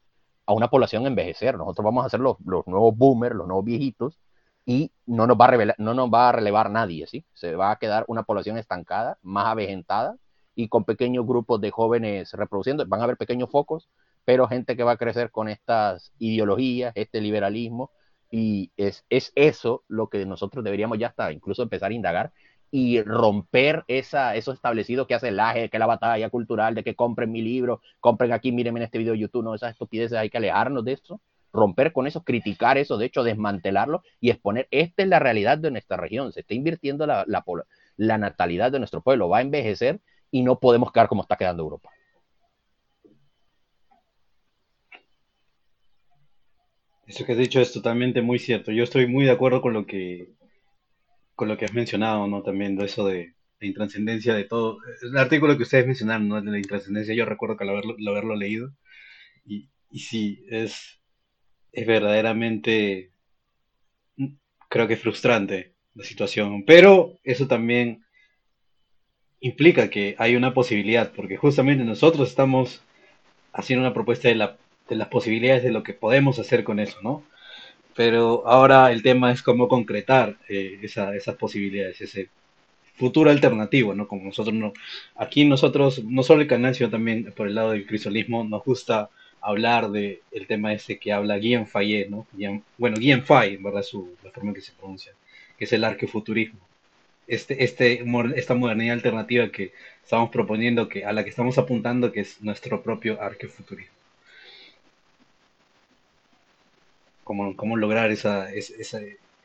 a una población envejecer. Nosotros vamos a ser los, nuevos boomers, los nuevos viejitos, y no nos va a, no nos va a relevar nadie, ¿sí? Se va a quedar una población estancada, más avejentada, y con pequeños grupos de jóvenes reproduciendo. Van a haber pequeños focos, pero gente que va a crecer con estas ideologías, este liberalismo, y es, es eso lo que nosotros deberíamos ya hasta incluso empezar a indagar y romper esa, eso establecido que hace el AGE, que la batalla cultural, de que compren mi libro, compren aquí, mírenme en este video de YouTube, no, esas estupideces hay que alejarnos de eso, romper con eso, criticar eso, de hecho, desmantelarlo y exponer, esta es la realidad de nuestra región, se está invirtiendo la, la, la natalidad de nuestro pueblo, va a envejecer y no podemos quedar como está quedando Europa. Eso que has dicho es totalmente muy cierto. Yo estoy muy de acuerdo con lo que con lo que has mencionado, ¿no? También de eso de la intrascendencia de todo. El artículo que ustedes mencionaron, ¿no? De la intrascendencia, yo recuerdo que al haberlo, haberlo leído. Y, y sí, es, es verdaderamente, creo que frustrante la situación. Pero eso también implica que hay una posibilidad, porque justamente nosotros estamos haciendo una propuesta de, la, de las posibilidades de lo que podemos hacer con eso, ¿no? pero ahora el tema es cómo concretar eh, esas posibilidades, ese futuro alternativo, ¿no? Como nosotros no, aquí nosotros, no solo el canal, sino también por el lado del crisolismo, nos gusta hablar de el tema ese que habla Guillaume Fayet, ¿no? bueno, Guillaume Fay, en verdad, su, la forma en que se pronuncia, que es el arqueofuturismo. Este, este, esta modernidad alternativa que estamos proponiendo, que, a la que estamos apuntando, que es nuestro propio arqueofuturismo. Cómo, cómo lograr esa, esa,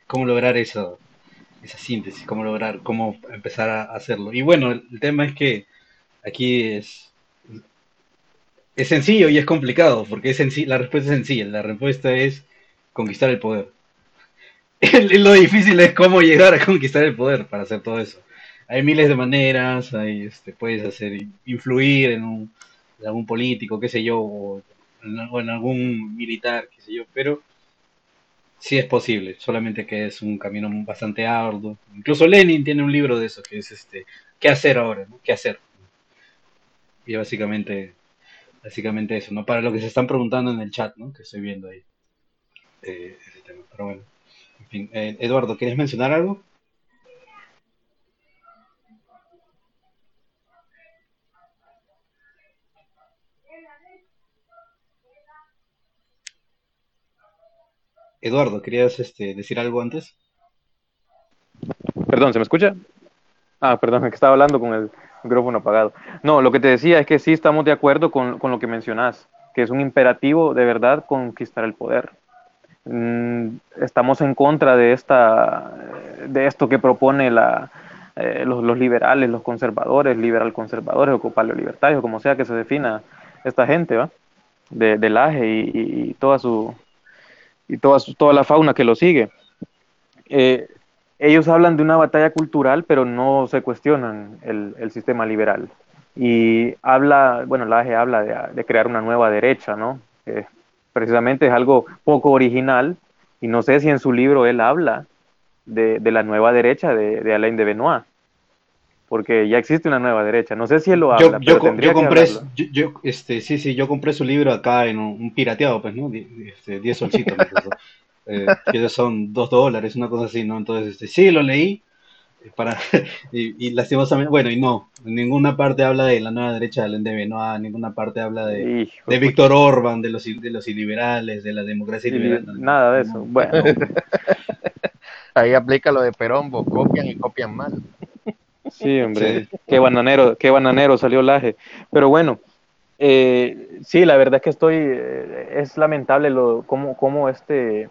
cómo lograr esa, esa síntesis, cómo lograr, cómo empezar a hacerlo. Y bueno, el, tema es que aquí es, es sencillo y es complicado, porque es la respuesta es sencilla, la respuesta es conquistar el poder. lo difícil es cómo llegar a conquistar el poder para hacer todo eso. Hay miles de maneras, hay, este, puedes hacer influir en, un, algún político, qué sé yo, o en, algún militar, qué sé yo, pero sí es posible, solamente que es un camino bastante arduo. Incluso Lenin tiene un libro de eso, que es este, ¿qué hacer ahora? ¿Qué hacer? Y básicamente, básicamente eso, ¿no? Para lo que se están preguntando en el chat, ¿no? Que estoy viendo ahí. Eh, tema, pero bueno. En fin, eh, Eduardo, ¿quieres mencionar algo? Eduardo, ¿querías este, decir algo antes? Perdón, ¿se me escucha? Ah, perdón, es que estaba hablando con el micrófono apagado. No, lo que te decía es que sí estamos de acuerdo con, lo que mencionas, que es un imperativo de verdad conquistar el poder. Mm, estamos en contra de, esta, de esto que propone la, eh, los, liberales, los conservadores, liberal conservadores o paleolibertarios, como sea que se defina esta gente, ¿va? De, del AGE y toda su, y toda, toda la fauna que lo sigue. Eh, ellos hablan de una batalla cultural, pero no se cuestionan el, sistema liberal. Y habla, bueno, Laje habla de, crear una nueva derecha, ¿no? precisamente es algo poco original, y no sé si en su libro él habla de, la nueva derecha de, Alain de Benoit, porque ya existe una nueva derecha. No sé si él lo habla, yo, pero yo, compré, yo, este, sí, sí, yo compré su libro acá en un, pirateado, pues, ¿no? 10 este, solcitos, eh, que son 2 dólares, una cosa así, ¿no? Entonces, este, sí, lo leí, eh, para, y, lastimosamente, bueno, y no, en ninguna parte habla de la nueva derecha del NDB, no, en ninguna parte habla de, de Víctor Orban, de los, de los iliberales, de la democracia liberal. nada de eso, bueno. Ahí aplica lo de Perón, copian y copian mal. Sí, hombre, qué bananero, qué bananero salió Laje. Pero bueno, eh, sí, la verdad es que estoy, eh, es lamentable lo, cómo, cómo este,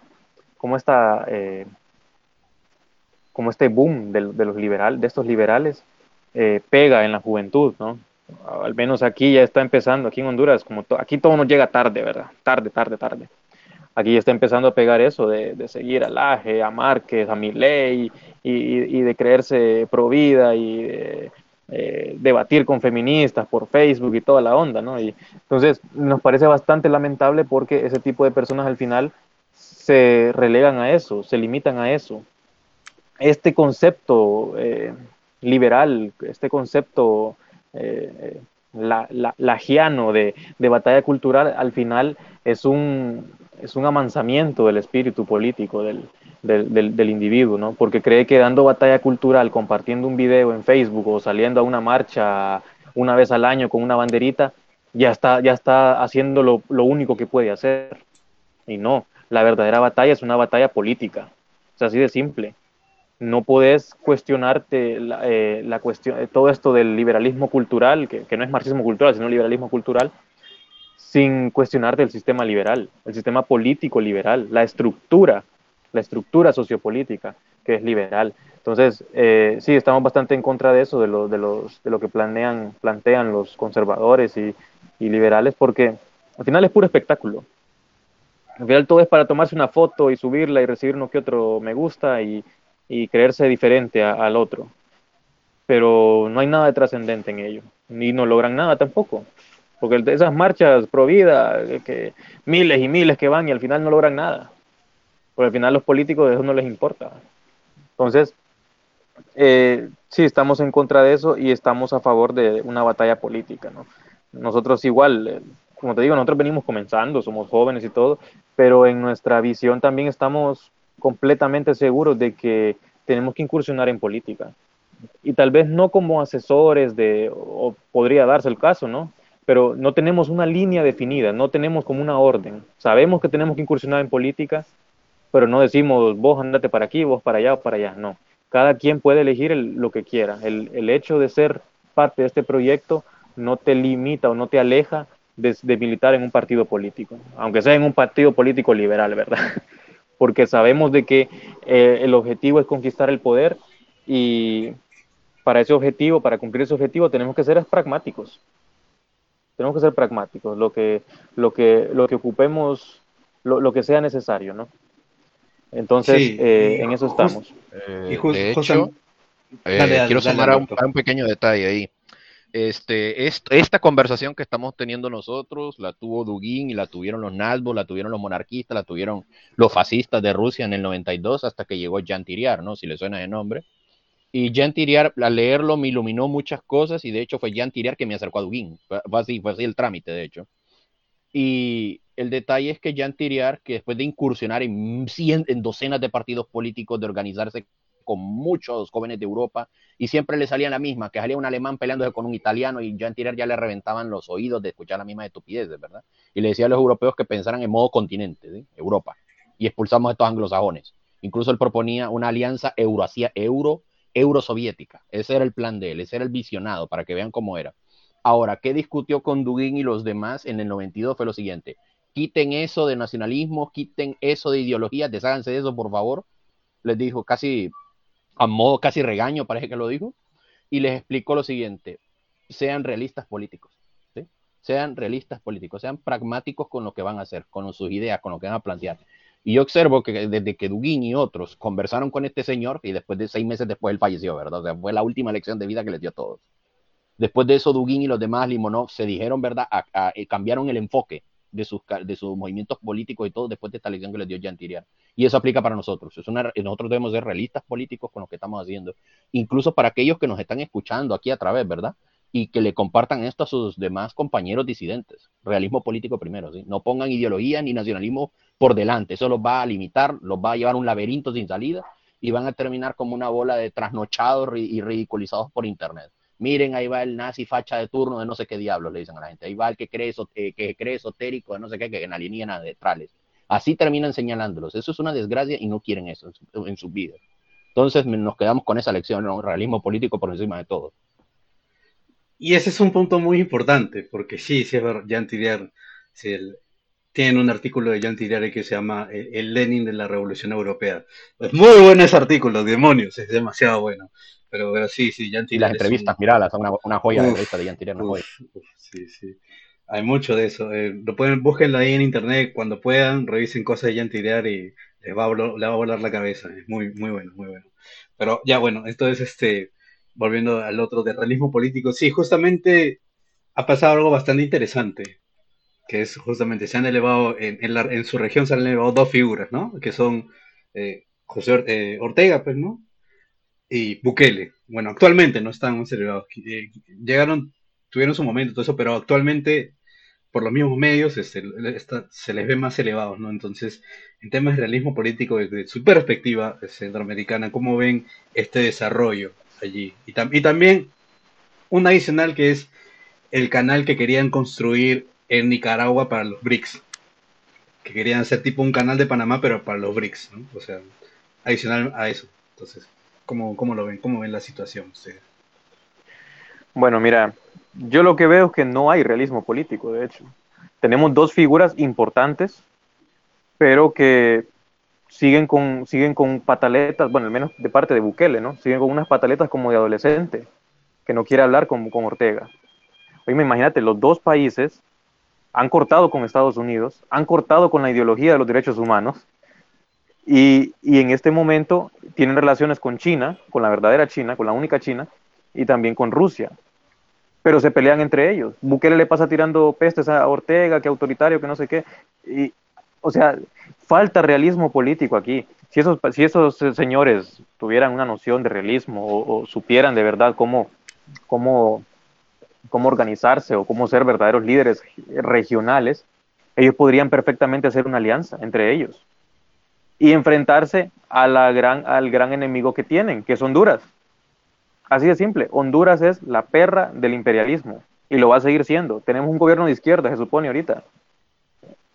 cómo esta, eh, como este boom de, los liberal, de estos liberales eh, pega en la juventud, ¿no? Al menos aquí ya está empezando, aquí en Honduras, como aquí todo nos llega tarde, ¿verdad? Tarde, tarde, tarde aquí está empezando a pegar eso de, seguir a Laje, a Márquez, a Milei y, de creerse pro vida y de, eh, debatir con feministas por Facebook y toda la onda, ¿no? Y entonces nos parece bastante lamentable porque ese tipo de personas al final se relegan a eso, se limitan a eso. Este concepto eh, liberal, este concepto eh, la, lagiano de, de batalla cultural, al final es un, es un amansamiento del espíritu político del, del, individuo, ¿no? Porque cree que dando batalla cultural, compartiendo un video en Facebook o saliendo a una marcha una vez al año con una banderita, ya está, ya está haciendo lo, único que puede hacer. Y no, la verdadera batalla es una batalla política. Es así de simple. No puedes cuestionarte la, eh, cuestión, todo esto del liberalismo cultural, que, que no es marxismo cultural, sino liberalismo cultural, sin cuestionar del sistema liberal, el sistema político liberal, la estructura, la estructura sociopolítica que es liberal. Entonces, eh, sí, estamos bastante en contra de eso, de lo, de los, de lo que planean, plantean los conservadores y, liberales, porque al final es puro espectáculo. Al final todo es para tomarse una foto y subirla y recibir uno que otro me gusta y, creerse diferente al otro. Pero no hay nada de trascendente en ello, ni no logran nada tampoco. Porque esas marchas pro vida, que miles y miles que van y al final no logran nada. Porque al final los políticos de eso no les importa. Entonces, eh, sí, estamos en contra de eso y estamos a favor de una batalla política. ¿no? Nosotros igual, eh, como te digo, nosotros venimos comenzando, somos jóvenes y todo, pero en nuestra visión también estamos completamente seguros de que tenemos que incursionar en política. Y tal vez no como asesores de, o podría darse el caso, ¿no? Pero no tenemos una línea definida, no tenemos como una orden. Sabemos que tenemos que incursionar en política, pero no decimos vos andate para aquí, vos para allá o para allá, no. Cada quien puede elegir lo que quiera. El, hecho de ser parte de este proyecto no te limita o no te aleja de, militar en un partido político, aunque sea en un partido político liberal, ¿verdad? porque sabemos de que eh, el objetivo es conquistar el poder y para ese objetivo, para cumplir ese objetivo, tenemos que ser pragmáticos. Tenemos que ser pragmáticos, lo que, lo que, lo que ocupemos, lo, que sea necesario, ¿no? Entonces, eh, en eso estamos. Eh, de hecho, quiero sumar a un pequeño detalle ahí. Este, esta conversación que estamos teniendo nosotros la tuvo Dugin y la tuvieron los Nazbo, la tuvieron los monarquistas, la tuvieron los fascistas de Rusia en el 92 hasta que llegó Jean Tiriar, ¿no? Si le suena de nombre. Y Jean Tiriar, al leerlo, me iluminó muchas cosas y de hecho fue Jean Tiriar que me acercó a Dugin. Fue, así, el trámite, de hecho. Y el detalle es que Jean Tiriar, que después de incursionar en, en docenas de partidos políticos, de organizarse con muchos jóvenes de Europa y siempre le salía la misma, que salía un alemán peleándose con un italiano y ya en tirar ya le reventaban los oídos de escuchar la misma estupidez, ¿verdad? Y le decía a los europeos que pensaran en modo continente, Europa, y expulsamos a estos anglosajones. Incluso él proponía una alianza euro, euro, eurosoviética. Ese era el plan de él, ese era el visionado, para que vean cómo era. Ahora, ¿qué discutió con Dugin y los demás en el 92? Fue lo siguiente. Quiten eso de nacionalismo, quiten eso de ideología, desháganse de eso, por favor. Les dijo casi a modo casi regaño, parece que lo dijo, y les explicó lo siguiente, sean realistas políticos, sean realistas políticos, sean pragmáticos con lo que van a hacer, con sus ideas, con lo que van a plantear. Y yo observo que desde que Dugin y otros conversaron con este señor, y después de seis meses después él falleció, ¿verdad? O sea, fue la última lección de vida que les dio a todos. Después de eso, Dugin y los demás Limonov se dijeron, ¿verdad? Eh, cambiaron el enfoque de sus, de sus movimientos políticos y todo después de esta elección que les dio Jean Tiriar. Y eso aplica para nosotros. Nosotros debemos ser realistas políticos con lo que estamos haciendo. Incluso para aquellos que nos están escuchando aquí a través, ¿verdad? Y que le compartan esto a sus demás compañeros disidentes. Realismo político primero, ¿sí? No pongan ideología ni nacionalismo por delante. Eso los va a limitar, los va a llevar a un laberinto sin salida y van a terminar como una bola de trasnochados y ridiculizados por Internet miren, ahí va el nazi facha de turno de no sé qué diablos, le dicen a la gente, ahí va el que cree, eh, que cree esotérico de no sé qué, que en alienígenas neutrales. Así terminan señalándolos. Eso es una desgracia y no quieren eso en, sus vidas. Entonces nos quedamos con esa lección, realismo político por encima de todo. Y ese es un punto muy importante, porque sí, sí es verdad, Jean Tidier, tiene un artículo de Jean Tidier que se llama eh, El Lenin de la Revolución Europea. Es muy bueno ese artículo, demonios, es demasiado bueno. Pero, sí, sí, Jan Y las entrevistas, miralas, son una, joya de entrevista de Jan Tiriar, sí, sí. Hay mucho de eso. Eh, lo pueden, búsquenlo ahí en internet cuando puedan, revisen cosas de Jan Tiriar y les va, a volar, va a volar la cabeza. Es muy, muy bueno, muy bueno. Pero ya bueno, esto es este, volviendo al otro de realismo político. Sí, justamente ha pasado algo bastante interesante, que es justamente, se han elevado, en, la, en su región se han elevado dos figuras, ¿no? Que son eh, José eh, Ortega, pues, ¿no? y Bukele. Bueno, actualmente no están celebrados. Eh, llegaron, tuvieron su momento, todo eso, pero actualmente, por los mismos medios, este, se les ve más elevados, ¿no? Entonces, en temas de realismo político, desde su perspectiva centroamericana, ¿cómo ven este desarrollo allí? Y, y también un adicional que es el canal que querían construir en Nicaragua para los BRICS. Que querían hacer tipo un canal de Panamá, pero para los BRICS, ¿no? O sea, adicional a eso. Entonces, ¿Cómo, cómo lo ven? ¿Cómo ven la situación ustedes? Bueno, mira, yo lo que veo es que no hay realismo político, de hecho. Tenemos dos figuras importantes, pero que siguen con, siguen con pataletas, bueno, al menos de parte de Bukele, ¿no? Siguen con unas pataletas como de adolescente, que no quiere hablar con, con Ortega. Oye, imagínate, los dos países han cortado con Estados Unidos, han cortado con la ideología de los derechos humanos, y, en este momento tienen relaciones con China, con la verdadera China, con la única China, y también con Rusia. Pero se pelean entre ellos. Bukele le pasa tirando pestes a Ortega, que autoritario, que no sé qué. Y, o sea, falta realismo político aquí. Si esos, si esos señores tuvieran una noción de realismo o, supieran de verdad cómo, cómo, cómo organizarse o cómo ser verdaderos líderes regionales, ellos podrían perfectamente hacer una alianza entre ellos y enfrentarse a gran, al gran enemigo que tienen, que es Honduras. Así de simple, Honduras es la perra del imperialismo y lo va a seguir siendo. Tenemos un gobierno de izquierda, se supone ahorita,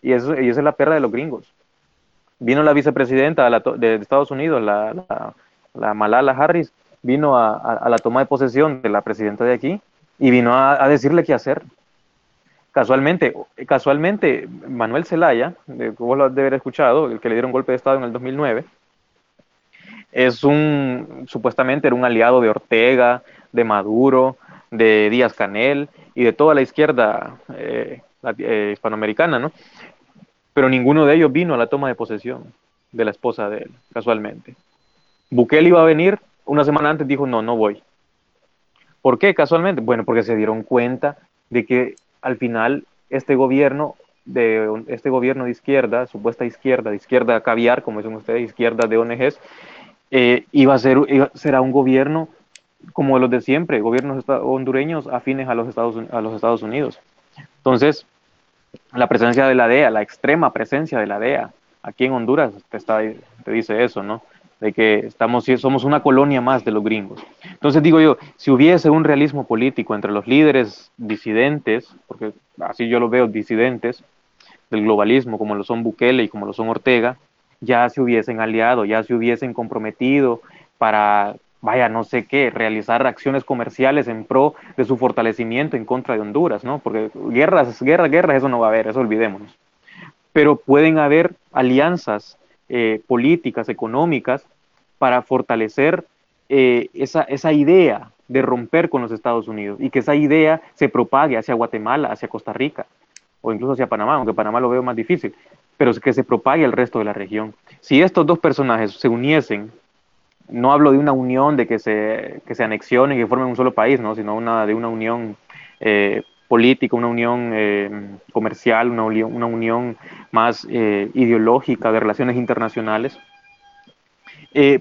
y eso, y es la perra de los gringos. Vino la vicepresidenta de, Estados Unidos, la, la, Malala Harris, vino a, la toma de posesión de la presidenta de aquí y vino a, a decirle qué hacer. Casualmente, casualmente Manuel Zelaya, vos lo has de haber escuchado, el que le dieron golpe de Estado en el 2009, es un, supuestamente era un aliado de Ortega, de Maduro, de Díaz Canel y de toda la izquierda eh, eh, hispanoamericana, ¿no? Pero ninguno de ellos vino a la toma de posesión de la esposa de él, casualmente. Bukele iba a venir, una semana antes dijo, no, no voy. ¿Por qué casualmente? Bueno, porque se dieron cuenta de que al final este gobierno de este gobierno de izquierda, supuesta izquierda, de izquierda caviar, como dicen ustedes, izquierda de ONGs, eh, iba a ser será un gobierno como los de siempre, gobiernos hondureños afines a los Estados, a los Estados Unidos. Entonces, la presencia de la DEA, la extrema presencia de la DEA, aquí en Honduras te, está, te dice eso, ¿no? De que estamos, somos una colonia más de los gringos. Entonces digo yo, si hubiese un realismo político entre los líderes disidentes, porque así yo lo veo, disidentes del globalismo, como lo son Bukele y como lo son Ortega, ya se hubiesen aliado, ya se hubiesen comprometido para vaya, no sé qué, realizar acciones comerciales en pro de su fortalecimiento en contra de Honduras, ¿no? Porque guerras, guerras, guerras, eso no va a haber, eso olvidémonos. Pero pueden haber alianzas eh, políticas, económicas, para fortalecer eh, esa, esa idea de romper con los Estados Unidos y que esa idea se propague hacia Guatemala, hacia Costa Rica o incluso hacia Panamá, aunque Panamá lo veo más difícil, pero que se propague al resto de la región. Si estos dos personajes se uniesen no hablo de una unión de que se, que se anexionen y que formen un solo país, ¿no? sino una, de una unión eh, política, una unión eh, comercial, una, una, unión más eh, ideológica de relaciones internacionales,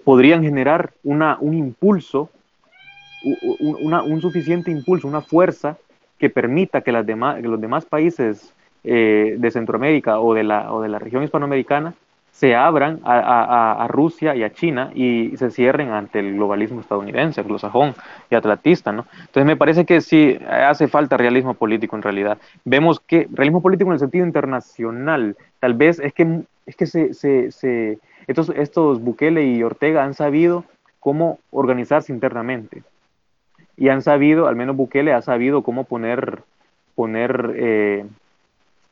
podrían generar una, un impulso, un suficiente impulso, una fuerza que permita que, las demás, que los demás países de Centroamérica o de, la, o de la región hispanoamericana se abran a, Rusia y a China y se cierren ante el globalismo estadounidense, anglosajón y atlantista, ¿no? Entonces me parece que sí hace falta realismo político en realidad. Vemos que realismo político en el sentido internacional, tal vez es que, es que se, se, estos, estos Bukele y Ortega han sabido cómo organizarse internamente y han sabido, al menos Bukele ha sabido cómo poner, poner eh,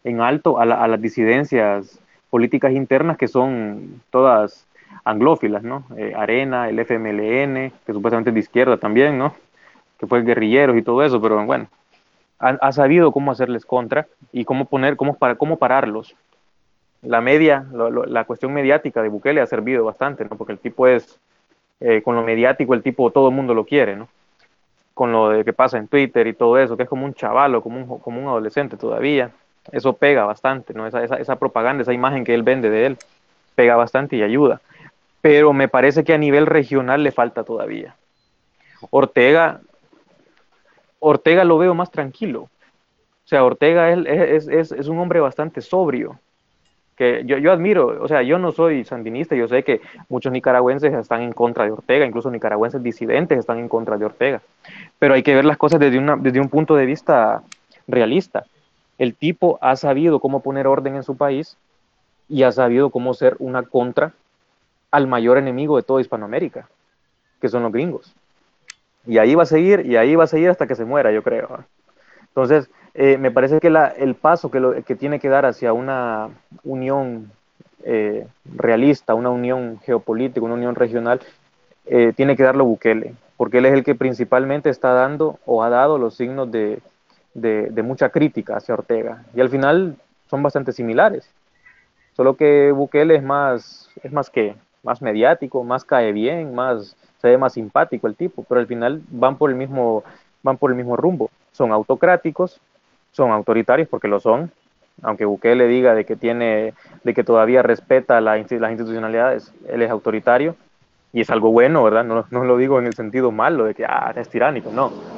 en alto a las disidencias políticas internas que son todas anglófilas, ¿no? Eh, Arena, el FMLN, que supuestamente es de izquierda también, ¿no? Que fue guerrilleros y todo eso, pero bueno, ha, sabido cómo hacerles contra y cómo poner, cómo, para, cómo pararlos. La media, la cuestión mediática de Bukele ha servido bastante, ¿no? Porque el tipo es, eh, con lo mediático, el tipo todo el mundo lo quiere, ¿no? Con lo de que pasa en Twitter y todo eso, que es como un chavalo, como un, como un adolescente todavía eso pega bastante, ¿no? Esa, esa, esa, propaganda, esa imagen que él vende de él, pega bastante y ayuda. Pero me parece que a nivel regional le falta todavía. Ortega, Ortega lo veo más tranquilo. O sea, Ortega es, es, es un hombre bastante sobrio, que yo, yo, admiro, o sea, yo no soy sandinista, yo sé que muchos nicaragüenses están en contra de Ortega, incluso nicaragüenses disidentes están en contra de Ortega, pero hay que ver las cosas desde, una, desde un punto de vista realista el tipo ha sabido cómo poner orden en su país y ha sabido cómo ser una contra al mayor enemigo de toda Hispanoamérica, que son los gringos. Y ahí va a seguir, y ahí va a seguir hasta que se muera, yo creo. Entonces, eh, me parece que el paso que, tiene que dar hacia una unión eh, realista, una unión geopolítica, una unión regional, eh, tiene que darlo Bukele, porque él es el que principalmente está dando o ha dado los signos de, de, mucha crítica hacia Ortega. Y al final son bastante similares. Solo que Bukele es más, es más que, más mediático, más cae bien, más, se ve más simpático el tipo, pero al final van por el mismo, van por el mismo rumbo. Son autocráticos, son autoritarios porque lo son, aunque Bukele diga de que tiene, de que todavía respeta las institucionalidades, él es autoritario y es algo bueno, ¿verdad? No, no lo digo en el sentido malo de que ah, es tiránico, no.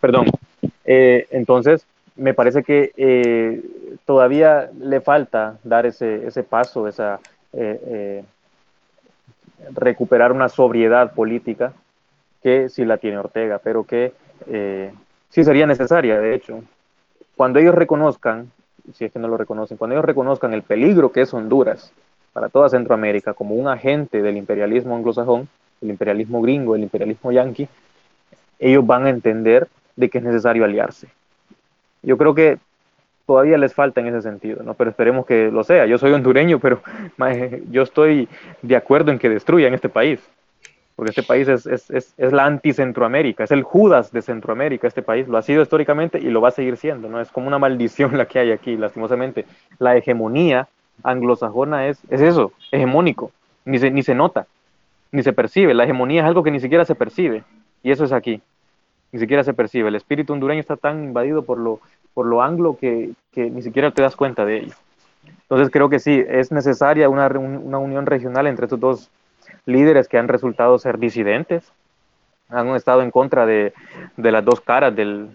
Perdón. Eh, entonces, me parece que eh, todavía le falta dar ese, ese paso, esa, eh, recuperar una sobriedad política que sí la tiene Ortega, pero que sí sería necesaria, de hecho. Cuando ellos reconozcan, si es que no lo reconocen, cuando ellos reconozcan el peligro que es Honduras para toda Centroamérica como un agente del imperialismo anglosajón, el imperialismo gringo, el imperialismo yanqui, ellos van a entender de que es necesario aliarse. Yo creo que todavía les falta en ese sentido, ¿no? Pero esperemos que lo sea. Yo soy hondureño, pero yo estoy de acuerdo en que destruyan este país porque este país es, es, es, es la anti-Centroamérica, es el Judas de Centroamérica, este país, lo ha sido históricamente y lo va a seguir siendo, ¿no? Es como una maldición la que hay aquí, lastimosamente. La hegemonía anglosajona es, es eso, hegemónico, ni se, ni se nota, ni se percibe, la hegemonía es algo que ni siquiera se percibe, y eso es aquí, ni siquiera se percibe, el espíritu hondureño está tan invadido por lo, por lo anglo que, que ni siquiera te das cuenta de ello. Entonces creo que sí, es necesaria una, una unión regional entre estos dos líderes que han resultado ser disidentes, han estado en contra de, de las dos caras del,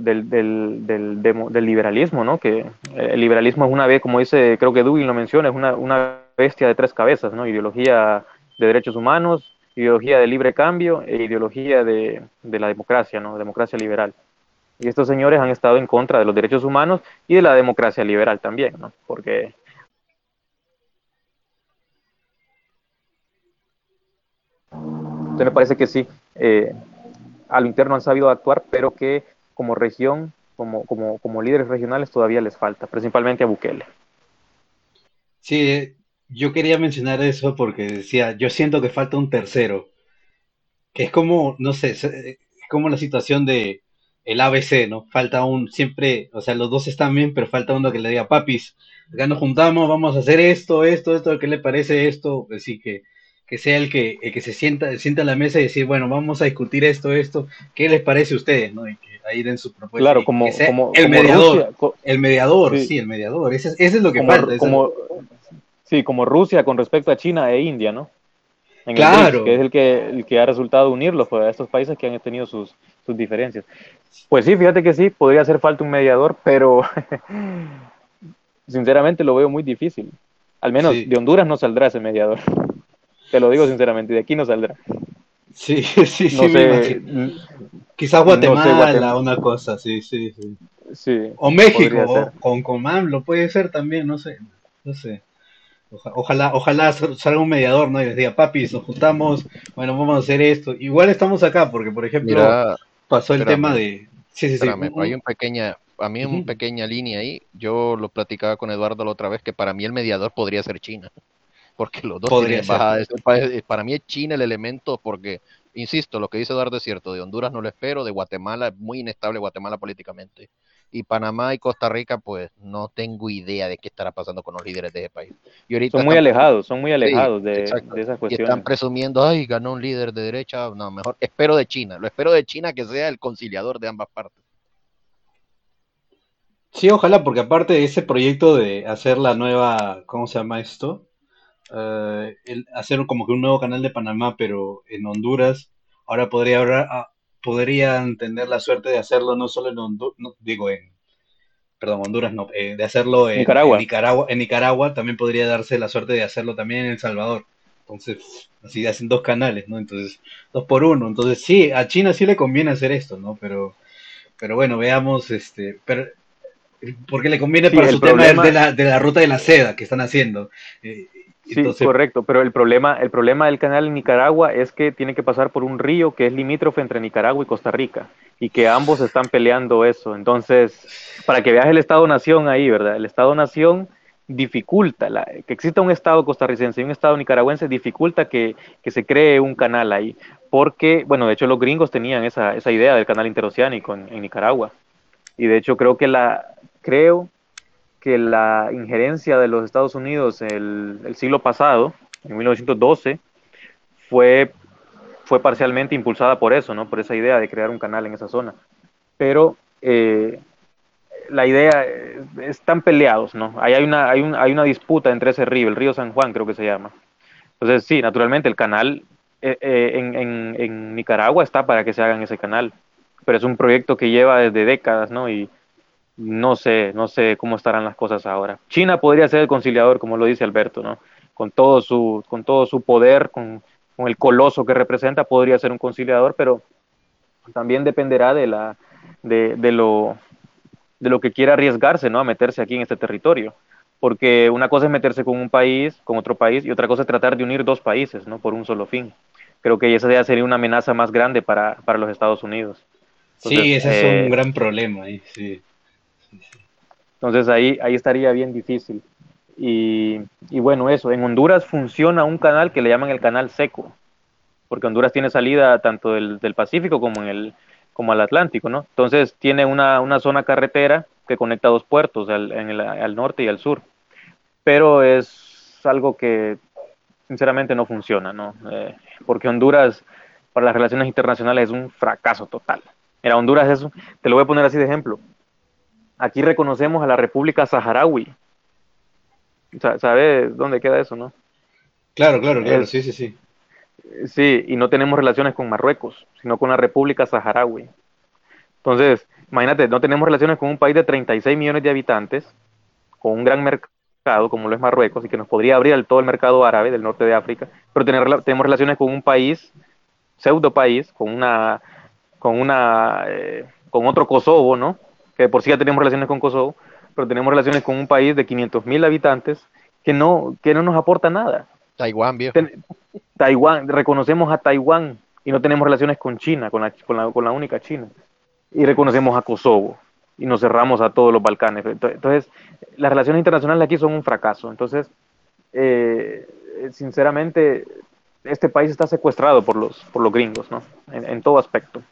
del, del, del, liberalismo, ¿no? Que el liberalismo es una vez, como dice, creo que Dugin lo menciona, es una, una bestia de tres cabezas, ¿no? Ideología de derechos humanos, ideología de libre cambio e ideología de, de la democracia, ¿no? Democracia liberal. Y estos señores han estado en contra de los derechos humanos y de la democracia liberal también, ¿no? Porque Entonces me parece que sí, eh, a lo interno han sabido actuar, pero que como región, como, como, como líderes regionales todavía les falta, principalmente a Bukele. Sí, yo quería mencionar eso porque decía, yo siento que falta un tercero, que es como, no sé, es como la situación de el ABC, ¿no? Falta un, siempre, o sea, los dos están bien, pero falta uno que le diga, papis, acá nos juntamos, vamos a hacer esto, esto, esto, ¿qué le parece esto? Así que que sea el que, el que se sienta, sienta a la mesa y decir, bueno, vamos a discutir esto, esto, ¿qué les parece a ustedes? ¿no? Y que ahí den su propuesta. Claro, como, como el mediador, el mediador, sí. el mediador, ese, ese es lo que falta. Como, sí, como Rusia con respecto a China e India, ¿no? En claro. que es el que, el que ha resultado unirlos pues, a estos países que han tenido sus, sus diferencias. Pues sí, fíjate que sí, podría hacer falta un mediador, pero sinceramente lo veo muy difícil. Al menos de Honduras no saldrá ese mediador. Te lo digo sinceramente, de aquí no saldrá. Sí, sí, sí. Quizás Guatemala, una cosa, sí, sí, sí. o México, con, con lo puede ser también, no sé, no sé. Ojalá, ojalá salga un mediador, ¿no? Y les diga, papi, nos juntamos, bueno, vamos a hacer esto. Igual estamos acá, porque, por ejemplo, pasó el tema de... Sí, sí, sí. Hay un pequeña, a mí una pequeña línea ahí, yo lo platicaba con Eduardo la otra vez, que para mí el mediador podría ser China porque los dos tienen Para mí es China el elemento, porque, insisto, lo que dice Eduardo es cierto, de Honduras no lo espero, de Guatemala es muy inestable Guatemala políticamente. Y Panamá y Costa Rica, pues no tengo idea de qué estará pasando con los líderes de ese país. Y son muy alejados, son muy alejados de, esas cuestiones. Y están presumiendo, ay, ganó un líder de derecha. No, mejor espero de China. Lo espero de China que sea el conciliador de ambas partes. Sí, ojalá, porque aparte de ese proyecto de hacer la nueva, ¿cómo se llama esto? Eh, el hacer como que un nuevo canal de Panamá, pero en Honduras, ahora podría ah, podrían tener la suerte de hacerlo no solo en Honduras, digo en, perdón, Honduras no, eh, de hacerlo en Nicaragua. en Nicaragua. también podría darse la suerte de hacerlo también en El Salvador. Entonces, así hacen dos canales, ¿no? Entonces, dos por uno. Entonces, sí, a China sí le conviene hacer esto, ¿no? Pero, pero bueno, veamos, este, pero, porque le conviene para su tema de la, de la ruta de la seda que están haciendo. Eh, Sí, correcto, pero el problema, el problema del canal en Nicaragua es que tiene que pasar por un río que es limítrofe entre Nicaragua y Costa Rica y que ambos están peleando eso. Entonces, para que veas el Estado-Nación ahí, ¿verdad? El Estado-Nación dificulta, la, que exista un Estado costarricense y un Estado nicaragüense dificulta que, que, se cree un canal ahí, porque, bueno, de hecho los gringos tenían esa, esa idea del canal interoceánico en, en Nicaragua. Y de hecho creo que la, creo que la injerencia de los Estados Unidos el, el siglo pasado, en 1912, fue, fue parcialmente impulsada por eso, ¿no? por esa idea de crear un canal en esa zona. Pero eh, la idea, están peleados, ¿no? Ahí hay una, hay, un, hay una disputa entre ese río, el río San Juan creo que se llama. Entonces, sí, naturalmente el canal eh, eh, en, en, en, Nicaragua está para que se hagan ese canal, pero es un proyecto que lleva desde décadas, ¿no? Y, no sé, no sé cómo estarán las cosas ahora. China podría ser el conciliador, como lo dice Alberto, ¿no? Con todo su, con todo su poder, con, el coloso que representa, podría ser un conciliador, pero también dependerá de la, de, de lo, de lo que quiera arriesgarse, ¿no? A meterse aquí en este territorio. Porque una cosa es meterse con un país, con otro país, y otra cosa es tratar de unir dos países, ¿no? Por un solo fin. creo que esa ya sería una amenaza más grande para, para los Estados Unidos. sí, ese es eh, un gran problema sí. Entonces ahí, ahí estaría bien difícil. Y, y bueno, eso, en Honduras funciona un canal que le llaman el canal seco, porque Honduras tiene salida tanto del, del Pacífico como, en el, como al Atlántico, ¿no? Entonces tiene una, una zona carretera que conecta dos puertos, al, en el, norte y al sur. Pero es algo que sinceramente no funciona, ¿no? Eh, porque Honduras para las relaciones internacionales es un fracaso total. Mira, Honduras es, te lo voy a poner así de ejemplo. Aquí reconocemos a la República Saharaui. Sa- ¿Sabe dónde queda eso, no? Claro, claro, claro, Es- sí, sí, sí. Sí, y no tenemos relaciones con Marruecos, sino con la República Saharaui. Entonces, imagínate, no tenemos relaciones con un país de 36 millones de habitantes, con un gran mercado como lo es Marruecos, y que nos podría abrir el- todo el mercado árabe del norte de África, pero tener, tenemos relaciones con un país, pseudo país, con una, con una, eh, con otro Kosovo, ¿no? Que de por sí ya tenemos relaciones con Kosovo, pero tenemos relaciones con un país de 500 mil habitantes que no, que no nos aporta nada. Taiwán, viejo. Ten- Taiwán, reconocemos a Taiwán y no tenemos relaciones con China, con la, con la, con la única China. Y reconocemos a Kosovo y nos cerramos a todos los Balcanes. Ento- Entonces, las relaciones internacionales aquí son un fracaso. Entonces, eh, sinceramente, este país está secuestrado por los, por los gringos, ¿no? En, en todo aspecto.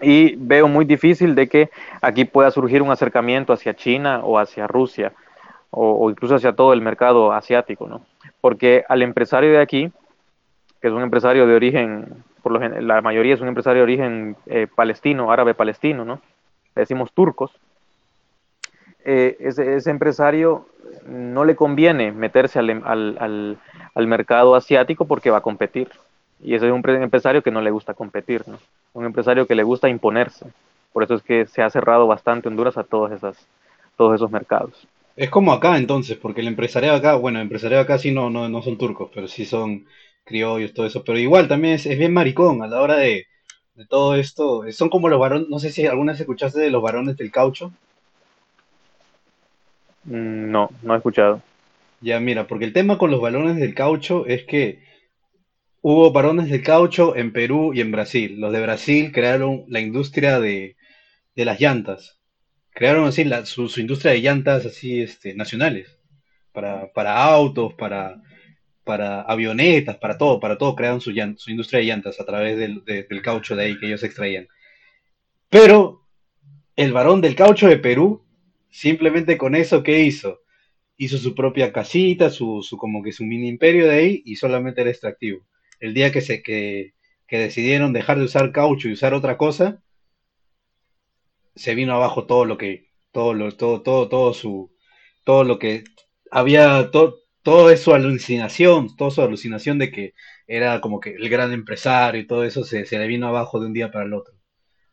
Y veo muy difícil de que aquí pueda surgir un acercamiento hacia China o hacia Rusia o, incluso hacia todo el mercado asiático, ¿no? Porque al empresario de aquí, que es un empresario de origen, por lo la mayoría es un empresario de origen eh, palestino, árabe palestino, ¿no? Decimos turcos. Eh, ese, empresario no le conviene meterse al, em- al, mercado asiático porque va a competir. Y ese es un pre- empresario que no le gusta competir, ¿no? Un empresario que le gusta imponerse. Por eso es que se ha cerrado bastante Honduras a todas esas, todos esos mercados. Es como acá entonces, porque el empresariado acá, bueno, el empresariado acá sí no, no, no son turcos, pero sí son criollos, todo eso, pero igual también es, es bien maricón a la hora de, de todo esto. Son como los varones, no sé si alguna vez escuchaste de los varones del caucho. Mm, No, no he escuchado. Ya, mira, porque el tema con los balones del caucho es que hubo varones del caucho en Perú y en Brasil. Los de Brasil crearon la industria de, de las llantas. Crearon así la- su, industria de llantas así este, nacionales. Para, para autos, para, para avionetas, para todo, para todo. Crearon su, industria de llantas a través del, de- del caucho de ahí que ellos extraían. Pero el varón del caucho de Perú, simplemente con eso, ¿qué hizo? hizo su propia casita, su, su como que su mini imperio de ahí y solamente era extractivo. El día que se que, que decidieron dejar de usar caucho y usar otra cosa, se vino abajo todo lo que todo lo todo todo todo su todo lo que había todo todo es su alucinación, toda su alucinación de que era como que el gran empresario y todo eso se, se le vino abajo de un día para el otro.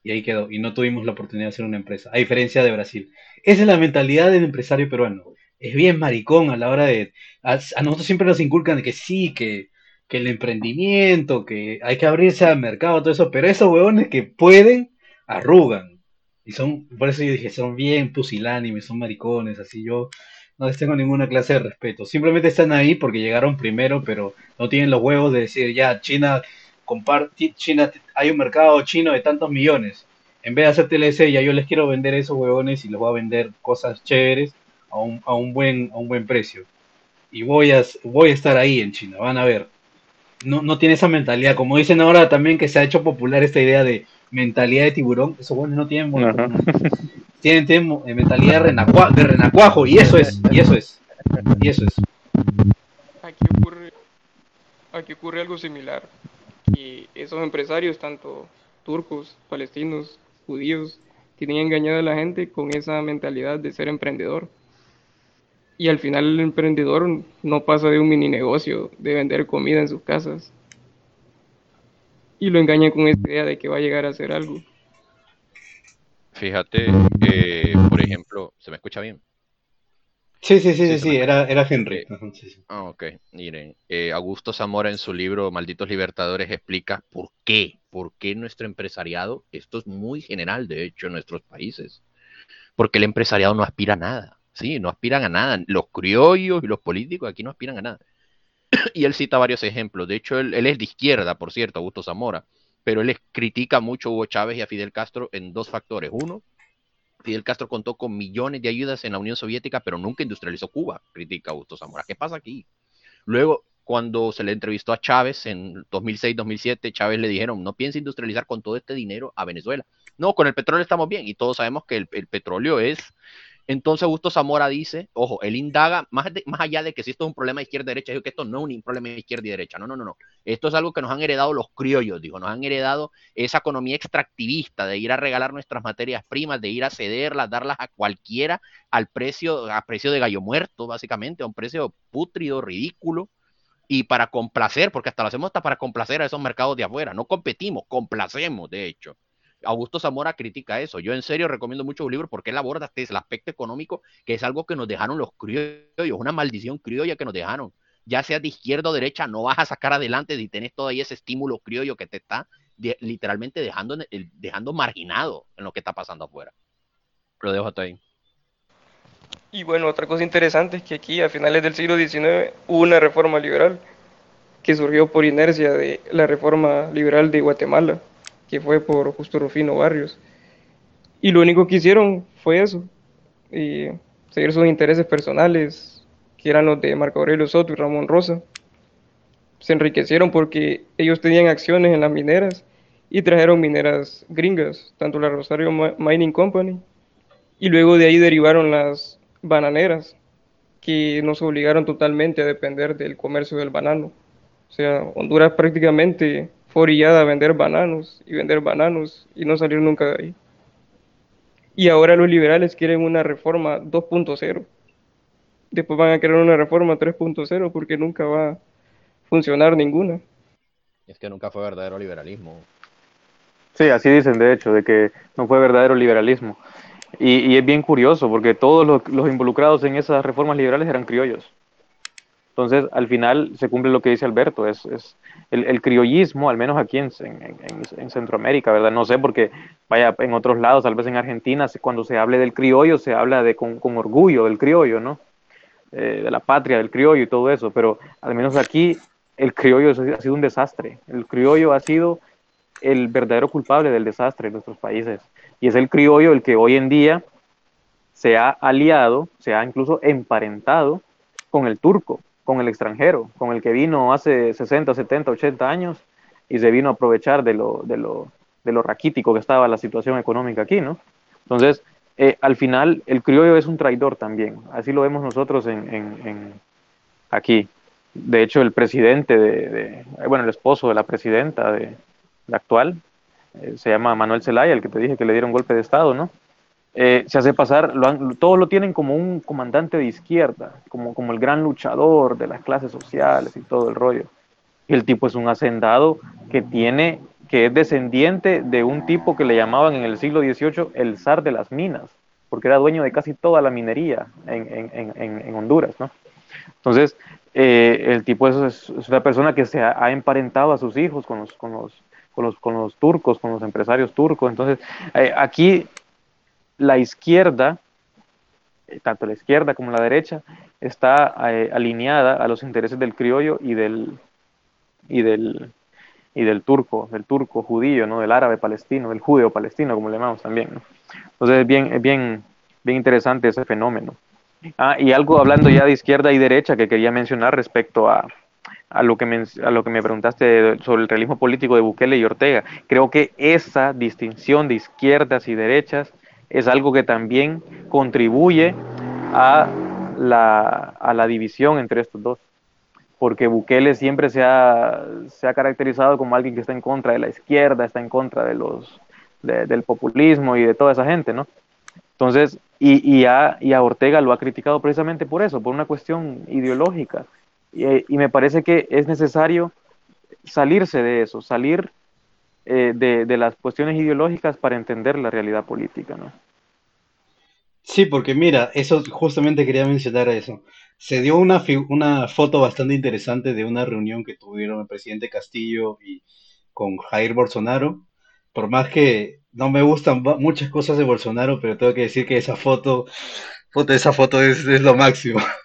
Y ahí quedó. Y no tuvimos la oportunidad de hacer una empresa. A diferencia de Brasil. Esa es la mentalidad del empresario peruano es bien maricón a la hora de... A, a nosotros siempre nos inculcan de que sí, que, que el emprendimiento, que hay que abrirse al mercado, todo eso, pero esos huevones que pueden, arrugan. Y son, por eso yo dije, son bien pusilánimes, son maricones, así yo no les tengo ninguna clase de respeto. Simplemente están ahí porque llegaron primero, pero no tienen los huevos de decir, ya, China, comparte, China, hay un mercado chino de tantos millones. En vez de hacer TLC, ya yo les quiero vender esos huevones y les voy a vender cosas chéveres a un, a un, buen, a un buen precio. Y voy a, voy a estar ahí en China, van a ver. No, no tiene esa mentalidad. Como dicen ahora también que se ha hecho popular esta idea de mentalidad de tiburón. Esos buenos no tienen, Ajá. tienen, tienen eh, mentalidad de, renacua, de renacuajo. Y eso es, y eso es. Y eso es. Aquí ocurre, aquí ocurre algo similar. Y esos empresarios, tanto turcos, palestinos, judíos, tienen engañado a la gente con esa mentalidad de ser emprendedor. Y al final el emprendedor no pasa de un mini negocio, de vender comida en sus casas. Y lo engañan con esa idea de que va a llegar a hacer algo. Fíjate, eh, por ejemplo, ¿se me escucha bien? Sí, sí, sí, Sí, sí, era, era Henry. Eh. Ah, ok. Miren, eh, Augusto Zamora en su libro Malditos Libertadores explica por qué, por qué nuestro empresariado, esto es muy general de hecho en nuestros países, porque el empresariado no aspira a nada, sí, no aspiran a nada. Los criollos y los políticos aquí no aspiran a nada. y él cita varios ejemplos. De hecho, él, es de izquierda, por cierto, Augusto Zamora, pero él critica mucho a Hugo Chávez y a Fidel Castro en dos factores. Uno, Fidel Castro contó con millones de ayudas en la Unión Soviética, pero nunca industrializó Cuba, critica Augusto Zamora. ¿Qué pasa aquí? Luego, cuando se le entrevistó a Chávez en 2006-2007, Chávez le dijeron, no piense industrializar con todo este dinero a Venezuela. No, con el petróleo estamos bien y todos sabemos que el petróleo es entonces Augusto Zamora dice, ojo, él indaga, más, más allá de que si esto es un problema de izquierda derecha, digo que esto no es un problema de izquierda y derecha, no, no, no, no. Esto es algo que nos han heredado los criollos, digo, nos han heredado esa economía extractivista de ir a regalar nuestras materias primas, de ir a cederlas, darlas a cualquiera al precio, a precio de gallo muerto, básicamente, a un precio pútrido, ridículo, y para complacer, porque hasta lo hacemos hasta para complacer a esos mercados de afuera, no competimos, complacemos, de hecho. Augusto Zamora critica eso. Yo en serio recomiendo mucho un libro porque él aborda este, el aspecto económico, que es algo que nos dejaron los criollos, una maldición criolla que nos dejaron. Ya sea de izquierda o derecha, no vas a sacar adelante si tenés todo ahí ese estímulo criollo que te está literalmente dejando, dejando marginado en lo que está pasando afuera. Lo dejo hasta ahí. Y bueno, otra cosa interesante es que aquí a finales del siglo XIX hubo una reforma liberal que surgió por inercia de la reforma liberal de Guatemala que fue por Justo Rufino Barrios. Y lo único que hicieron fue eso, y seguir sus intereses personales, que eran los de Marco Aurelio Soto y Ramón Rosa. Se enriquecieron porque ellos tenían acciones en las mineras y trajeron mineras gringas, tanto la Rosario Mining Company, y luego de ahí derivaron las bananeras, que nos obligaron totalmente a depender del comercio del banano. O sea, Honduras prácticamente orillada a vender bananos y vender bananos y no salir nunca de ahí. Y ahora los liberales quieren una reforma 2.0. Después van a querer una reforma 3.0 porque nunca va a funcionar ninguna. Es que nunca fue verdadero liberalismo. Sí, así dicen de hecho, de que no fue verdadero liberalismo. Y, es bien curioso porque todos los, los involucrados en esas reformas liberales eran criollos. Entonces, al final se cumple lo que dice Alberto, es, es el, criollismo, al menos aquí en, en, Centroamérica, ¿verdad? No sé, porque vaya, en otros lados, tal vez en Argentina, cuando se hable del criollo, se habla de con, orgullo del criollo, ¿no? Eh, de la patria, del criollo y todo eso, pero al menos aquí el criollo ha sido un desastre. El criollo ha sido el verdadero culpable del desastre en nuestros países. Y es el criollo el que hoy en día se ha aliado, se ha incluso emparentado con el turco con el extranjero, con el que vino hace 60, 70, 80 años y se vino a aprovechar de lo, de lo, de lo raquítico que estaba la situación económica aquí, ¿no? Entonces, eh, al final, el criollo es un traidor también, así lo vemos nosotros en, en, aquí. De hecho, el presidente de, bueno, el esposo de la presidenta de, la actual, eh, se llama Manuel Zelaya, el que te dije que le dieron golpe de Estado, ¿no? Eh, se hace pasar, todos lo tienen como un comandante de izquierda, como, como el gran luchador de las clases sociales y todo el rollo. El tipo es un hacendado que tiene, que es descendiente de un tipo que le llamaban en el siglo XVIII el zar de las minas, porque era dueño de casi toda la minería en, en, en, Honduras, ¿no? Entonces, eh, el tipo es, es, una persona que se ha, emparentado a sus hijos con los, con los, con los, con los turcos, con los empresarios turcos. Entonces, eh, aquí la izquierda, eh, tanto la izquierda como la derecha, está eh, alineada a los intereses del criollo y del, y del, y del turco, del turco judío, ¿no? del árabe palestino, del judeo palestino, como le llamamos también. Entonces es bien, es bien, bien interesante ese fenómeno. Ah, y algo hablando ya de izquierda y derecha que quería mencionar respecto a, a lo que me, a lo que me preguntaste sobre el realismo político de Bukele y Ortega. Creo que esa distinción de izquierdas y derechas es algo que también contribuye a la, a la división entre estos dos. Porque Bukele siempre se ha, se ha caracterizado como alguien que está en contra de la izquierda, está en contra de los, del populismo y de toda esa gente, ¿no? Entonces, y, y, a, y a Ortega lo ha criticado precisamente por eso, por una cuestión ideológica. Y, y me parece que es necesario salirse de eso, salir eh, de, de, las cuestiones ideológicas para entender la realidad política, ¿no? Sí, porque mira, eso justamente quería mencionar eso. Se dio una, una foto bastante interesante de una reunión que tuvieron el presidente Castillo y con Jair Bolsonaro. Por más que no me gustan muchas cosas de Bolsonaro, pero tengo que decir que esa foto, foto esa foto es, es lo máximo.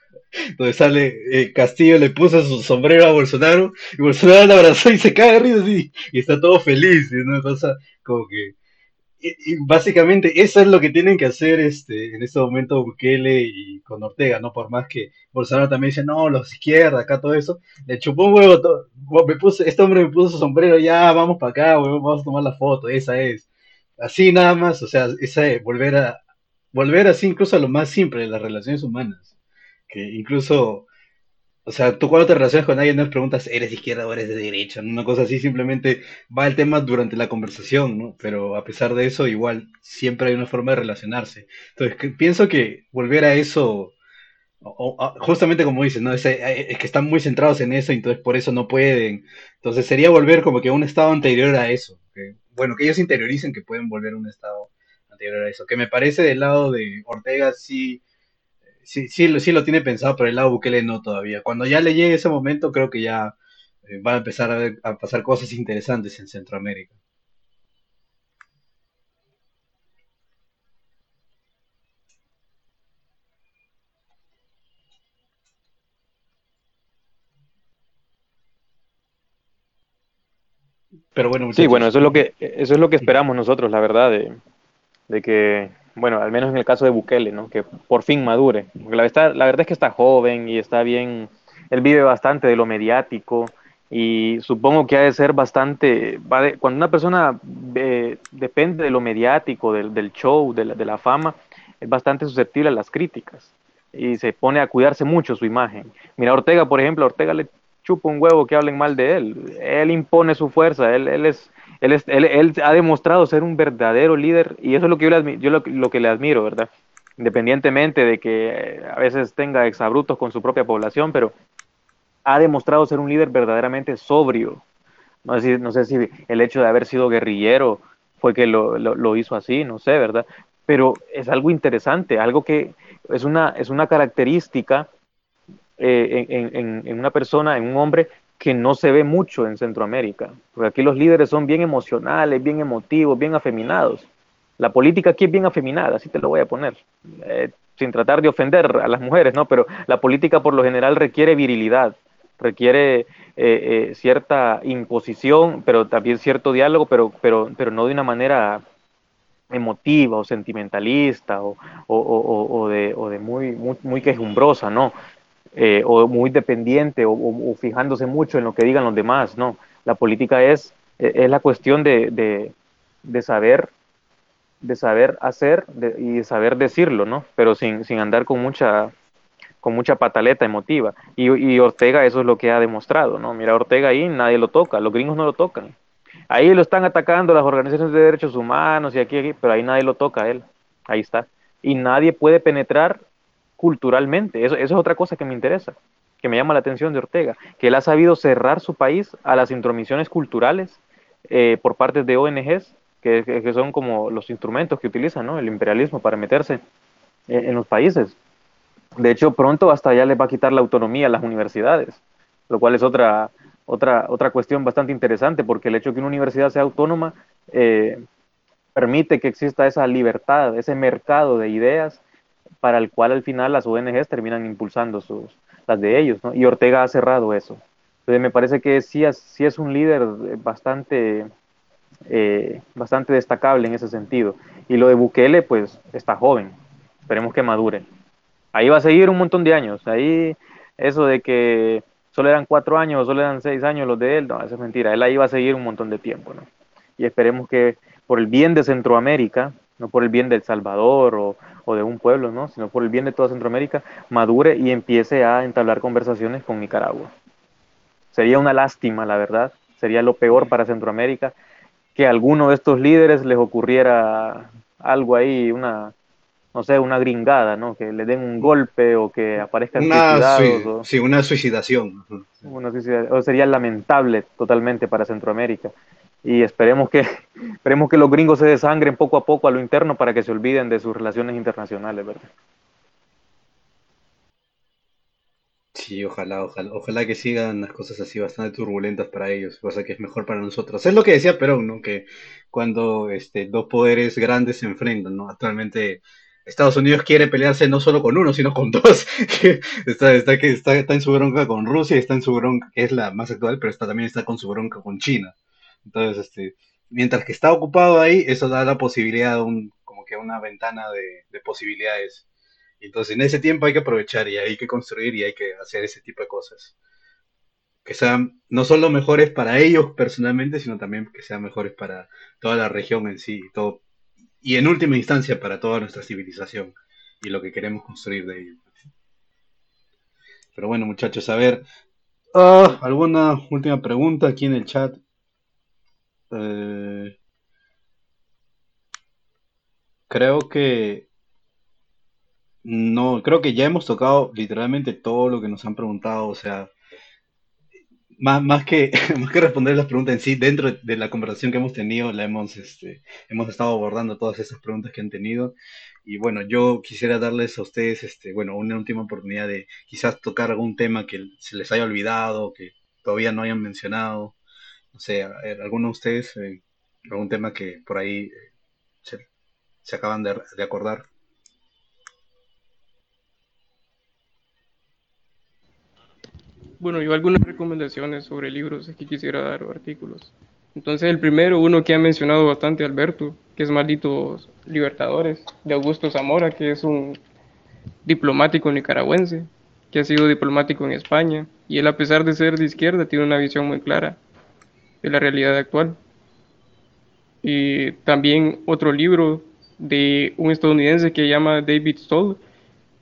donde sale eh, Castillo le puso su sombrero a Bolsonaro y Bolsonaro lo abrazó y se cae de risa y está todo feliz, no pasa como que básicamente eso es lo que tienen que hacer este en este momento Bukele y con Ortega, ¿no? Por más que Bolsonaro también dice, no, los izquierda, acá todo eso, le chupó un huevo, todo, me puse, este hombre me puso su sombrero, ya, vamos para acá, vamos a tomar la foto, esa es. Así nada más, o sea, esa es, volver a, volver así incluso a lo más simple de las relaciones humanas, que incluso o sea, tú cuando te relacionas con alguien no le preguntas, ¿eres izquierda o eres de derecha? Una cosa así, simplemente va el tema durante la conversación, ¿no? Pero a pesar de eso, igual siempre hay una forma de relacionarse. Entonces, pienso que volver a eso, justamente como dices, ¿no? Eh, es, que están muy centrados en eso entonces por eso no pueden. Entonces sería volver como que a un estado anterior a eso. bueno, que ellos interioricen que pueden volver a un estado anterior a eso. Que me parece del lado de Ortega sí sí, sí, sí lo tiene pensado, pero el lado Bukele no todavía. Cuando ya le llegue ese momento, creo que ya eh, van a empezar a, pasar cosas interesantes en Centroamérica. Pero bueno, sí, bueno, eso es lo que eso es lo que esperamos nosotros, la verdad, de, de que bueno, al menos en el caso de Bukele, ¿no? que por fin madure. Porque la, verdad es que está joven y está bien, él vive bastante de lo mediático y supongo que ha de ser bastante, cuando una persona eh, depende de lo mediático, del, show, de la, fama, es bastante susceptible a las críticas y se pone a cuidarse mucho su imagen. Mira, Ortega, por ejemplo, Ortega le chupa un huevo que hablen mal de él. Él impone su fuerza, él es él, ha demostrado ser un verdadero líder y eso es lo que yo, le yo lo, que le admiro, ¿verdad? Independientemente de que eh, a veces tenga exabrutos con su propia población, pero ha demostrado ser un líder verdaderamente sobrio. No sé si, el hecho de haber sido guerrillero fue que lo, hizo así, no sé, ¿verdad? Pero es algo interesante, algo que es una, es una característica eh, en, en, una persona, en un hombre que no se ve mucho en Centroamérica, porque aquí los líderes son bien emocionales, bien emotivos, bien afeminados. La política aquí es bien afeminada, así te lo voy a poner, eh, sin tratar de ofender a las mujeres, ¿no? Pero la política por lo general requiere virilidad, requiere eh, eh, cierta imposición, pero también cierto diálogo, pero, pero, pero no de una manera emotiva o sentimentalista o, o, de, o de, muy, muy, muy quejumbrosa, ¿no? Eh, o muy dependiente o, fijándose mucho en lo que digan los demás, no. La política es, e, es la cuestión de, de, saber de saber hacer y saber decirlo, ¿no? Pero sin, sin andar con mucha con mucha pataleta emotiva. Y, y, Ortega eso es lo que ha demostrado, ¿no? Mira, Ortega ahí nadie lo toca, los gringos no lo tocan. Ahí lo están atacando las organizaciones de derechos humanos y aquí, pero ahí nadie lo toca él. Ahí está. Y nadie puede penetrar culturalmente. Eso, es otra cosa que me interesa, que me llama la atención de Ortega, que él ha sabido cerrar su país a las intromisiones culturales eh, por parte de ONGs, que, son como los instrumentos que utilizan ¿no? el imperialismo para meterse en, los países. De hecho, pronto hasta ya les va a quitar la autonomía a las universidades, lo cual es otra, otra, otra cuestión bastante interesante, porque el hecho de que una universidad sea autónoma eh, permite que exista esa libertad, ese mercado de ideas para el cual al final las ONGs terminan impulsando sus, las de ellos, ¿no? Y Ortega ha cerrado eso. Entonces me parece que sí es, un líder bastante, eh, bastante destacable en ese sentido. Y lo de Bukele, pues está joven, esperemos que madure. Ahí va a seguir un montón de años, ahí eso de que solo eran cuatro años solo eran seis años los de él, no, eso es mentira, él ahí va a seguir un montón de tiempo, ¿no? Y esperemos que por el bien de Centroamérica, no por el bien de El Salvador o, o de un pueblo, ¿no? sino por el bien de toda Centroamérica, madure y empiece a entablar conversaciones con Nicaragua. Sería una lástima, la verdad, sería lo peor para Centroamérica que a alguno de estos líderes les ocurriera algo ahí, una, no sé, una gringada, ¿no? Que le den un golpe o que aparezcan una, sí, una suicidación. Una suicidación. O sería lamentable totalmente para Centroamérica y esperemos que, esperemos que los gringos se desangren poco a poco a lo interno para que se olviden de sus relaciones internacionales, ¿verdad? Sí, ojalá, ojalá, ojalá que sigan las cosas así bastante turbulentas para ellos, cosa que es mejor para nosotros. Es lo que decía Perón, ¿no? Que cuando este, dos poderes grandes se enfrentan, ¿no? Actualmente Estados Unidos quiere pelearse no solo con uno, sino con dos. está, está, está, está en su bronca con Rusia, está en su bronca, que es la más actual, pero está, también está con su bronca con China. Entonces, este, mientras que está ocupado ahí, eso da la posibilidad de un, como que una ventana de, de posibilidades. Entonces, en ese tiempo hay que aprovechar y hay que construir y hay que hacer ese tipo de cosas. Que sean no solo mejores para ellos personalmente, sino también que sean mejores para toda la región en sí, todo, y en última instancia para toda nuestra civilización y lo que queremos construir de ello. Pero bueno, muchachos, a ver, ah, ¿alguna última pregunta aquí en el chat? Eh, creo que no, creo que ya hemos tocado literalmente todo lo que nos han preguntado, o sea, más, más que, más que responder las preguntas en sí, dentro de la conversación que hemos tenido, hemos, este, hemos estado abordando todas esas preguntas que han tenido. Y bueno, yo quisiera darles a ustedes, este, bueno, una última oportunidad de quizás tocar algún tema que se les haya olvidado, que todavía no hayan mencionado. No sé, alguno de ustedes, eh, algún tema que por ahí eh, se, acaban de, de acordar. Bueno, yo algunas recomendaciones sobre libros que quisiera dar o artículos. Entonces, el primero, uno que ha mencionado bastante Alberto, que es Malditos Libertadores, de Augusto Zamora, que es un diplomático nicaragüense, que ha sido diplomático en España, y él, a pesar de ser de izquierda, tiene una visión muy clara de la realidad actual. Y también otro libro de un estadounidense que se llama David Stoll,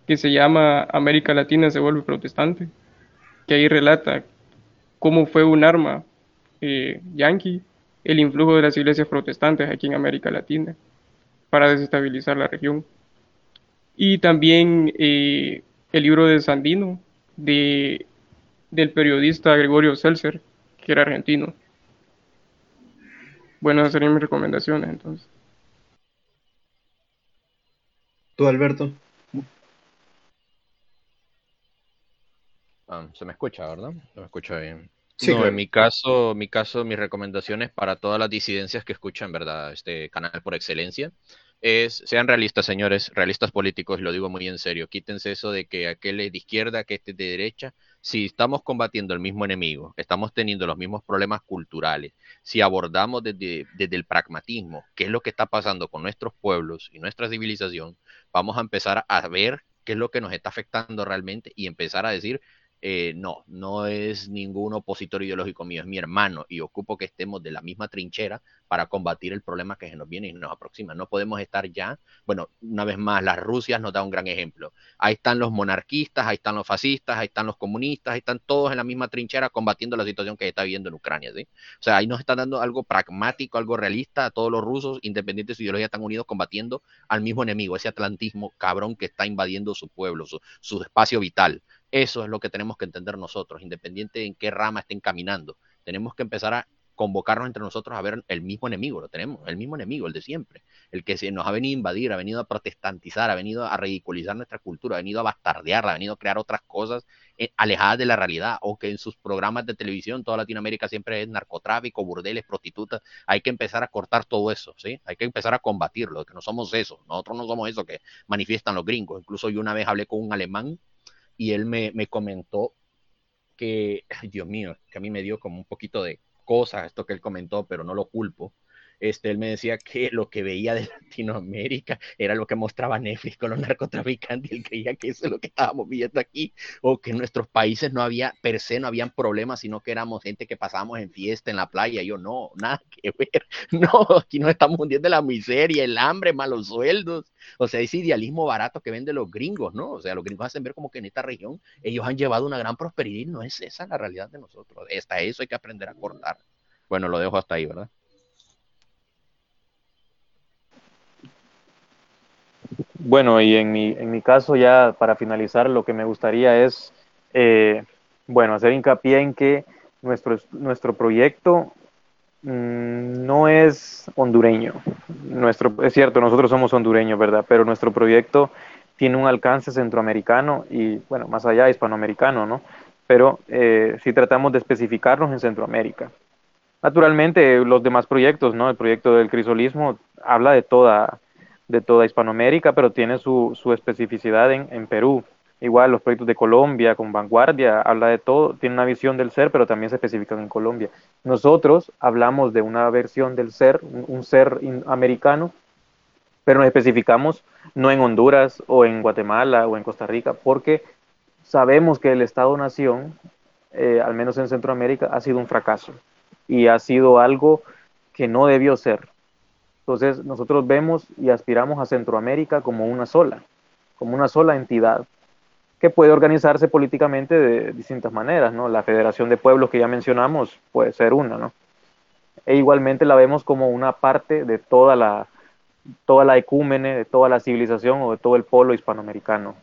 que se llama América Latina se vuelve protestante que ahí relata cómo fue un arma eh, yanqui el influjo de las iglesias protestantes aquí en América Latina para desestabilizar la región. Y también eh, el libro de Sandino, de, del periodista Gregorio Seltzer, que era argentino. Bueno, esas serían mis recomendaciones entonces. ¿Tú, Alberto? Ah, se me escucha, ¿verdad? Se me escucha bien. Sí, no, claro. en mi caso, mi caso, mis recomendaciones para todas las disidencias que escuchan, ¿verdad? Este canal por excelencia, es, sean realistas, señores, realistas políticos, lo digo muy en serio, quítense eso de que aquel es de izquierda, que este es de derecha. Si estamos combatiendo el mismo enemigo, estamos teniendo los mismos problemas culturales, si abordamos desde, desde el pragmatismo, qué es lo que está pasando con nuestros pueblos y nuestra civilización, vamos a empezar a ver qué es lo que nos está afectando realmente y empezar a decir, eh, no, no es ningún opositor ideológico mío, es mi hermano y ocupo que estemos de la misma trinchera para combatir el problema que se nos viene y nos aproxima. No podemos estar ya, bueno, una vez más, las Rusias nos da un gran ejemplo. Ahí están los monarquistas, ahí están los fascistas, ahí están los comunistas, ahí están todos en la misma trinchera combatiendo la situación que se está viviendo en Ucrania, ¿sí? O sea, ahí nos están dando algo pragmático, algo realista a todos los rusos, independientes de su ideología, están unidos combatiendo al mismo enemigo, ese atlantismo cabrón que está invadiendo su pueblo, su, su espacio vital. Eso es lo que tenemos que entender nosotros, independiente en qué rama estén caminando. Tenemos que empezar a convocarnos entre nosotros a ver el mismo enemigo, lo tenemos, el mismo enemigo, el de siempre, el que se nos ha venido a invadir, ha venido a protestantizar, ha venido a ridiculizar nuestra cultura, ha venido a bastardearla, ha venido a crear otras cosas eh, alejadas de la realidad, o que en sus programas de televisión, toda Latinoamérica siempre es narcotráfico, burdeles, prostitutas, hay que empezar a cortar todo eso, ¿sí? Hay que empezar a combatirlo, que no somos eso, nosotros no somos eso que manifiestan los gringos, incluso yo una vez hablé con un alemán y él me, me comentó que, ay, Dios mío, que a mí me dio como un poquito de cosas esto que él comentó, pero no lo culpo. Este, él me decía que lo que veía de Latinoamérica era lo que mostraba Netflix con los narcotraficantes y él creía que eso es lo que estábamos viendo aquí, o que en nuestros países no había, per se, no habían problemas, sino que éramos gente que pasábamos en fiesta, en la playa. Yo, no, nada que ver. No, aquí nos estamos hundiendo en la miseria, el hambre, malos sueldos. O sea, ese idealismo barato que venden los gringos, ¿no? O sea, los gringos hacen ver como que en esta región ellos han llevado una gran prosperidad no es esa la realidad de nosotros. Hasta eso hay que aprender a cortar. Bueno, lo dejo hasta ahí, ¿verdad? Bueno, y en mi, en mi caso ya para finalizar lo que me gustaría es, eh, bueno, hacer hincapié en que nuestro, nuestro proyecto mm, no es hondureño. Nuestro, es cierto, nosotros somos hondureños, ¿verdad? Pero nuestro proyecto tiene un alcance centroamericano y, bueno, más allá hispanoamericano, ¿no? Pero eh, si tratamos de especificarnos en Centroamérica. Naturalmente, los demás proyectos, ¿no? El proyecto del crisolismo habla de toda de toda Hispanoamérica, pero tiene su, su especificidad en, en Perú. Igual los proyectos de Colombia con Vanguardia, habla de todo, tiene una visión del ser, pero también se especifican en Colombia. Nosotros hablamos de una versión del ser, un, ser americano, pero nos especificamos no en Honduras o en Guatemala o en Costa Rica, porque sabemos que el Estado-Nación, eh, al menos en Centroamérica, ha sido un fracaso y ha sido algo que no debió ser. Entonces nosotros vemos y aspiramos a Centroamérica como una sola, como una sola entidad que puede organizarse políticamente de distintas maneras, ¿no? La Federación de Pueblos que ya mencionamos puede ser una, ¿no? E igualmente la vemos como una parte de toda la, toda la ecúmene, de toda la civilización o de todo el polo hispanoamericano.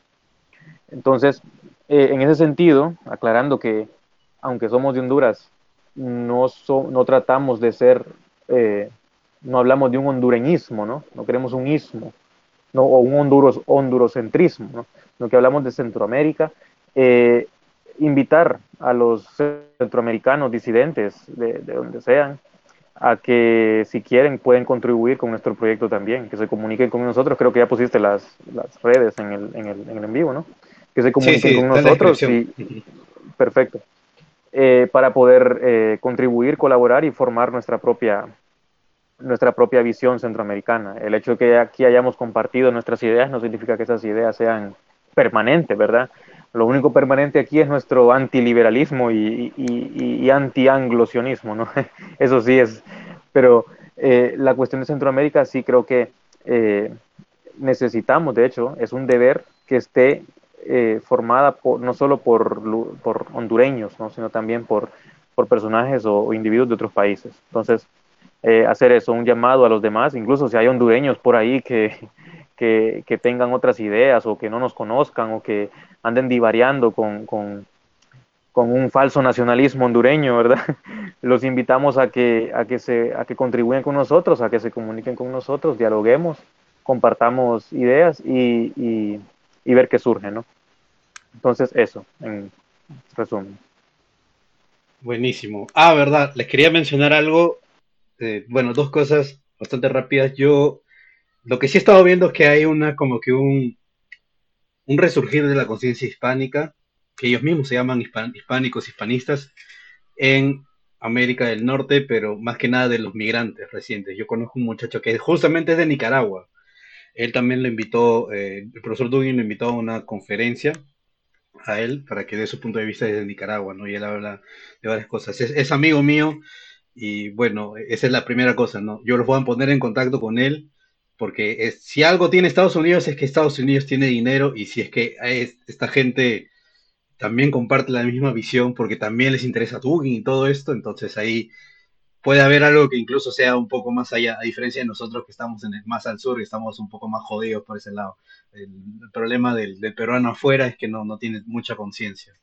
Entonces, eh, en ese sentido, aclarando que aunque somos de Honduras, no, so- no tratamos de ser, eh, no hablamos de un hondureñismo, ¿no? No queremos un ismo, no, o un honduros, hondurocentrismo, ¿no? Lo que hablamos de Centroamérica, eh, invitar a los centroamericanos disidentes, de, de donde sean, a que si quieren pueden contribuir con nuestro proyecto también, que se comuniquen con nosotros. Creo que ya pusiste las, las redes en el, en, el, en el en vivo, ¿no? Que se comuniquen sí, con en la nosotros y, perfecto, Eh, para poder eh, contribuir, colaborar y formar nuestra propia nuestra propia visión centroamericana. El hecho de que aquí hayamos compartido nuestras ideas no significa que esas ideas sean permanentes, ¿verdad? Lo único permanente aquí es nuestro antiliberalismo y, y, anti-anglosionismo, ¿no? Eso sí es, pero eh, la cuestión de Centroamérica sí creo que eh, necesitamos, de hecho, es un deber que esté eh, formada no solo por, por hondureños, ¿no? sino también por, por personajes o, o individuos de otros países. Entonces, eh, hacer eso, un llamado a los demás, incluso si hay hondureños por ahí que, que, que tengan otras ideas o que no nos conozcan o que anden divariando con, con, con un falso nacionalismo hondureño, ¿verdad? Los invitamos a que, a, que se, a que contribuyan con nosotros, a que se comuniquen con nosotros, dialoguemos, compartamos ideas y, y, y ver qué surge, ¿no? Entonces, eso, en resumen. Buenísimo. Ah, verdad, les quería mencionar algo. Eh, bueno, dos cosas bastante rápidas. Yo, lo que sí he estado viendo es que hay una, como que un, un resurgir de la conciencia hispánica, que ellos mismos se llaman hispánicos, hispanistas, en América del Norte, pero más que nada de los migrantes recientes. Yo conozco un muchacho que justamente es de Nicaragua. Él también lo invitó, eh, el profesor Dugin lo invitó a una conferencia a él para que dé su punto de vista desde Nicaragua, ¿no? Y él habla de varias cosas. Es amigo mío y bueno, esa es la primera cosa, ¿no? Yo los voy a poner en contacto con él porque si algo tiene Estados Unidos es que Estados Unidos tiene dinero y si es que es- esta gente también comparte la misma visión porque también les interesa Tugin y todo esto, entonces ahí puede haber algo que incluso sea un poco más allá, a diferencia de nosotros que estamos en el, más al sur y estamos un poco más jodidos por ese lado. El, problema del, del peruano afuera es que no, no tiene mucha conciencia.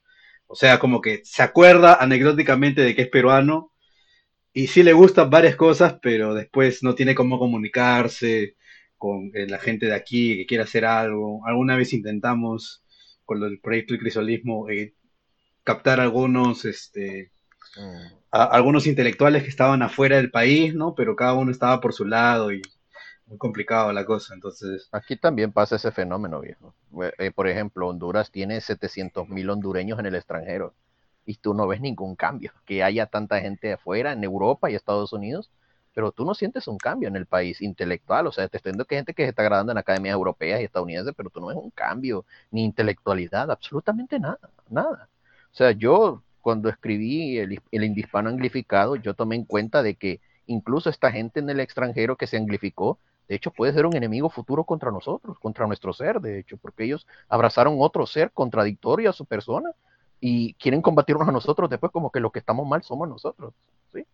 O sea, como que se acuerda anecdóticamente de que es peruano y sí le gustan varias cosas, pero después no tiene cómo comunicarse con eh, la gente de aquí que quiere hacer algo. Alguna vez intentamos con del proyecto del crisolismo eh, captar algunos, este, a- algunos intelectuales que estaban afuera del país, ¿no? Pero cada uno estaba por su lado y muy complicado la cosa, entonces... Aquí también pasa ese fenómeno, viejo. Eh, por ejemplo, Honduras tiene 700 mil hondureños en el extranjero y tú no ves ningún cambio. Que haya tanta gente afuera, en Europa y Estados Unidos, pero tú no sientes un cambio en el país intelectual. O sea, te estoy viendo que hay gente que se está graduando en academias europeas y estadounidenses, pero tú no ves un cambio, ni intelectualidad, absolutamente nada, nada. O sea, yo cuando escribí el, el indispano anglificado, yo tomé en cuenta de que incluso esta gente en el extranjero que se anglificó, de hecho puede ser un enemigo futuro contra nosotros, contra nuestro ser, de hecho, porque ellos abrazaron otro ser contradictorio a su persona y quieren combatirnos a nosotros después como que lo que estamos mal somos nosotros, ¿sí?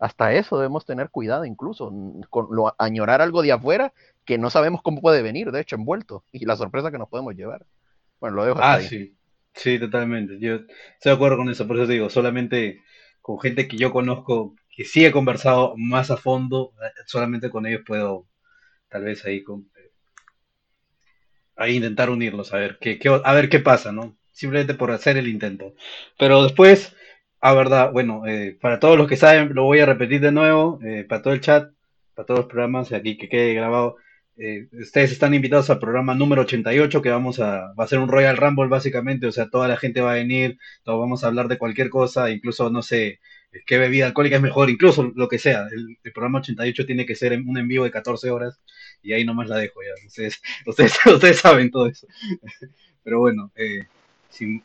Hasta eso debemos tener cuidado incluso, con lo, añorar algo de afuera que no sabemos cómo puede venir, de hecho, envuelto, y la sorpresa que nos podemos llevar. Bueno, lo dejo hasta Ah, ahí. sí, sí, totalmente. Yo estoy de acuerdo con eso, por eso te digo, solamente con gente que yo conozco, que sí he conversado más a fondo, eh, solamente con ellos puedo tal vez ahí, con, ahí intentar unirlos, a ver qué, qué- a ver qué pasa, ¿no? Simplemente por hacer el intento. Pero después, a verdad, bueno, eh, para todos los que saben, lo voy a repetir de nuevo, eh, para todo el chat, para todos los programas, aquí que quede grabado. eh, ustedes están invitados al programa número 88 que vamos a, va a ser un Royal Rumble básicamente, o sea, toda la gente va a venir, todos vamos a hablar de cualquier cosa, incluso, no sé, qué bebida alcohólica es mejor, incluso lo que sea. El, programa 88 tiene que ser un en vivo de 14 horas y ahí nomás la dejo ya. Ustedes, ustedes, ustedes saben todo eso. Pero bueno, eh, sin,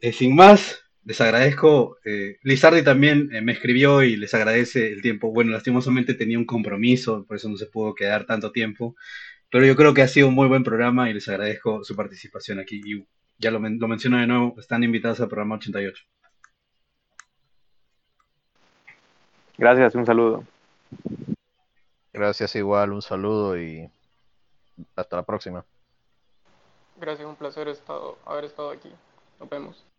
eh, sin más, les agradezco. Eh, Lizardi también eh, me escribió y les agradece el tiempo. Bueno, lastimosamente tenía un compromiso, por eso no se pudo quedar tanto tiempo. Pero yo creo que ha sido un muy buen programa y les agradezco su participación aquí. Y ya lo, lo menciono de nuevo, están invitados al programa 88. Gracias, un saludo. Gracias igual, un saludo y hasta la próxima. Gracias, un placer estado, haber estado aquí. Nos vemos.